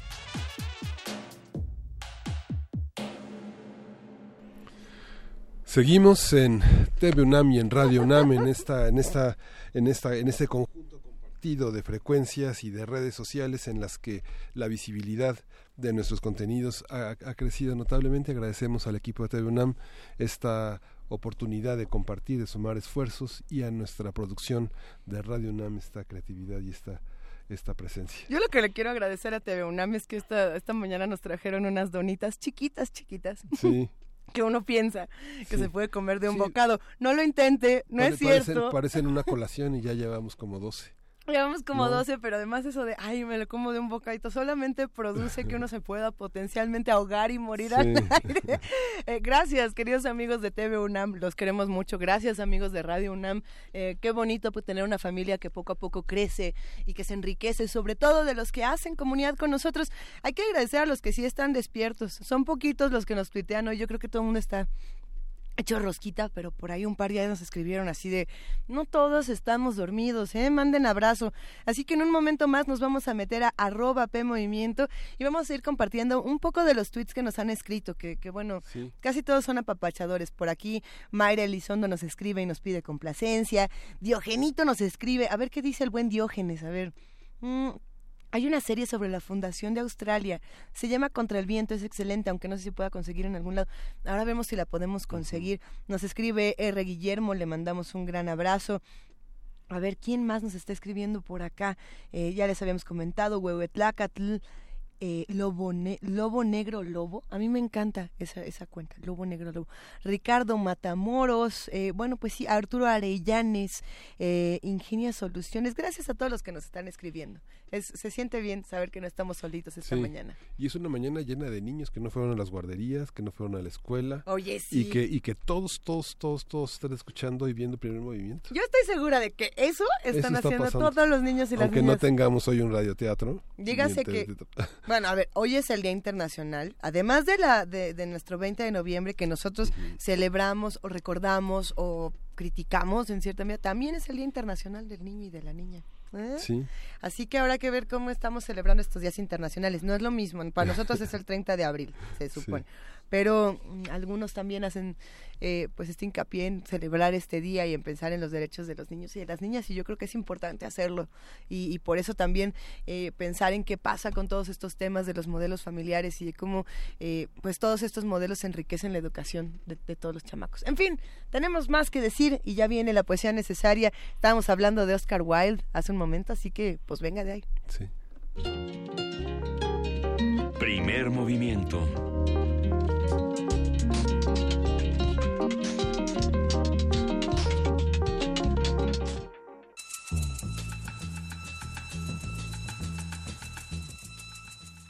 Speaker 2: Seguimos en TV UNAM y en Radio UNAM en esta en esta en esta en este conjunto compartido de frecuencias y de redes sociales en las que la visibilidad de nuestros contenidos ha, crecido notablemente. Agradecemos al equipo de TV UNAM esta oportunidad de compartir, de sumar esfuerzos y a nuestra producción de Radio UNAM esta creatividad y esta esta presencia.
Speaker 1: Yo lo que le quiero agradecer a TV UNAM es que esta, esta mañana nos trajeron unas donitas chiquitas, chiquitas.
Speaker 2: Sí. (laughs)
Speaker 1: que uno piensa que se puede comer de un bocado. No lo intente, no es cierto.
Speaker 2: Parecen una (laughs) colación y ya llevamos como 12.
Speaker 1: Llevamos como 12, pero además eso de, ay, me lo como de un bocadito, solamente produce que uno se pueda potencialmente ahogar y morir al aire. (laughs) Eh, gracias, queridos amigos de TV UNAM, los queremos mucho. Gracias, amigos de Radio UNAM. Eh, qué bonito pues, tener una familia que poco a poco crece y que se enriquece, sobre todo de los que hacen comunidad con nosotros. Hay que agradecer a los que sí están despiertos. Son poquitos los que nos tuitean hoy. Yo creo que todo el mundo está hecho rosquita, pero por ahí un par ya nos escribieron así de, no todos estamos dormidos, ¿eh? Manden abrazo. Así que en un momento más nos vamos a meter a arroba P Movimiento y vamos a ir compartiendo un poco de los tweets que nos han escrito, que, que bueno, casi todos son apapachadores. Por aquí Mayra Elizondo nos escribe y nos pide complacencia. Diogenito nos escribe, a ver qué dice el buen Diógenes, a ver. Mm, hay una serie sobre la fundación de Australia. Se llama Contra el Viento. Es excelente, aunque no sé si pueda conseguir en algún lado. Ahora vemos si la podemos conseguir. Nos escribe R. Guillermo. Le mandamos un gran abrazo. A ver, ¿quién más nos está escribiendo por acá? Eh, ya les habíamos comentado, Huehuetlacatl, eh, Lobo, Lobo Negro Lobo. A mí me encanta esa, esa cuenta, Lobo Negro Lobo. Ricardo Matamoros, eh, bueno, pues sí, Arturo Arellanes, eh, Ingenia Soluciones. Gracias a todos los que nos están escribiendo. Es, se siente bien saber que no estamos solitos esta mañana.
Speaker 2: Y es una mañana llena de niños que no fueron a las guarderías, que no fueron a la escuela.
Speaker 1: Oye, sí.
Speaker 2: Y que, y que todos, todos, todos, todos están escuchando y viendo primer movimiento.
Speaker 1: Yo estoy segura de que eso están haciendo todos los niños y las
Speaker 2: Aunque no tengamos hoy un radioteatro.
Speaker 1: Dígase que... (laughs) Bueno, a ver, hoy es el Día Internacional, además de la de, de nuestro 20 de noviembre que nosotros celebramos o recordamos o criticamos en cierta medida, también es el Día Internacional del Niño y de la Niña. ¿Eh?
Speaker 2: Sí.
Speaker 1: Así que habrá que ver cómo estamos celebrando estos días internacionales. No es lo mismo, para (laughs) nosotros es el 30 de abril, se supone. Pero mm, algunos también hacen eh, pues este hincapié en celebrar este día y en pensar en los derechos de los niños y de las niñas y yo creo que es importante hacerlo y, por eso también eh, pensar en qué pasa con todos estos temas de los modelos familiares y de cómo eh, pues todos estos modelos enriquecen la educación de, de, todos los chamacos. En fin, tenemos más que decir y ya viene la poesía necesaria. Estábamos hablando de Oscar Wilde hace un momento, así que pues venga de ahí.
Speaker 2: Sí.
Speaker 9: Primer movimiento.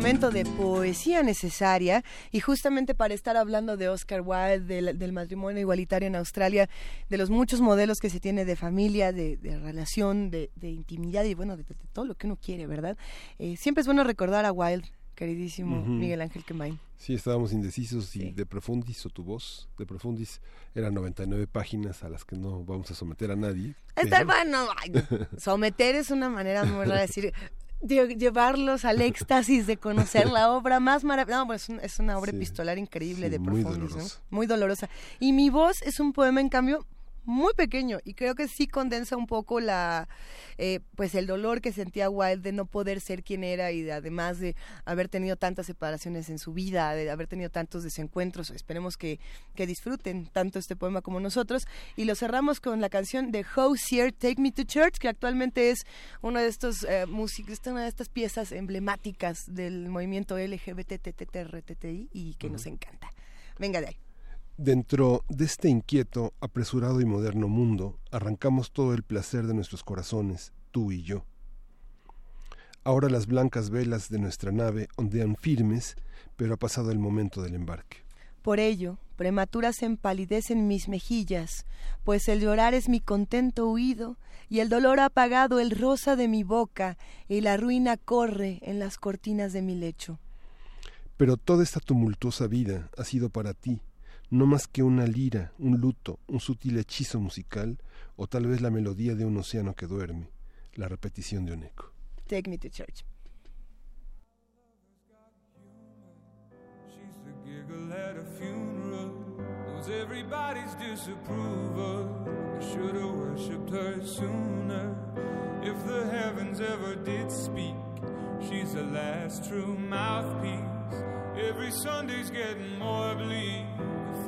Speaker 1: Momento de poesía necesaria y justamente para estar hablando de Oscar Wilde, del, matrimonio igualitario en Australia, de los muchos modelos que se tiene de familia, de, relación, de, intimidad y bueno, de, todo lo que uno quiere, ¿verdad? Eh, siempre es bueno recordar a Wilde, queridísimo Miguel Ángel Quemain.
Speaker 2: Sí, estábamos indecisos y de Profundis o tu voz, de Profundis, eran 99 páginas a las que no vamos a someter a nadie.
Speaker 1: Está bueno, someter es una manera muy rara de decir, (laughs) llevarlos al éxtasis de conocer la (laughs) obra más maravillosa. No, pues es una obra epistolar increíble de Profundis, muy dolorosa. Y mi voz es un poema, en cambio, muy pequeño y creo que sí condensa un poco la eh, pues el dolor que sentía Wilde de no poder ser quien era y además de haber tenido tantas separaciones en su vida de haber tenido tantos desencuentros esperemos que, que disfruten tanto este poema como nosotros. Y lo cerramos con la canción de Hosier Take Me to Church que actualmente es uno de estos eh, músicos una de estas piezas emblemáticas del movimiento LGBTTTRTTI y que nos encanta. Venga de ahí
Speaker 2: Dentro de este inquieto, apresurado y moderno mundo, arrancamos todo el placer de nuestros corazones, tú y yo. Ahora las blancas velas de nuestra nave ondean firmes, pero ha pasado el momento del embarque.
Speaker 1: Por ello, prematuras empalidecen mis mejillas, pues el llorar es mi contento huido, y el dolor ha apagado el rosa de mi boca, y la ruina corre en las cortinas de mi lecho.
Speaker 2: Pero toda esta tumultuosa vida ha sido para ti, no más que una lira, un luto, un sutil hechizo musical, o tal vez la melodía de un océano que duerme, la repetición de un eco.
Speaker 1: Take me to church.
Speaker 12: She's the giggle at a funeral, knows everybody's disapproval. I should have worshipped her sooner. If the heavens ever did speak, she's the last true mouthpiece. Every Sunday's getting more bleak.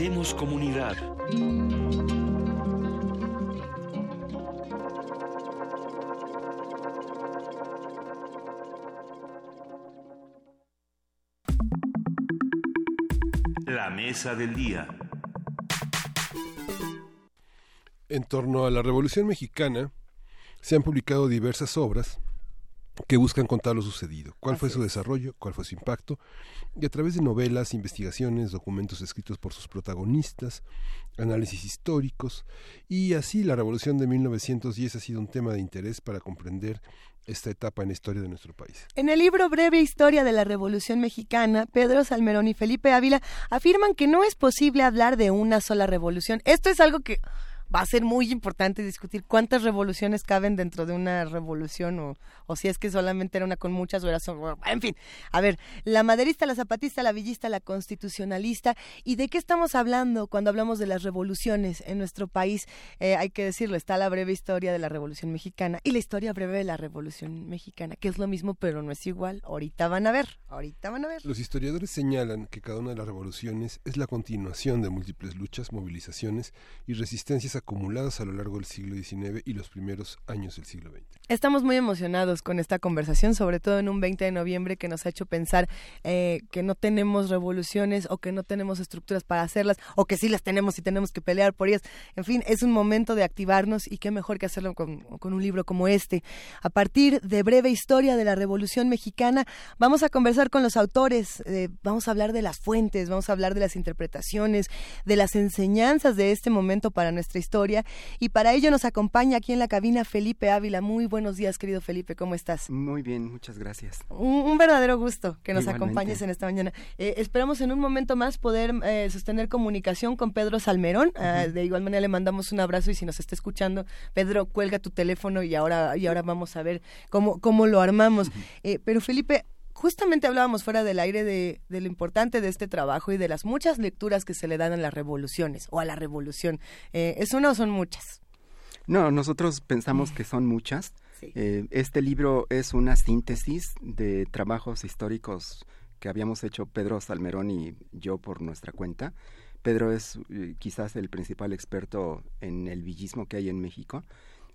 Speaker 9: Hacemos comunidad. La mesa del día.
Speaker 2: En torno a la Revolución Mexicana se han publicado diversas obras que buscan contar lo sucedido, cuál fue su desarrollo, cuál fue su impacto, y a través de novelas, investigaciones, documentos escritos por sus protagonistas, análisis históricos, y así la Revolución de 1910 ha sido un tema de interés para comprender esta etapa en la historia de nuestro país.
Speaker 1: En el libro Breve Historia de la Revolución Mexicana, Pedro Salmerón y Felipe Ávila afirman que no es posible hablar de una sola revolución. Esto es algo que va a ser muy importante discutir cuántas revoluciones caben dentro de una revolución o, o si es que solamente era una con muchas o era solo, en fin. A ver, la maderista, la zapatista, la villista, la constitucionalista y de qué estamos hablando cuando hablamos de las revoluciones en nuestro país. Eh, hay que decirlo, está la breve historia de la Revolución Mexicana y la historia breve de la Revolución Mexicana, que es lo mismo pero no es igual. Ahorita van a ver, ahorita van a ver.
Speaker 2: Los historiadores señalan que cada una de las revoluciones es la continuación de múltiples luchas, movilizaciones y resistencias acumuladas a lo largo del siglo XIX y los primeros años del siglo XX.
Speaker 1: Estamos muy emocionados con esta conversación, sobre todo en un 20 de noviembre que nos ha hecho pensar eh, que no tenemos revoluciones o que no tenemos estructuras para hacerlas o que sí las tenemos y tenemos que pelear por ellas. En fin, es un momento de activarnos y qué mejor que hacerlo con, un libro como este. A partir de breve historia de la Revolución Mexicana, vamos a conversar con los autores, eh, vamos a hablar de las fuentes, vamos a hablar de las interpretaciones, de las enseñanzas de este momento para nuestra historia historia. Y para ello nos acompaña aquí en la cabina Felipe Ávila. Muy buenos días, querido Felipe, ¿cómo estás?
Speaker 18: Muy bien, muchas gracias.
Speaker 1: Un, verdadero gusto que nos acompañes en esta mañana. Eh, esperamos en un momento más poder eh, sostener comunicación con Pedro Salmerón. Ah, de igual manera le mandamos un abrazo y si nos está escuchando, Pedro, cuelga tu teléfono y ahora, y ahora vamos a ver cómo, cómo lo armamos. Eh, pero Felipe, justamente hablábamos fuera del aire de, lo importante de este trabajo y de las muchas lecturas que se le dan a las revoluciones o a la revolución. Eh, ¿Es una o son muchas?
Speaker 18: No, nosotros pensamos que son muchas. Eh, este libro es una síntesis de trabajos históricos que habíamos hecho Pedro Salmerón y yo por nuestra cuenta. Pedro es eh, quizás el principal experto en el villismo que hay en México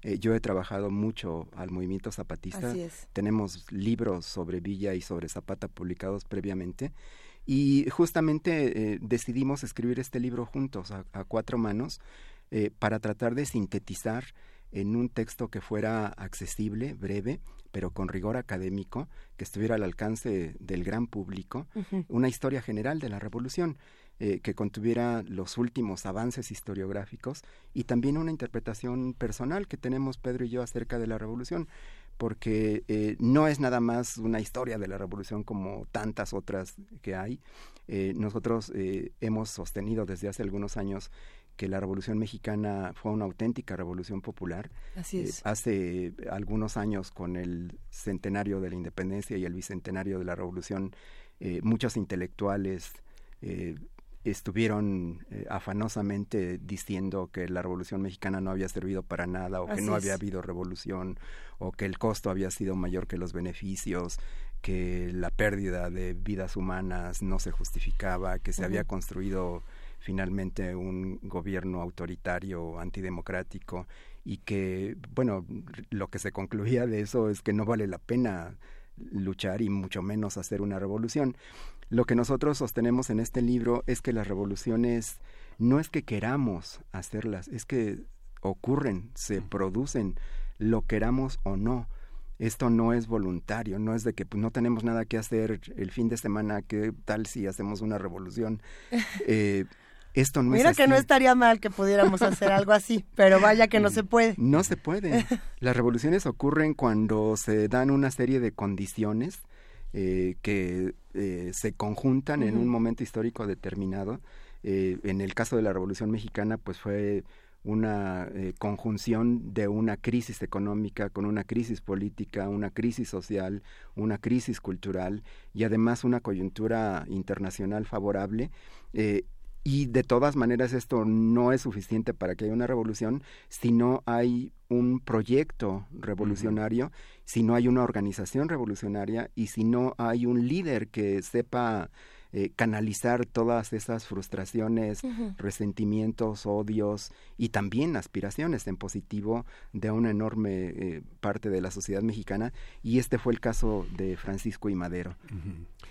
Speaker 18: eh, yo he trabajado mucho al movimiento zapatista. Tenemos libros sobre Villa y sobre Zapata publicados previamente. Y justamente eh, decidimos escribir este libro juntos, a, cuatro manos, eh, para tratar de sintetizar en un texto que fuera accesible, breve, pero con rigor académico, que estuviera al alcance del gran público, una historia general de la revolución. Eh, que contuviera los últimos avances historiográficos y también una interpretación personal que tenemos Pedro y yo acerca de la revolución, porque eh, no es nada más una historia de la revolución como tantas otras que hay. Eh, nosotros hemos sostenido desde hace algunos años que la Revolución Mexicana fue una auténtica revolución popular.
Speaker 1: Así es.
Speaker 18: hace algunos años, con el centenario de la independencia y el bicentenario de la Revolución, muchos intelectuales estuvieron eh, afanosamente diciendo que la Revolución Mexicana no había servido para nada o que no había habido revolución o que el costo había sido mayor que los beneficios, que la pérdida de vidas humanas no se justificaba, que se había construido finalmente un gobierno autoritario, antidemocrático y que, bueno, lo que se concluía de eso es que no vale la pena luchar y mucho menos hacer una revolución. Lo que nosotros sostenemos en este libro es que las revoluciones no es que queramos hacerlas, es que ocurren, se producen, lo queramos o no. Esto no es voluntario, no es de que pues, no tenemos nada que hacer el fin de semana, ¿qué tal si hacemos una revolución? (laughs) Eh, esto no
Speaker 1: Mira que no estaría mal que pudiéramos hacer algo así, pero vaya que no se puede.
Speaker 18: No se puede. (laughs) Las revoluciones ocurren cuando se dan una serie de condiciones eh, que eh, se conjuntan en un momento histórico determinado. Eh, en el caso de la Revolución Mexicana, pues fue una conjunción de una crisis económica con una crisis política, una crisis social, una crisis cultural y además una coyuntura internacional favorable. Y de todas maneras esto no es suficiente para que haya una revolución si no hay un proyecto revolucionario si no hay una organización revolucionaria y si no hay un líder que sepa eh, canalizar todas esas frustraciones, resentimientos, odios y también aspiraciones en positivo de una enorme eh, parte de la sociedad mexicana y este fue el caso de Francisco y Madero.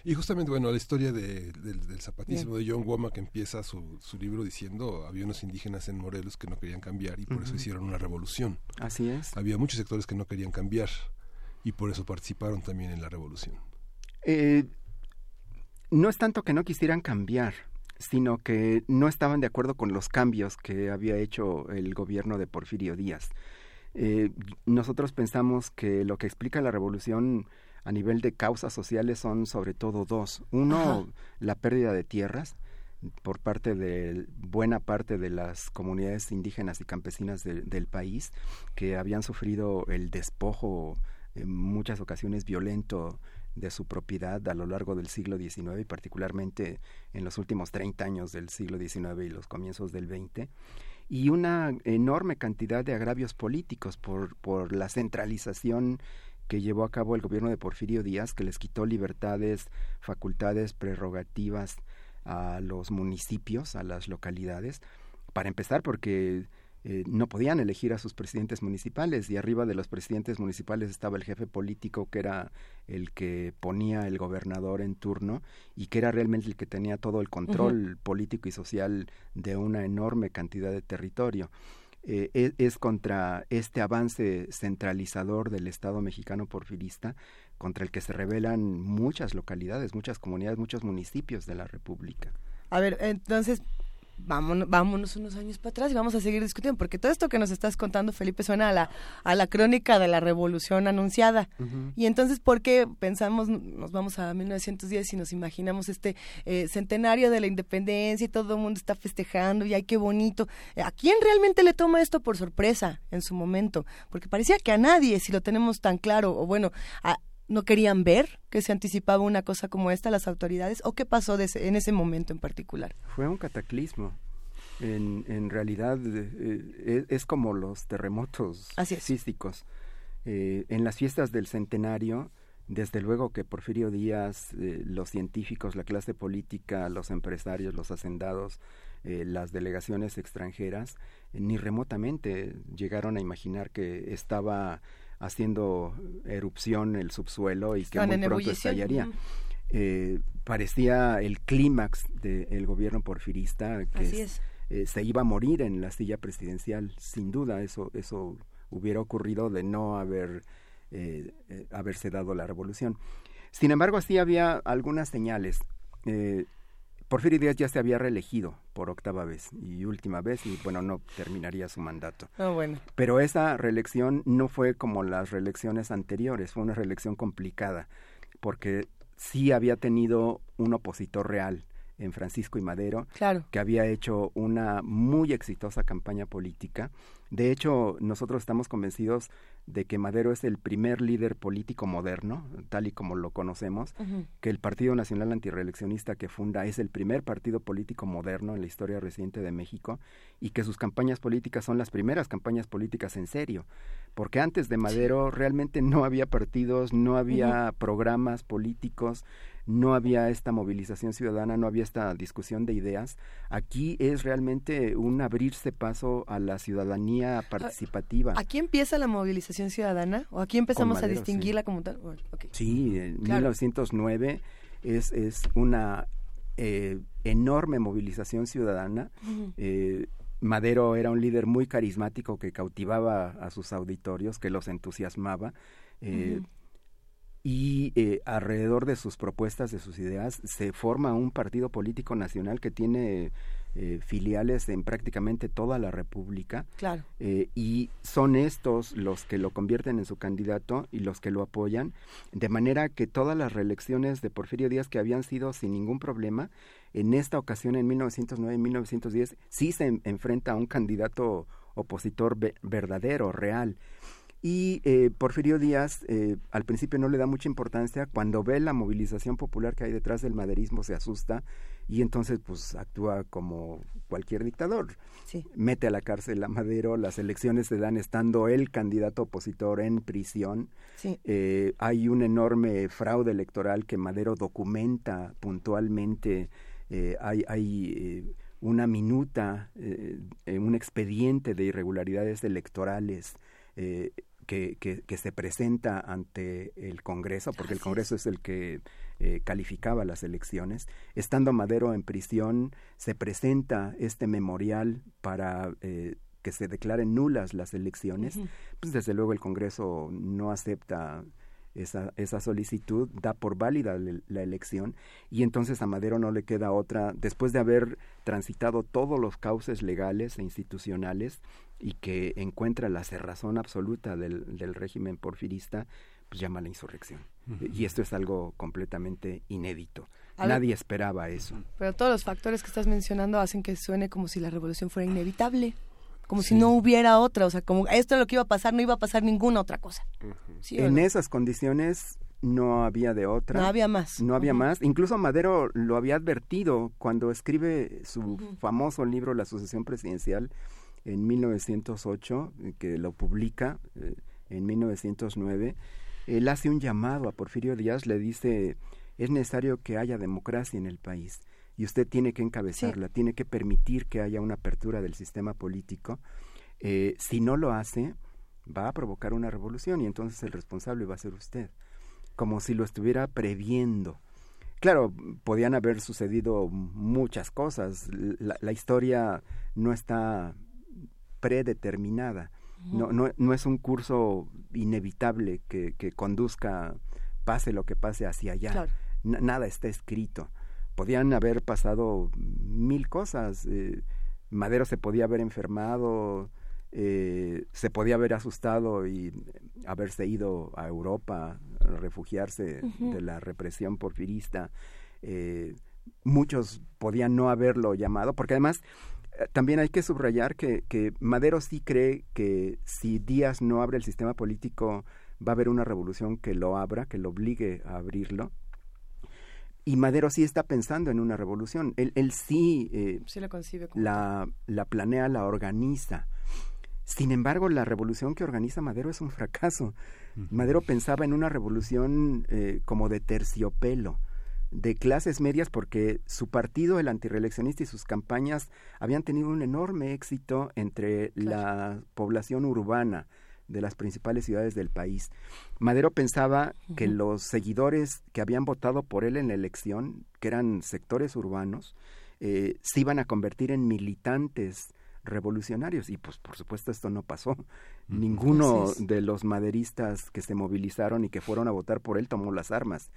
Speaker 2: Y justamente, bueno, la historia del, zapatismo de John Woma que empieza su, su, libro diciendo había unos indígenas en Morelos que no querían cambiar y por eso hicieron una revolución.
Speaker 18: Así es.
Speaker 2: Había muchos sectores que no querían cambiar y por eso participaron también en la revolución.
Speaker 18: Eh, no es tanto que no quisieran cambiar, sino que no estaban de acuerdo con los cambios que había hecho el gobierno de Porfirio Díaz. Eh, nosotros pensamos que lo que explica la revolución a nivel de causas sociales son sobre todo dos. Uno, la pérdida de tierras por parte de buena parte de las comunidades indígenas y campesinas del país que habían sufrido el despojo en muchas ocasiones violento de su propiedad a lo largo del siglo XIX y particularmente en los últimos 30 años del siglo XIX y los comienzos del XX, y una enorme cantidad de agravios políticos por, por la centralización que llevó a cabo el gobierno de Porfirio Díaz, que les quitó libertades, facultades, prerrogativas a los municipios, a las localidades, para empezar porque eh, no podían elegir a sus presidentes municipales y arriba de los presidentes municipales estaba el jefe político que era el que ponía el gobernador en turno y que era realmente el que tenía todo el control político y social de una enorme cantidad de territorio. Eh, es, es, contra este avance centralizador del Estado mexicano porfirista contra el que se rebelan muchas localidades, muchas comunidades, muchos municipios de la República.
Speaker 1: A ver, entonces, vámonos, vámonos unos años para atrás y vamos a seguir discutiendo, porque todo esto que nos estás contando, Felipe, suena a la, a la crónica de la revolución anunciada. Y entonces, ¿por qué pensamos, nos vamos a 1910 y nos imaginamos este eh, centenario de la independencia y todo el mundo está festejando y ay, qué bonito? ¿A quién realmente le toma esto por sorpresa en su momento? Porque parecía que a nadie, si lo tenemos tan claro, o bueno, a, no querían ver que se anticipaba una cosa como esta las autoridades o qué pasó en ese momento en particular?
Speaker 18: Fue un cataclismo. En, en realidad eh, es, como los terremotos físicos. Eh, en las fiestas del centenario, desde luego que Porfirio Díaz, eh, los científicos, la clase política, los empresarios, los hacendados, las delegaciones extranjeras, ni remotamente llegaron a imaginar que estaba haciendo erupción el subsuelo y que muy pronto estallaría. Eh, parecía el clímax del gobierno porfirista que eh, se iba a morir en la silla presidencial, sin duda eso eso hubiera ocurrido de no haber eh, haberse dado la revolución. Sin embargo, sí había algunas señales. Porfirio Díaz ya se había reelegido por octava vez y última vez y bueno, no terminaría su mandato.
Speaker 1: Ah, bueno.
Speaker 18: Pero esa reelección no fue como las reelecciones anteriores, fue una reelección complicada porque sí había tenido un opositor real en Francisco y Madero,
Speaker 1: claro.
Speaker 18: que había hecho una muy exitosa campaña política. De hecho, nosotros estamos convencidos de que Madero es el primer líder político moderno, tal y como lo conocemos, que el Partido Nacional Antireeleccionista que funda es el primer partido político moderno en la historia reciente de México y que sus campañas políticas son las primeras campañas políticas en serio, porque antes de Madero realmente no había partidos, no había programas políticos, no había esta movilización ciudadana, no había esta discusión de ideas. Aquí es realmente un abrirse paso a la ciudadanía participativa.
Speaker 1: ¿Aquí empieza la movilización ciudadana? ¿O aquí empezamos a distinguirla como tal?
Speaker 18: Sí, en 1909 es, es una eh, enorme movilización ciudadana. Eh, Madero era un líder muy carismático que cautivaba a sus auditorios, que los entusiasmaba. Eh, y eh, alrededor de sus propuestas, de sus ideas, se forma un partido político nacional que tiene eh, filiales en prácticamente toda la República.
Speaker 1: Claro.
Speaker 18: Eh, y son estos los que lo convierten en su candidato y los que lo apoyan, de manera que todas las reelecciones de Porfirio Díaz que habían sido sin ningún problema, en esta ocasión, en 1909 y 1910, sí se enfrenta a un candidato opositor verdadero, real Y eh, Porfirio Díaz eh, al principio no le da mucha importancia, cuando ve la movilización popular que hay detrás del maderismo se asusta y entonces pues actúa como cualquier dictador. Mete a la cárcel a Madero, las elecciones se dan estando el candidato opositor en prisión. Eh, hay un enorme fraude electoral que Madero documenta puntualmente. hay hay una minuta, un expediente de irregularidades electorales que, que, se presenta ante el Congreso, porque el Congreso es el que eh, calificaba las elecciones. Estando Madero en prisión, se presenta este memorial para eh, que se declaren nulas las elecciones. Pues desde luego el Congreso no acepta esa, esa solicitud, da por válida la elección y entonces a Madero no le queda otra, después de haber transitado todos los cauces legales e institucionales y que encuentra la cerrazón absoluta del, del régimen porfirista, pues llama a la insurrección. Y esto es algo completamente inédito. Nadie esperaba eso.
Speaker 1: Pero todos los factores que estás mencionando hacen que suene como si la revolución fuera inevitable como si no hubiera otra, o sea, como esto es lo que iba a pasar, no iba a pasar ninguna otra cosa.
Speaker 18: en esas condiciones no había de otra.
Speaker 1: No había más.
Speaker 18: No había más. Incluso Madero lo había advertido cuando escribe su famoso libro La sucesión presidencial en 1908, que lo publica eh, en 1909. Él hace un llamado a Porfirio Díaz, le dice, es necesario que haya democracia en el país y usted tiene que encabezarla, tiene que permitir que haya una apertura del sistema político. Eh, si no lo hace, va a provocar una revolución y entonces el responsable va a ser usted, como si lo estuviera previendo. Claro, podían haber sucedido muchas cosas, la, historia no está predeterminada, no, no, no, es un curso inevitable que, que conduzca, pase lo que pase hacia allá, nada está escrito podían haber pasado mil cosas. Eh, Madero se podía haber enfermado, eh, se podía haber asustado y haberse ido a Europa a refugiarse de la represión porfirista. Eh, muchos podían no haberlo llamado, porque además también hay que subrayar que, que, Madero sí cree que si Díaz no abre el sistema político, va a haber una revolución que lo abra, que lo obligue a abrirlo. Y Madero sí está pensando en una revolución. Él, él sí,
Speaker 1: eh,
Speaker 18: la, la, planea, la organiza. Sin embargo, la revolución que organiza Madero es un fracaso. Madero pensaba en una revolución eh, como de terciopelo, de clases medias, porque su partido, el antireeleccionista y sus campañas habían tenido un enorme éxito entre la población urbana de las principales ciudades del país. Madero pensaba que los seguidores que habían votado por él en la elección, que eran sectores urbanos, eh, se iban a convertir en militantes revolucionarios y pues por supuesto esto no pasó. Ninguno de los maderistas que se movilizaron y que fueron a votar por él tomó las armas.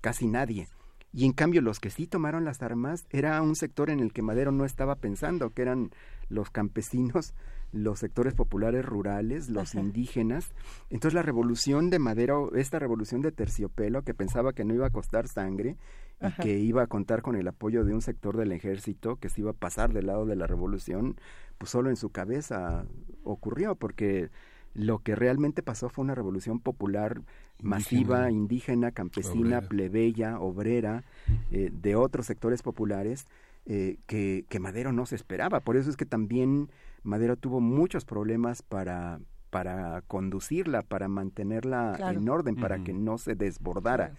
Speaker 18: Casi nadie. Y en cambio los que sí tomaron las armas era un sector en el que Madero no estaba pensando, que eran los campesinos (laughs) los sectores populares rurales, los indígenas. Entonces la revolución de Madero, esta revolución de terciopelo que pensaba que no iba a costar sangre y que iba a contar con el apoyo de un sector del ejército que se iba a pasar del lado de la revolución, pues solo en su cabeza ocurrió porque lo que realmente pasó fue una revolución popular masiva, indígena, campesina, plebeya, obrera, eh, de otros sectores populares eh, que, que Madero no se esperaba. Por eso es que también Madero tuvo muchos problemas para para conducirla, para mantenerla en orden, para que no se desbordara.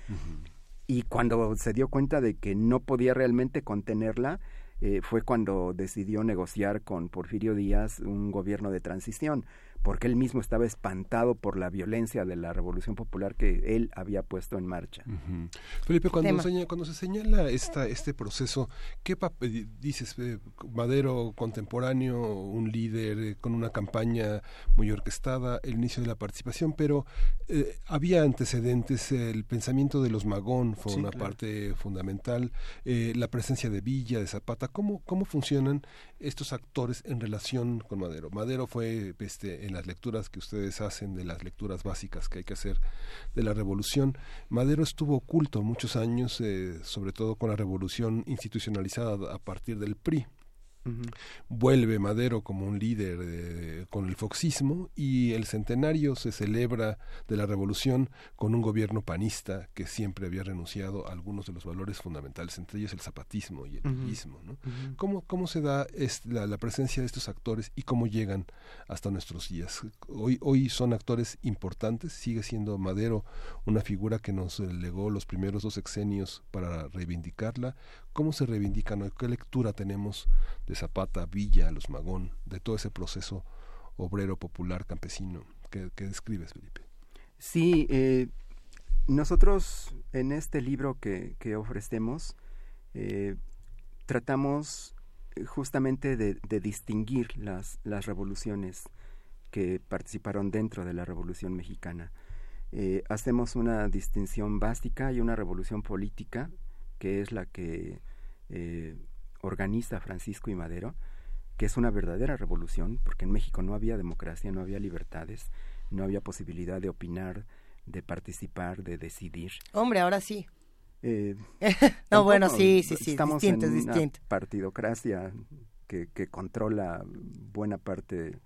Speaker 18: Y cuando se dio cuenta de que no podía realmente contenerla, eh, fue cuando decidió negociar con Porfirio Díaz un gobierno de transición porque él mismo estaba espantado por la violencia de la revolución popular que él había puesto en marcha.
Speaker 2: Felipe, cuando, cuando se señala esta, este proceso, ¿qué papel dices? Eh, Madero contemporáneo, un líder eh, con una campaña muy orquestada, el inicio de la participación, pero eh, había antecedentes, el pensamiento de los Magón fue una parte fundamental, la presencia de Villa, de Zapata, ¿cómo, cómo funcionan estos actores en relación con Madero? Madero fue este, en las lecturas que ustedes hacen, de las lecturas básicas que hay que hacer de la revolución, Madero estuvo oculto muchos años, eh, sobre todo con la revolución institucionalizada a partir del PRI. Vuelve Madero como un líder eh, con el foxismo y el centenario se celebra de la revolución con un gobierno panista que siempre había renunciado a algunos de los valores fundamentales, entre ellos el zapatismo y el villismo. ¿Cómo, ¿Cómo se da la, la, presencia de estos actores y cómo llegan hasta nuestros días? Hoy, hoy son actores importantes, sigue siendo Madero una figura que nos legó los primeros dos sexenios para reivindicarla. ¿Cómo se reivindican? ¿Qué lectura tenemos de Zapata, Villa, Los Magón, de todo ese proceso obrero, popular, campesino que, describes, Felipe?
Speaker 18: Sí, eh, nosotros en este libro que, ofrecemos eh, tratamos justamente de, distinguir las, las revoluciones que participaron dentro de la Revolución Mexicana. Eh, hacemos una distinción básica y una revolución política, que es la que organiza Francisco y Madero, que es una verdadera revolución, porque en México no había democracia, no había libertades, no había posibilidad de opinar, de participar, de decidir.
Speaker 1: Hombre, ahora sí. Eh, (laughs) no, bueno, sí, sí, sí,
Speaker 18: estamos en una partidocracia que, que controla buena parte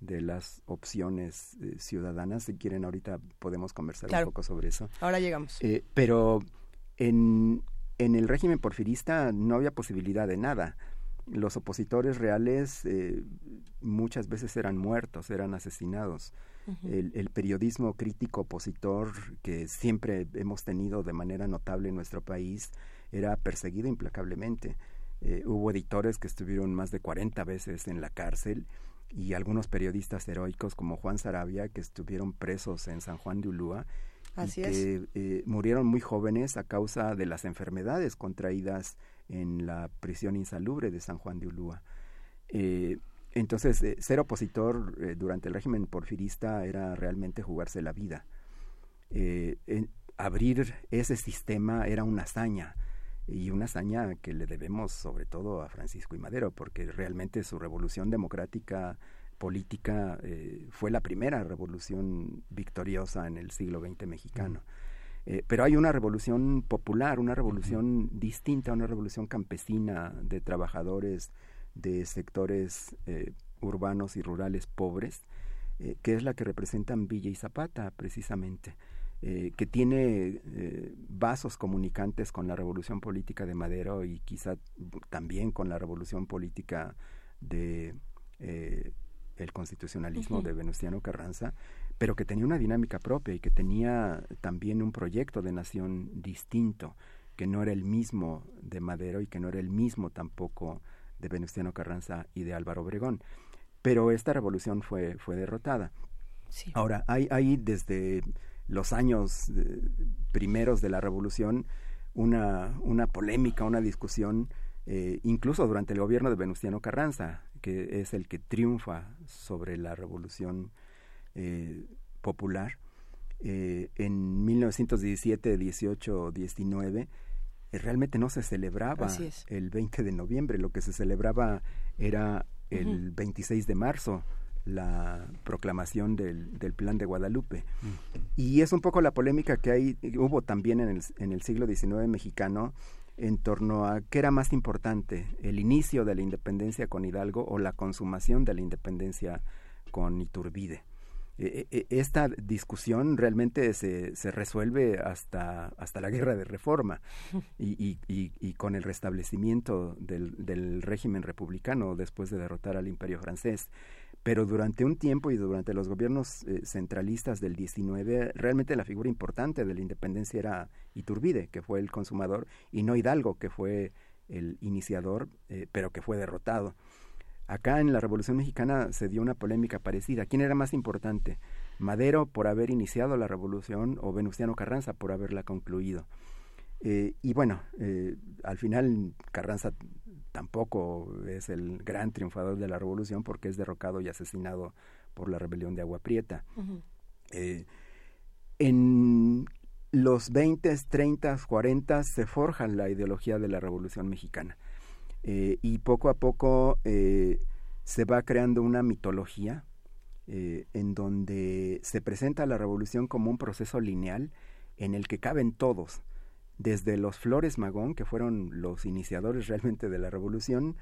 Speaker 18: de las opciones eh, ciudadanas. Si quieren, ahorita podemos conversar un poco sobre eso.
Speaker 1: Ahora llegamos.
Speaker 18: Eh, pero en, en el régimen porfirista no había posibilidad de nada. Los opositores reales eh, muchas veces eran muertos, eran asesinados. el, periodismo crítico opositor que siempre hemos tenido de manera notable en nuestro país era perseguido implacablemente. Eh, hubo editores que estuvieron más de 40 veces en la cárcel y algunos periodistas heroicos como Juan Sarabia que estuvieron presos en San Juan de Ulúa que eh, murieron muy jóvenes a causa de las enfermedades contraídas en la prisión insalubre de San Juan de Ulúa. Eh, entonces, eh, ser opositor durante el régimen porfirista era realmente jugarse la vida. abrir ese sistema era una hazaña y una hazaña que le debemos sobre todo a Francisco y Madero, porque realmente su revolución democrática política eh, fue la primera revolución victoriosa en el siglo XX mexicano. Eh, pero hay una revolución popular, una revolución distinta, una revolución campesina de trabajadores de sectores eh, urbanos y rurales pobres, que es la que representan Villa y Zapata precisamente. que tiene vasos comunicantes con la revolución política de Madero y quizá también con la revolución política de el constitucionalismo de Venustiano Carranza, pero que tenía una dinámica propia y que tenía también un proyecto de nación distinto, que no era el mismo de Madero y que no era el mismo tampoco de Venustiano Carranza y de Álvaro Obregón. Pero esta revolución fue, fue derrotada. Ahora, hay, hay desde los años eh, primeros de la revolución una, una polémica, una discusión, eh, incluso durante el gobierno de Venustiano Carranza, que es el que triunfa sobre la revolución eh, popular. Eh, en 1917, 18, 19, realmente no se celebraba el 20 de noviembre, lo que se celebraba era el 26 de marzo, la proclamación del, del Plan de Guadalupe. Y es un poco la polémica que hay, hubo también en el, en el siglo XIX mexicano en torno a qué era más importante, el inicio de la independencia con Hidalgo o la consumación de la independencia con Iturbide. E, e, esta discusión realmente se, se resuelve hasta, hasta la guerra de reforma (laughs) y, y, y, con el restablecimiento del, del régimen republicano después de derrotar al imperio francés pero durante un tiempo y durante los gobiernos eh, centralistas del 19, realmente la figura importante de la independencia era Iturbide, que fue el consumador, y no Hidalgo, que fue el iniciador, eh, pero que fue derrotado. Acá en la Revolución Mexicana se dio una polémica parecida. ¿Quién era más importante? ¿Madero por haber iniciado la revolución o Venustiano Carranza por haberla concluido? Eh, y bueno, al final Carranza tampoco es el gran triunfador de la revolución porque es derrocado y asesinado por la rebelión de Agua Prieta. Eh, en los 20, 30, 40 se forja la ideología de la revolución mexicana eh, y poco a poco eh, se va creando una mitología en donde se presenta la revolución como un proceso lineal en el que caben todos, desde los Flores Magón, que fueron los iniciadores realmente de la revolución,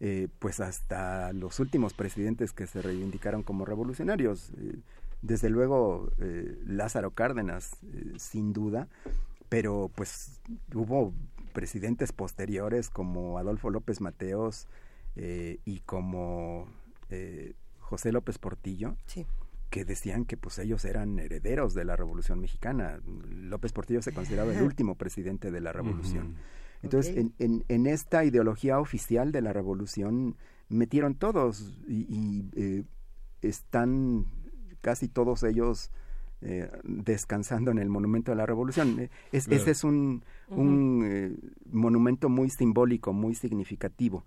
Speaker 18: eh, pues hasta los últimos presidentes que se reivindicaron como revolucionarios. Eh, desde luego Lázaro Cárdenas, sin duda, pero pues hubo presidentes posteriores como Adolfo López Mateos y como José López Portillo. que decían que pues ellos eran herederos de la Revolución Mexicana. López Portillo se consideraba el último presidente de la Revolución. Entonces, en, en, esta ideología oficial de la revolución metieron todos y, eh, están casi todos ellos eh, descansando en el monumento de la revolución. Eh, es, Ese es un, un monumento muy simbólico, muy significativo,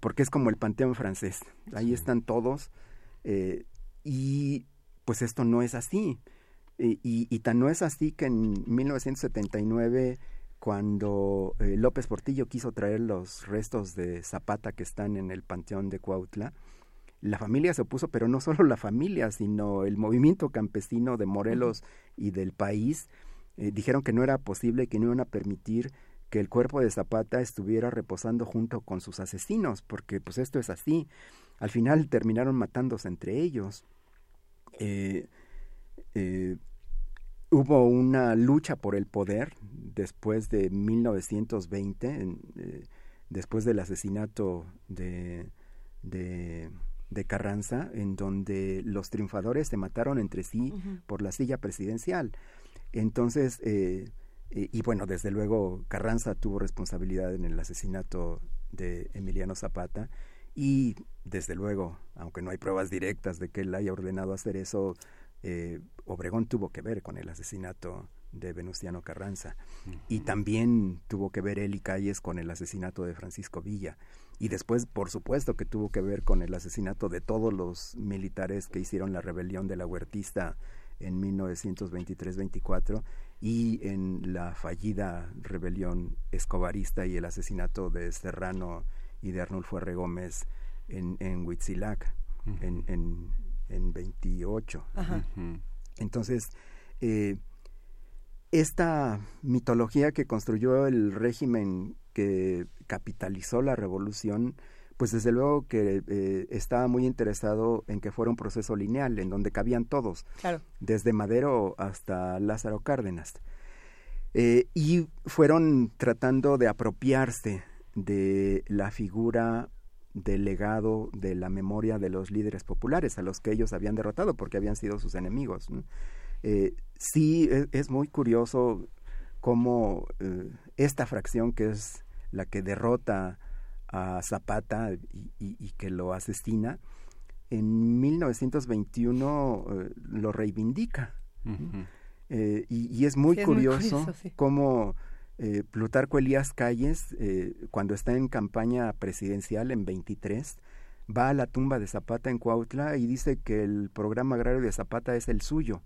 Speaker 18: porque es como el Panteón francés. Ahí están todos y pues esto no es así. Y, y, tan no es así que en 1979 cuando eh, López Portillo quiso traer los restos de Zapata que están en el Panteón de Cuautla, la familia se opuso, pero no solo la familia, sino el movimiento campesino de Morelos y del país eh, dijeron que no era posible, que no iban a permitir que el cuerpo de Zapata estuviera reposando junto con sus asesinos, porque pues esto es así. Al final terminaron matándose entre ellos. Eh, hubo una lucha por el poder después de 1920, eh, después del asesinato de, de, Carranza, en donde los triunfadores se mataron entre sí por la silla presidencial. Entonces, eh, eh, y bueno, desde luego Carranza tuvo responsabilidad en el asesinato de Emiliano Zapata. Y desde luego, aunque no hay pruebas directas de que él haya ordenado hacer eso, eh, Obregón tuvo que ver con el asesinato de Venustiano Carranza. Y también tuvo que ver él y Calles con el asesinato de Francisco Villa y después por supuesto que tuvo que ver con el asesinato de todos los militares que hicieron la rebelión de la Huertista en 1923-24 y en la fallida rebelión escobarista y el asesinato de Serrano y de Arnulfo R. Gómez en, en Huitzilac, en, en, en 28. Entonces, eh, esta mitología que construyó el régimen que capitalizó la revolución, pues desde luego que eh, estaba muy interesado en que fuera un proceso lineal, en donde cabían todos, desde Madero hasta Lázaro Cárdenas. Eh, y fueron tratando de apropiarse de la figura del legado de la memoria de los líderes populares a los que ellos habían derrotado porque habían sido sus enemigos. Eh, sí, e, es, muy curioso cómo esta fracción que es la que derrota a Zapata y, que lo asesina, en 1921 eh, lo reivindica. y, es muy curioso, cómo eh, Plutarco Elías Calles, eh, cuando está en campaña presidencial en 23, va a la tumba de Zapata en Cuautla y dice que el programa agrario de Zapata es el suyo,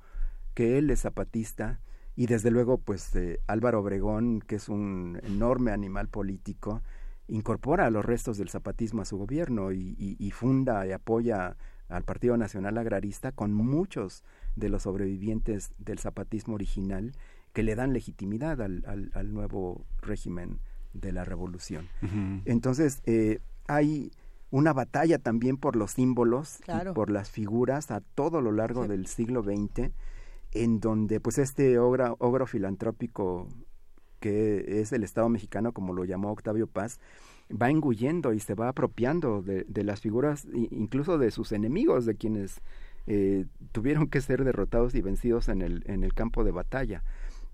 Speaker 18: que él es zapatista y desde luego pues eh, Álvaro Obregón, que es un enorme animal político, incorpora los restos del zapatismo a su gobierno y funda y apoya al Partido Nacional Agrarista con muchos de los sobrevivientes del zapatismo original que le dan legitimidad al, al, nuevo régimen de la revolución. Entonces, eh, hay una batalla también por los símbolos y por las figuras a todo lo largo del siglo XX, en donde pues este ogro, ogro filantrópico que es el Estado mexicano, como lo llamó Octavio Paz, va engullendo y se va apropiando de, de las figuras, incluso de sus enemigos, de quienes eh, tuvieron que ser derrotados y vencidos en el, en el campo de batalla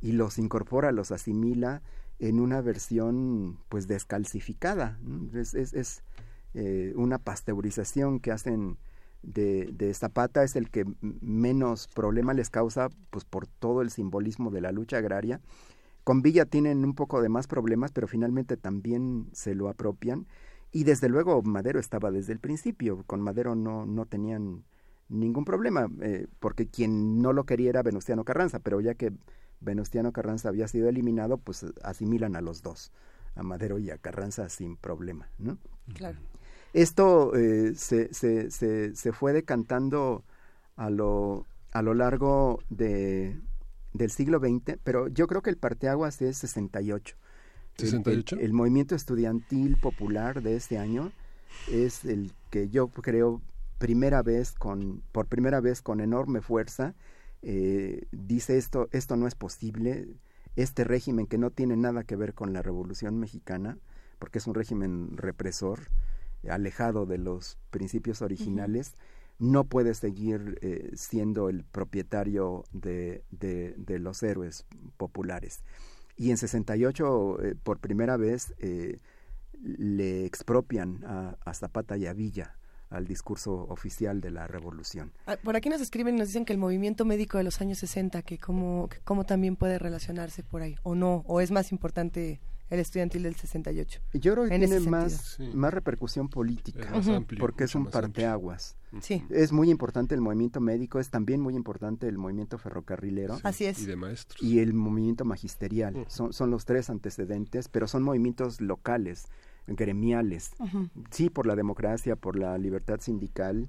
Speaker 18: y los incorpora, los asimila en una versión pues descalcificada. Es, es, es eh, una pasteurización que hacen de, Zapata, es el que menos problema les causa pues por todo el simbolismo de la lucha agraria. Con Villa tienen un poco de más problemas, pero finalmente también se lo apropian. Y desde luego Madero estaba desde el principio, con Madero no, no tenían ningún problema, eh, porque quien no lo quería era Venustiano Carranza, pero ya que Venustiano Carranza había sido eliminado, pues asimilan a los dos, a Madero y a Carranza sin problema, ¿no?
Speaker 1: Claro.
Speaker 18: Esto eh, se, se, se, se, fue decantando a lo, a lo largo de, del siglo XX, pero yo creo que el parteaguas es 68.
Speaker 2: 68.
Speaker 18: El, movimiento estudiantil popular de este año es el que yo creo primera vez con, por primera vez con enorme fuerza, eh, dice esto, esto no es posible, este régimen que no tiene nada que ver con la Revolución Mexicana, porque es un régimen represor, alejado de los principios originales, no puede seguir eh, siendo el propietario de, de, los héroes populares. Y en 68, eh, por primera vez, eh, le expropian a, a, Zapata y a Villa al discurso oficial de la revolución.
Speaker 1: Ah, por aquí nos escriben y nos dicen que el movimiento médico de los años 60, que cómo, que cómo también puede relacionarse por ahí, o no, o es más importante el estudiantil del 68.
Speaker 18: Yo creo que tiene más, más repercusión política, porque es un parteaguas. Sí. Es muy importante el movimiento médico, es también muy importante el movimiento ferrocarrilero.
Speaker 1: Así es.
Speaker 2: Y de maestros.
Speaker 18: Y el movimiento magisterial. son, son los tres antecedentes, pero son movimientos locales, gremiales. Sí, por la democracia, por la libertad sindical,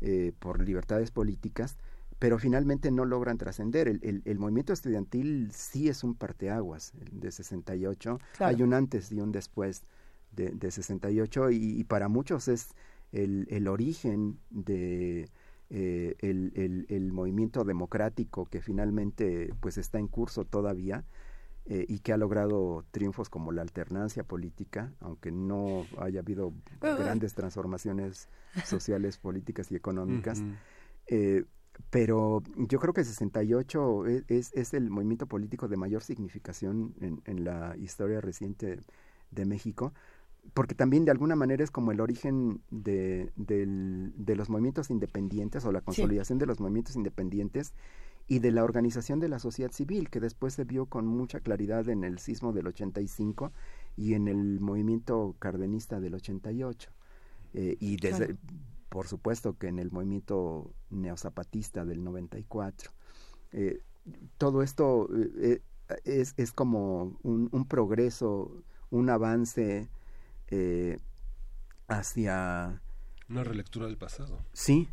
Speaker 18: eh, por libertades políticas, pero finalmente no logran trascender. El, el, movimiento estudiantil sí es un parteaguas de 68, hay un antes y un después de, de 68 y, y para muchos es el, el origen de eh, el, el, movimiento democrático que finalmente pues está en curso todavía eh, y que ha logrado triunfos como la alternancia política, aunque no haya habido grandes transformaciones sociales, políticas y económicas. eh, pero yo creo que 68 es, es, es, el movimiento político de mayor significación en, en, la historia reciente de México, porque también de alguna manera es como el origen de, del, de los movimientos independientes o la consolidación sí. de los movimientos independientes y de la organización de la sociedad civil, que después se vio con mucha claridad en el sismo del 85 y en el movimiento cardenista del 88. Eh, y desde, claro por supuesto que en el movimiento neozapatista del 94. Eh, todo esto eh, es, es, como un, un, progreso, un avance eh, hacia...
Speaker 2: Una relectura del pasado.
Speaker 18: Sí.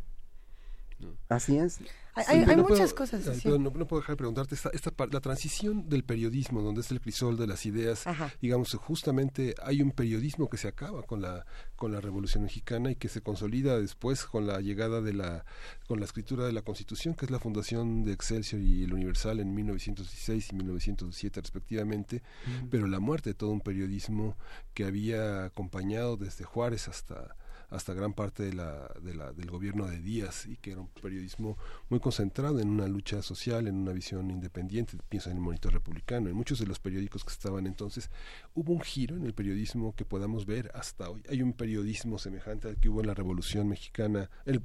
Speaker 18: Así es.
Speaker 1: Hay, sí, hay no muchas puedo, cosas.
Speaker 2: Así. No, no, puedo dejar de preguntarte, esta, esta, la transición del periodismo, donde es el crisol de las ideas, Ajá. digamos, justamente hay un periodismo que se acaba con la, con la Revolución Mexicana y que se consolida después con la llegada de la, con la escritura de la Constitución, que es la fundación de Excelsior y el Universal en 1916 y 1907 respectivamente, mm. pero la muerte de todo un periodismo que había acompañado desde Juárez hasta hasta gran parte de la, de la, del gobierno de Díaz y que era un periodismo muy concentrado en una lucha social, en una visión independiente, pienso en el Monitor Republicano, en muchos de los periódicos que estaban entonces, hubo un giro en el periodismo que podamos ver hasta hoy. Hay un periodismo semejante al que hubo en la Revolución Mexicana, el,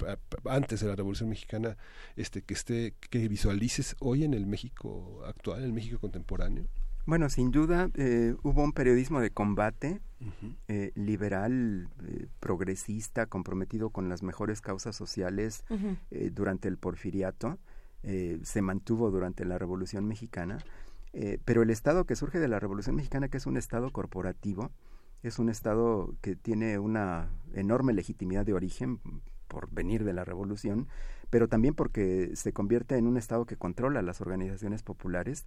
Speaker 2: antes de la Revolución Mexicana, este que esté, que visualices hoy en el México actual, en el México contemporáneo.
Speaker 18: Bueno, sin duda eh, hubo un periodismo de combate uh -huh. eh, liberal, eh, progresista, comprometido con las mejores causas sociales uh -huh. durante el porfiriato. eh, se mantuvo durante la Revolución Mexicana. eh, pero el Estado que surge de la Revolución Mexicana, que es un Estado corporativo, es un Estado que tiene una enorme legitimidad de origen por venir de la Revolución, pero también porque se convierte en un Estado que controla las organizaciones populares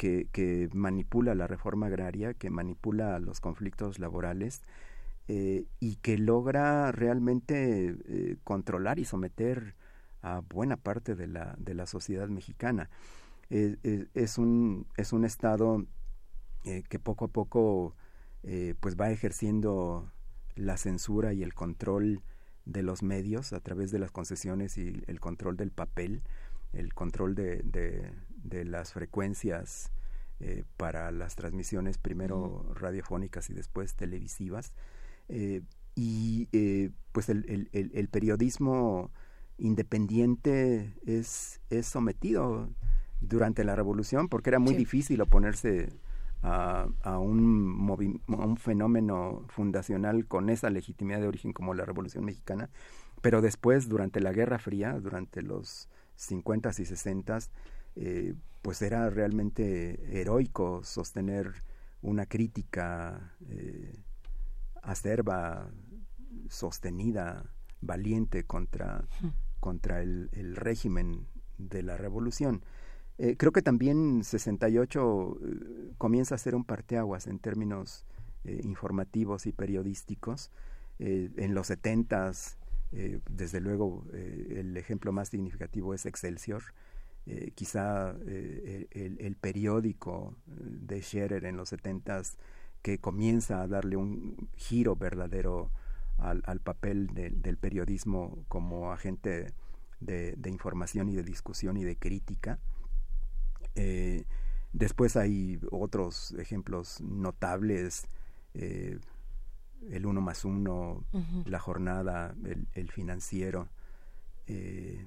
Speaker 18: que, que, manipula la reforma agraria, que manipula los conflictos laborales eh, y que logra realmente eh, controlar y someter a buena parte de la, de la sociedad mexicana. Eh, es, un, es un Estado que poco a poco pues va ejerciendo la censura y el control de los medios a través de las concesiones y el control del papel, el control de, de, de las frecuencias eh, para las transmisiones primero radiofónicas y después televisivas. Eh, y eh, pues el, el, el, periodismo independiente es, es sometido durante la revolución porque era muy sí. difícil oponerse a, a, un a, un fenómeno fundacional con esa legitimidad de origen como la revolución mexicana pero después durante la guerra fría durante los 50 y 60 eh, pues era realmente heroico sostener una crítica eh, acerba, sostenida, valiente contra, contra el, el, régimen de la revolución. Eh, creo que también 68 eh, comienza a ser un parteaguas en términos eh, informativos y periodísticos. en los setentas, desde luego, el ejemplo más significativo es Excelsior. Quizá el, periódico de Scherer en los setentas que comienza a darle un giro verdadero al, papel del periodismo como agente de, información y de discusión y de crítica. Eh, después hay otros ejemplos notables, eh, el uno más uno, la jornada, el, financiero, eh,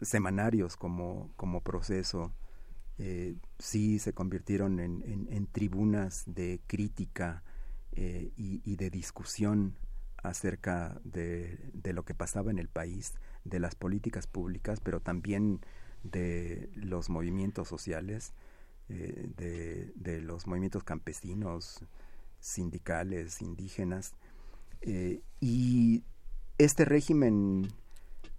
Speaker 18: semanarios como, como proceso, sí se convirtieron en, tribunas de crítica y, de discusión acerca de, lo que pasaba en el país, de las políticas públicas, pero también de los movimientos sociales, eh, de, los movimientos campesinos, sindicales, indígenas. Eh, y este régimen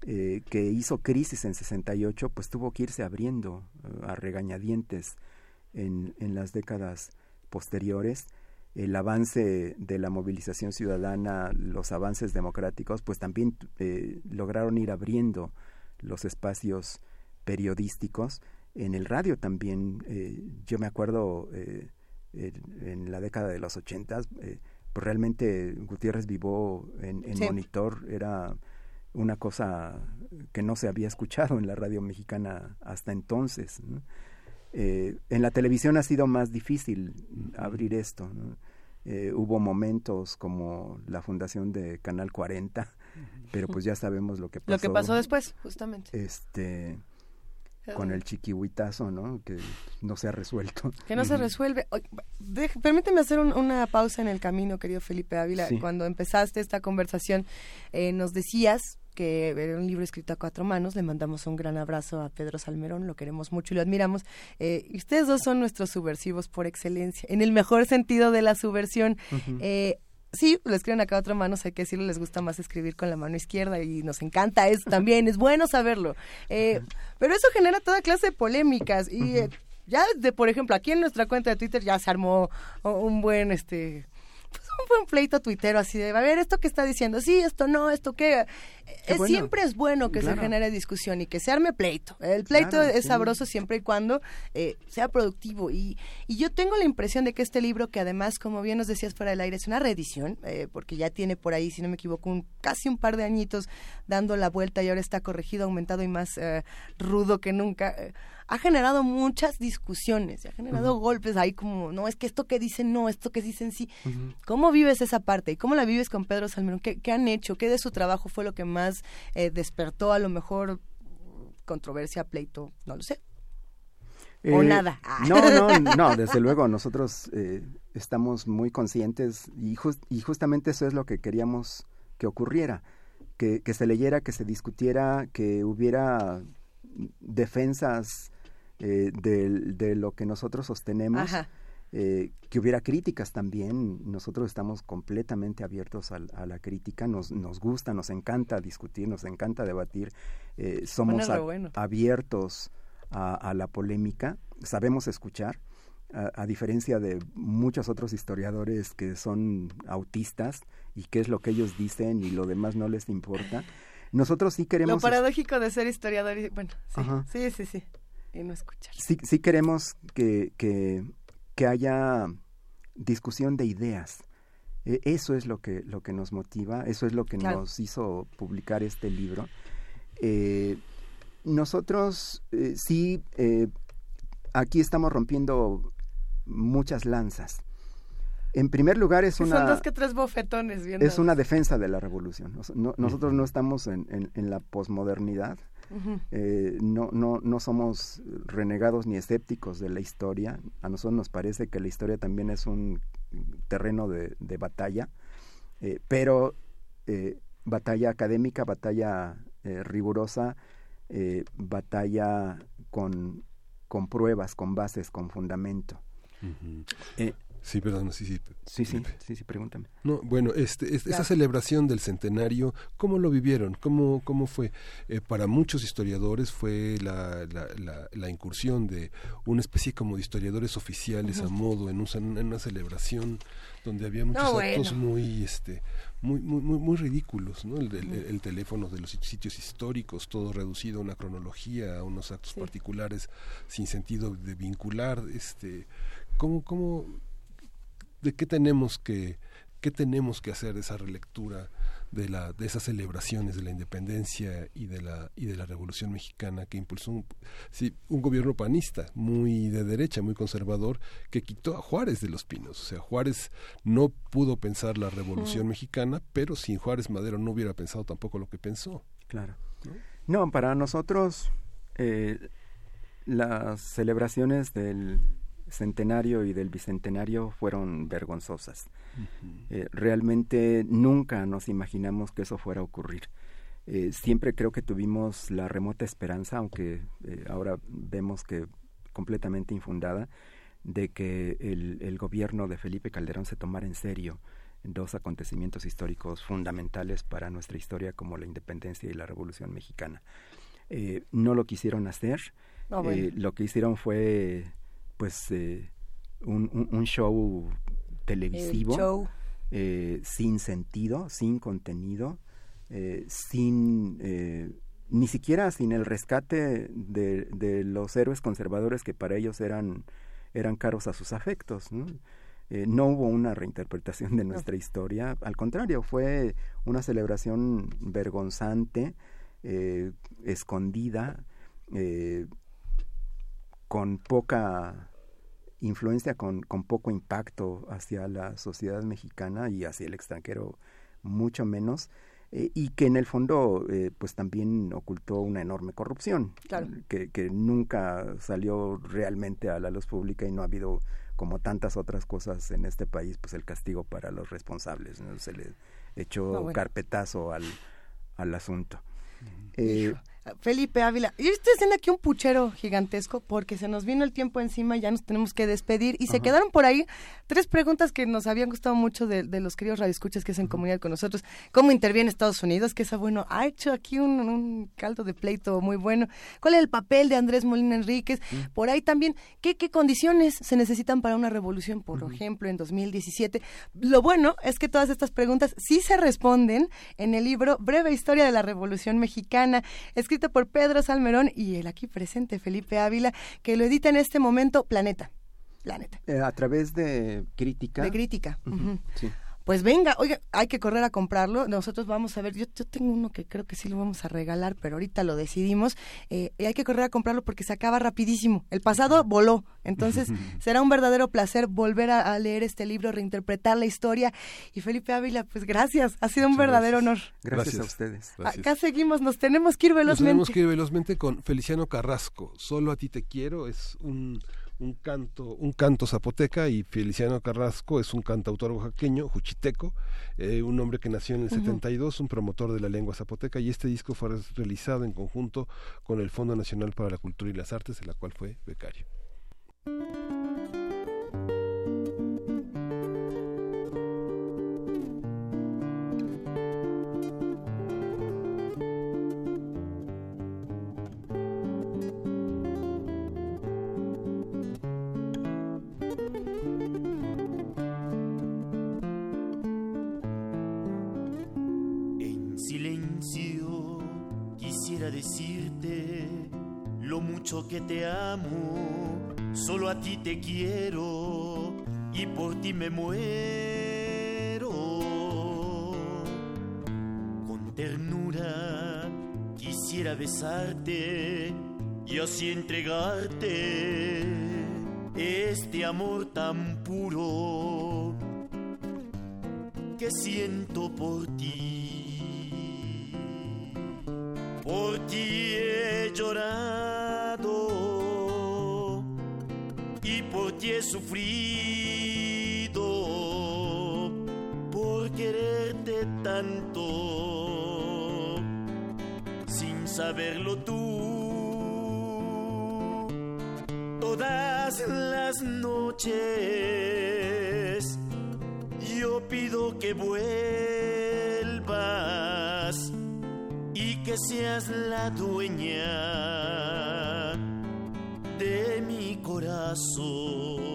Speaker 18: eh, que hizo crisis en 68, pues tuvo que irse abriendo a regañadientes en, en las décadas posteriores el avance de la movilización ciudadana, los avances democráticos, pues también eh, lograron ir abriendo los espacios periodísticos. En el radio también, eh, yo me acuerdo eh, en la década de los ochentas, pues realmente Gutiérrez Vivó en, monitor era una cosa que no se había escuchado en la radio mexicana hasta entonces. Eh, en la televisión ha sido más difícil abrir esto. Eh, hubo momentos como la fundación de Canal 40, pero pues ya sabemos lo que pasó.
Speaker 1: Lo que pasó después, justamente.
Speaker 18: Este con el chiquihuitazo, ¿no? Que no se ha resuelto.
Speaker 1: Que no se resuelve. permíteme hacer una pausa en el camino, querido Felipe Ávila. Cuando empezaste esta conversación, eh, nos decías que era un libro escrito a cuatro manos. Le mandamos un gran abrazo a Pedro Salmerón, lo queremos mucho y lo admiramos. Eh, y ustedes dos son nuestros subversivos por excelencia, en el mejor sentido de la subversión. Eh, sí, lo escriben a cuatro manos, hay que decirlo, les gusta más escribir con la mano izquierda y nos encanta eso también, es bueno saberlo. Eh, pero eso genera toda clase de polémicas y ya de, por ejemplo, aquí en nuestra cuenta de Twitter ya se armó un buen, este, un buen pleito tuitero así de, a ver, esto que está diciendo, sí, esto no, esto qué. Siempre es bueno que se genere discusión y que se arme pleito. El pleito es sabroso siempre y cuando eh, sea productivo. Y, y yo tengo la impresión de que este libro, que además, como bien nos decías fuera del aire, es una reedición, eh, porque ya tiene por ahí, si no me equivoco, un, casi un par de añitos dando la vuelta y ahora está corregido, aumentado y más eh, rudo que nunca ha generado muchas discusiones, ha generado golpes ahí como, no, es que esto que dicen no, esto que dicen sí. ¿Cómo vives esa parte? ¿Y cómo la vives con Pedro Salmerón? ¿Qué, han hecho? ¿Qué de su trabajo fue lo que más eh, despertó a lo mejor controversia, pleito? No lo sé. o eh, nada.
Speaker 18: No, no, no, (laughs) desde luego, nosotros eh, estamos muy conscientes y, y justamente eso es lo que queríamos que ocurriera, que, que se leyera, que se discutiera, que hubiera defensas eh, de, lo que nosotros sostenemos, eh, que hubiera críticas también. Nosotros estamos completamente abiertos a, la crítica, nos, nos gusta, nos encanta discutir, nos encanta debatir, eh, somos abiertos a, la polémica, sabemos escuchar. A, diferencia de muchos otros historiadores que son autistas y qué es lo que ellos dicen y lo demás no les importa. Nosotros sí queremos... Lo
Speaker 1: paradójico de ser historiador, y, bueno, sí, sí, sí y no escuchar.
Speaker 18: Sí, sí queremos que, que, haya discusión de ideas. E, eso es lo que, lo que nos motiva, eso es lo que nos hizo publicar este libro. Eh, nosotros eh, sí, eh, aquí estamos rompiendo muchas lanzas. En primer lugar es una...
Speaker 1: Son dos que tres bofetones.
Speaker 18: es una defensa de la revolución. nosotros no estamos en, en, en la posmodernidad. Eh, no, no, no somos renegados ni escépticos de la historia. A nosotros nos parece que la historia también es un terreno de, batalla, eh, pero eh, batalla académica, batalla rigurosa, batalla con, con pruebas, con bases, con fundamento.
Speaker 2: Sí, perdón, sí, sí.
Speaker 18: Sí, sí, sí, sí, pregúntame.
Speaker 2: No, bueno, este, esa celebración del centenario, ¿cómo lo vivieron? ¿Cómo, cómo fue? Eh, para muchos historiadores fue la, la, la, incursión de una especie como de historiadores oficiales a modo en, en, una celebración donde había muchos actos muy, este, muy, muy, muy, ridículos, ¿no? El, teléfono de los sitios históricos, todo reducido a una cronología, a unos actos particulares sin sentido de vincular, este, ¿cómo, cómo de qué tenemos que qué tenemos que hacer de esa relectura de la de esas celebraciones de la independencia y de la y de la revolución mexicana que impulsó un, un gobierno panista muy de derecha muy conservador que quitó a Juárez de los Pinos o sea Juárez no pudo pensar la revolución mexicana pero sin Juárez Madero no hubiera pensado tampoco lo que pensó.
Speaker 18: Claro. No, para nosotros eh, las celebraciones del centenario y del bicentenario fueron vergonzosas. Eh, realmente nunca nos imaginamos que eso fuera a ocurrir. Eh, siempre creo que tuvimos la remota esperanza, aunque eh, ahora vemos que completamente infundada, de que el, el, gobierno de Felipe Calderón se tomara en serio dos acontecimientos históricos fundamentales para nuestra historia como la independencia y la revolución mexicana. no lo quisieron hacer, lo que hicieron fue pues eh, un, un, show televisivo eh, sin sentido, sin contenido, eh, sin ni siquiera sin el rescate de, de, los héroes conservadores que para ellos eran eran caros a sus afectos. ¿no? no hubo una reinterpretación de nuestra historia, al contrario, fue una celebración vergonzante, escondida, con poca influencia, con, con, poco impacto hacia la sociedad mexicana y hacia el extranjero mucho menos, eh, y que en el fondo eh, pues también ocultó una enorme corrupción, que, que nunca salió realmente a la luz pública y no ha habido como tantas otras cosas en este país, pues el castigo para los responsables, ¿no? se le echó carpetazo al, al asunto.
Speaker 1: Felipe Ávila. Y estoy haciendo aquí un puchero gigantesco porque se nos vino el tiempo encima y ya nos tenemos que despedir. Y se quedaron por ahí tres preguntas que nos habían gustado mucho de, los queridos radioescuchas que hacen comunidad con nosotros. ¿Cómo interviene Estados Unidos? Que esa, bueno, ha hecho aquí un, caldo de pleito muy bueno. ¿Cuál es el papel de Andrés Molina Enríquez? Por ahí también, ¿qué, ¿qué condiciones se necesitan para una revolución, por ejemplo, en 2017? Lo bueno es que todas estas preguntas sí se responden en el libro Breve Historia de la Revolución Mexicana, escrito por Pedro Salmerón y el aquí presente Felipe Ávila, que lo edita en este momento Planeta. Planeta.
Speaker 18: Eh, a través de crítica.
Speaker 1: De crítica. sí pues venga, oiga, hay que correr a comprarlo. Nosotros vamos a ver, yo, yo tengo uno que creo que sí lo vamos a regalar, pero ahorita lo decidimos. Eh, y hay que correr a comprarlo porque se acaba rapidísimo. El pasado voló, entonces (laughs) será un verdadero placer volver a, leer este libro, reinterpretar la historia. Y Felipe Ávila, pues gracias, ha sido un verdadero honor.
Speaker 18: Gracias, a ustedes.
Speaker 1: Acá seguimos, nos tenemos que ir velozmente. Nos
Speaker 2: tenemos que ir velozmente con Feliciano Carrasco. Solo a ti te quiero es un un canto, un canto zapoteca y Feliciano Carrasco es un cantautor oaxaqueño, juchiteco, eh, un hombre que nació en el 72, un promotor de la lengua zapoteca y este disco fue realizado en conjunto con el Fondo Nacional para la Cultura y las Artes, de la cual fue becario.
Speaker 19: Que te amo, solo a ti te quiero y por ti me muero. Con ternura quisiera besarte y así entregarte este amor tan puro que siento por ti. Por ti he llorado he sufrido por quererte tanto sin saberlo tú. Todas las noches pido que vuelvas y que seas la dueña mi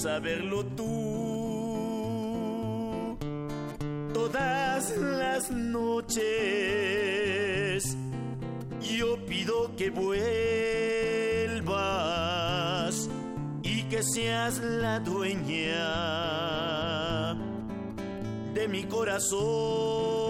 Speaker 19: saberlo tú. Todas las noches yo pido que vuelvas y que seas la dueña de mi corazón.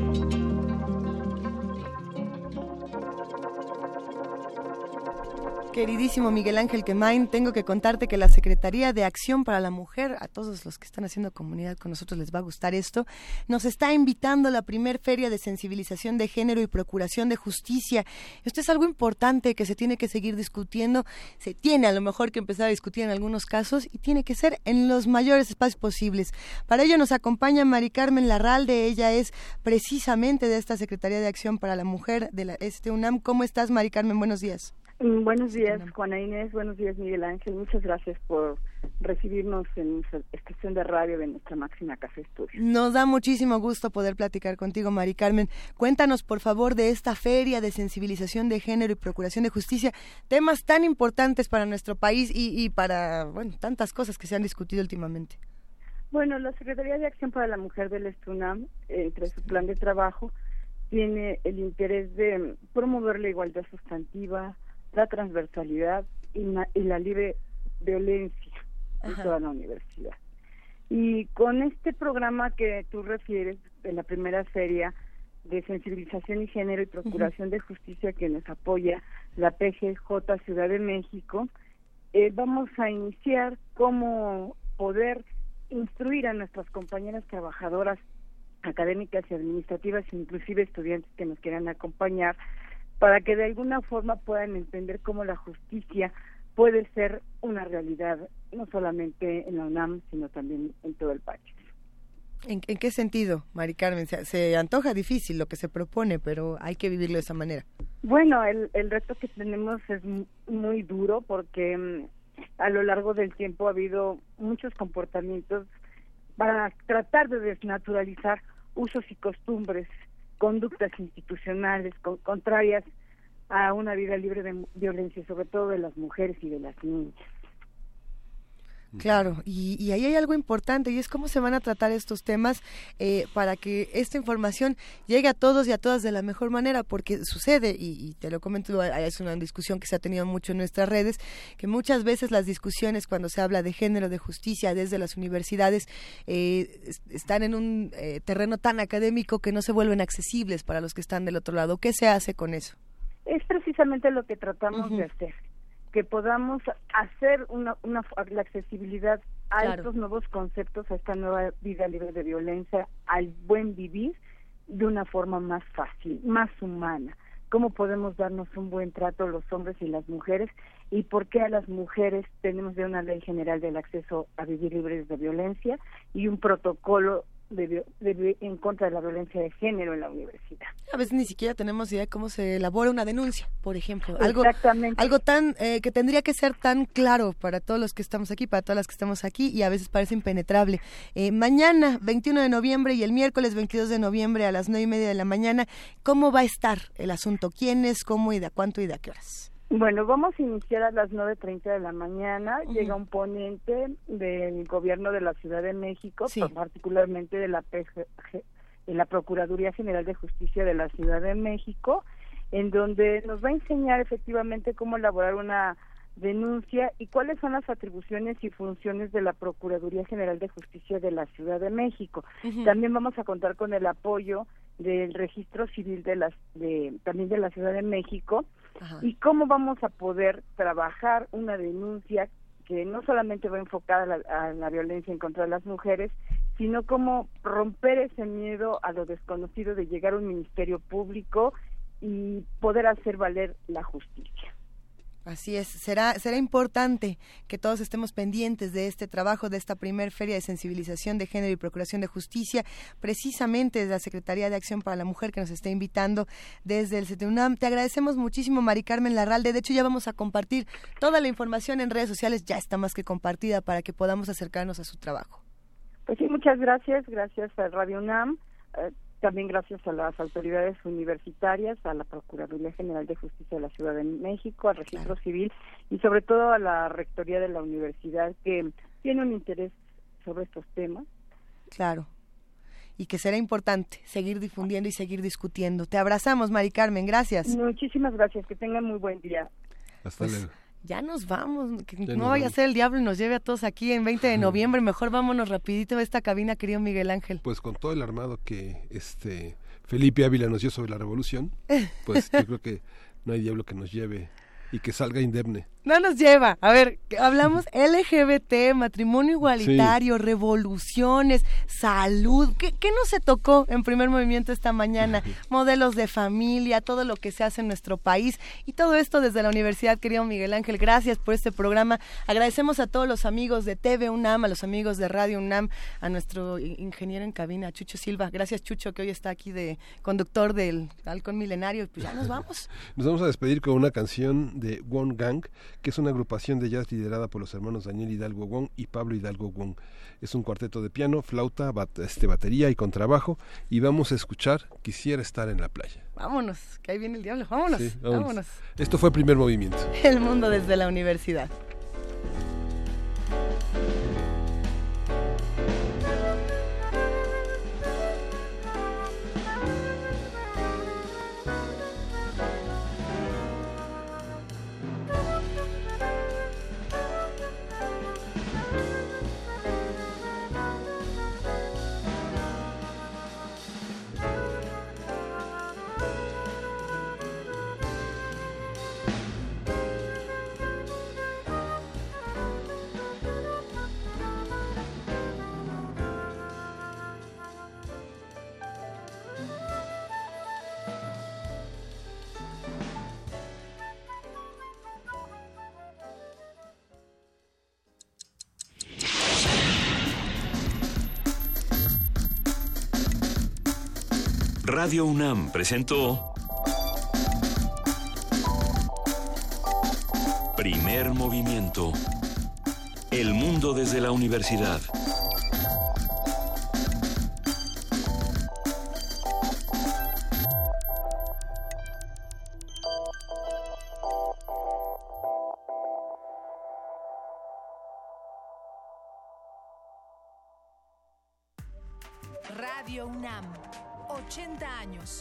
Speaker 1: Queridísimo Miguel Ángel Quemain, tengo que contarte que la Secretaría de Acción para la Mujer, a todos los que están haciendo comunidad con nosotros les va a gustar esto, nos está invitando a la primer feria de sensibilización de género y procuración de justicia. Esto es algo importante que se tiene que seguir discutiendo, se tiene a lo mejor que empezar a discutir en algunos casos y tiene que ser en los mayores espacios posibles. Para ello nos acompaña Mari Carmen Larralde, ella es precisamente de esta Secretaría de Acción para la Mujer de la este UNAM. ¿Cómo estás, Mari Carmen? Buenos días.
Speaker 20: Mm, buenos días, Juana Inés. Buenos días, Miguel Ángel. Muchas gracias por recibirnos en nuestra estación de radio de nuestra máxima casa estudio.
Speaker 1: Nos da muchísimo gusto poder platicar contigo, Mari Carmen. Cuéntanos, por favor, de esta feria de sensibilización de género y procuración de justicia, temas tan importantes para nuestro país y, para, bueno, tantas cosas que se han discutido últimamente.
Speaker 20: Bueno, la Secretaría de Acción para la Mujer del Estunam, entre su plan de trabajo, tiene el interés de promover la igualdad sustantiva, la transversalidad y, la libre violencia en toda la universidad. Y con este programa que tú refieres, de la primera feria de sensibilización y género y procuración de justicia que nos apoya la PGJ Ciudad de México, eh, vamos a iniciar cómo poder instruir a nuestras compañeras trabajadoras académicas y administrativas, inclusive estudiantes que nos quieran acompañar, para que de alguna forma puedan entender cómo la justicia puede ser una realidad, no solamente en la UNAM, sino también en todo el país.
Speaker 1: ¿En, qué sentido, Mari Carmen? Se, antoja difícil lo que se propone, pero hay que vivirlo de esa manera.
Speaker 20: Bueno, el, el reto que tenemos es muy duro porque mm, a lo largo del tiempo ha habido muchos comportamientos para tratar de desnaturalizar usos y costumbres conductas institucionales contrarias a una vida libre de violencia, sobre todo de las mujeres y de las niñas.
Speaker 1: Claro, y, ahí hay algo importante y es cómo se van a tratar estos temas eh, para que esta información llegue a todos y a todas de la mejor manera, porque sucede, y, te lo comento, es una discusión que se ha tenido mucho en nuestras redes, que muchas veces las discusiones cuando se habla de género, de justicia desde las universidades, eh, están en un eh, terreno tan académico que no se vuelven accesibles para los que están del otro lado. ¿Qué se hace con eso?
Speaker 20: Es precisamente lo que tratamos de hacer que podamos hacer una, una la accesibilidad a estos nuevos conceptos, a esta nueva vida libre de violencia, al buen vivir de una forma más fácil, más humana. ¿Cómo podemos darnos un buen trato los hombres y las mujeres? ¿Y por qué a las mujeres tenemos de una ley general del acceso a vivir libres de violencia y un protocolo en contra de la violencia de género en la universidad.
Speaker 1: A veces ni siquiera tenemos idea de cómo se elabora una denuncia, por ejemplo. Algo, algo tan eh, que tendría que ser tan claro para todos los que estamos aquí, para todas las que estamos aquí y a veces parece impenetrable. Eh, mañana, 21 de noviembre y el miércoles 22 de noviembre a las 9 y media de la mañana, ¿cómo va a estar el asunto? ¿Quiénes, cómo y de cuánto y de a qué horas?
Speaker 20: Bueno, vamos a iniciar a las 9.30 de la mañana. Llega un ponente del gobierno de la Ciudad de México, particularmente de la, de la Procuraduría General de Justicia de la Ciudad de México, en donde nos va a enseñar efectivamente cómo elaborar una denuncia y cuáles son las atribuciones y funciones de la Procuraduría General de Justicia de la Ciudad de México. También vamos a contar con el apoyo del Registro Civil de las de también de la Ciudad de México y cómo vamos a poder trabajar una denuncia que no solamente va enfocada a la, a la violencia en contra de las mujeres, sino cómo romper ese miedo a lo desconocido de llegar a un ministerio público y poder hacer valer la justicia.
Speaker 1: Así es, será, será importante que todos estemos pendientes de este trabajo, de esta primer feria de sensibilización de género y procuración de justicia, precisamente de la Secretaría de Acción para la Mujer que nos está invitando desde el CETUNAM. Te agradecemos muchísimo, Mari Carmen Larralde. De hecho, ya vamos a compartir toda la información en redes sociales, ya está más que compartida para que podamos acercarnos a su trabajo.
Speaker 20: Pues sí, muchas gracias, gracias a Radio UNAM. Eh, también gracias a las autoridades universitarias, a la Procuraduría General de Justicia de la Ciudad de México, al Registro Civil y sobre todo a la Rectoría de la Universidad que tiene un interés sobre estos temas.
Speaker 1: Claro. Y que será importante seguir difundiendo y seguir discutiendo. Te abrazamos, Mari Carmen. Gracias.
Speaker 20: Muchísimas gracias. Que tengan muy buen día.
Speaker 2: Hasta pues, luego
Speaker 1: ya nos vamos, que no vaya a ser el diablo y nos lleve a todos aquí en 20 de noviembre, mejor vámonos rapidito a esta cabina, querido Miguel Ángel.
Speaker 2: Pues con todo el armado que este Felipe Ávila nos dio sobre la revolución, pues yo (laughs) creo que no hay diablo que nos lleve y que salga indemne.
Speaker 1: No nos lleva. A ver, hablamos LGBT, matrimonio igualitario, revoluciones, salud. ¿Qué, ¿Qué, no se tocó en primer movimiento esta mañana? Modelos de familia, todo lo que se hace en nuestro país y todo esto desde la universidad, querido Miguel Ángel. Gracias por este programa. Agradecemos a todos los amigos de TV UNAM, a los amigos de Radio UNAM, a nuestro ingeniero en cabina, Chucho Silva. Gracias, Chucho, que hoy está aquí de conductor del Halcón Milenario. Pues ya nos vamos. (laughs)
Speaker 2: Nos vamos a despedir con una canción de One Gang que es una agrupación de jazz liderada por los hermanos Daniel Hidalgo Wong y Pablo Hidalgo Wong. Es un cuarteto de piano, flauta, este, batería y contrabajo y vamos a escuchar Quisiera estar en la playa.
Speaker 1: Vámonos, que ahí viene el diablo, vámonos. vámonos.
Speaker 2: Esto fue el primer movimiento.
Speaker 1: El mundo desde la universidad.
Speaker 9: Radio UNAM presentó Primer Movimiento. El mundo desde la universidad.
Speaker 21: Radio UNAM 80 años.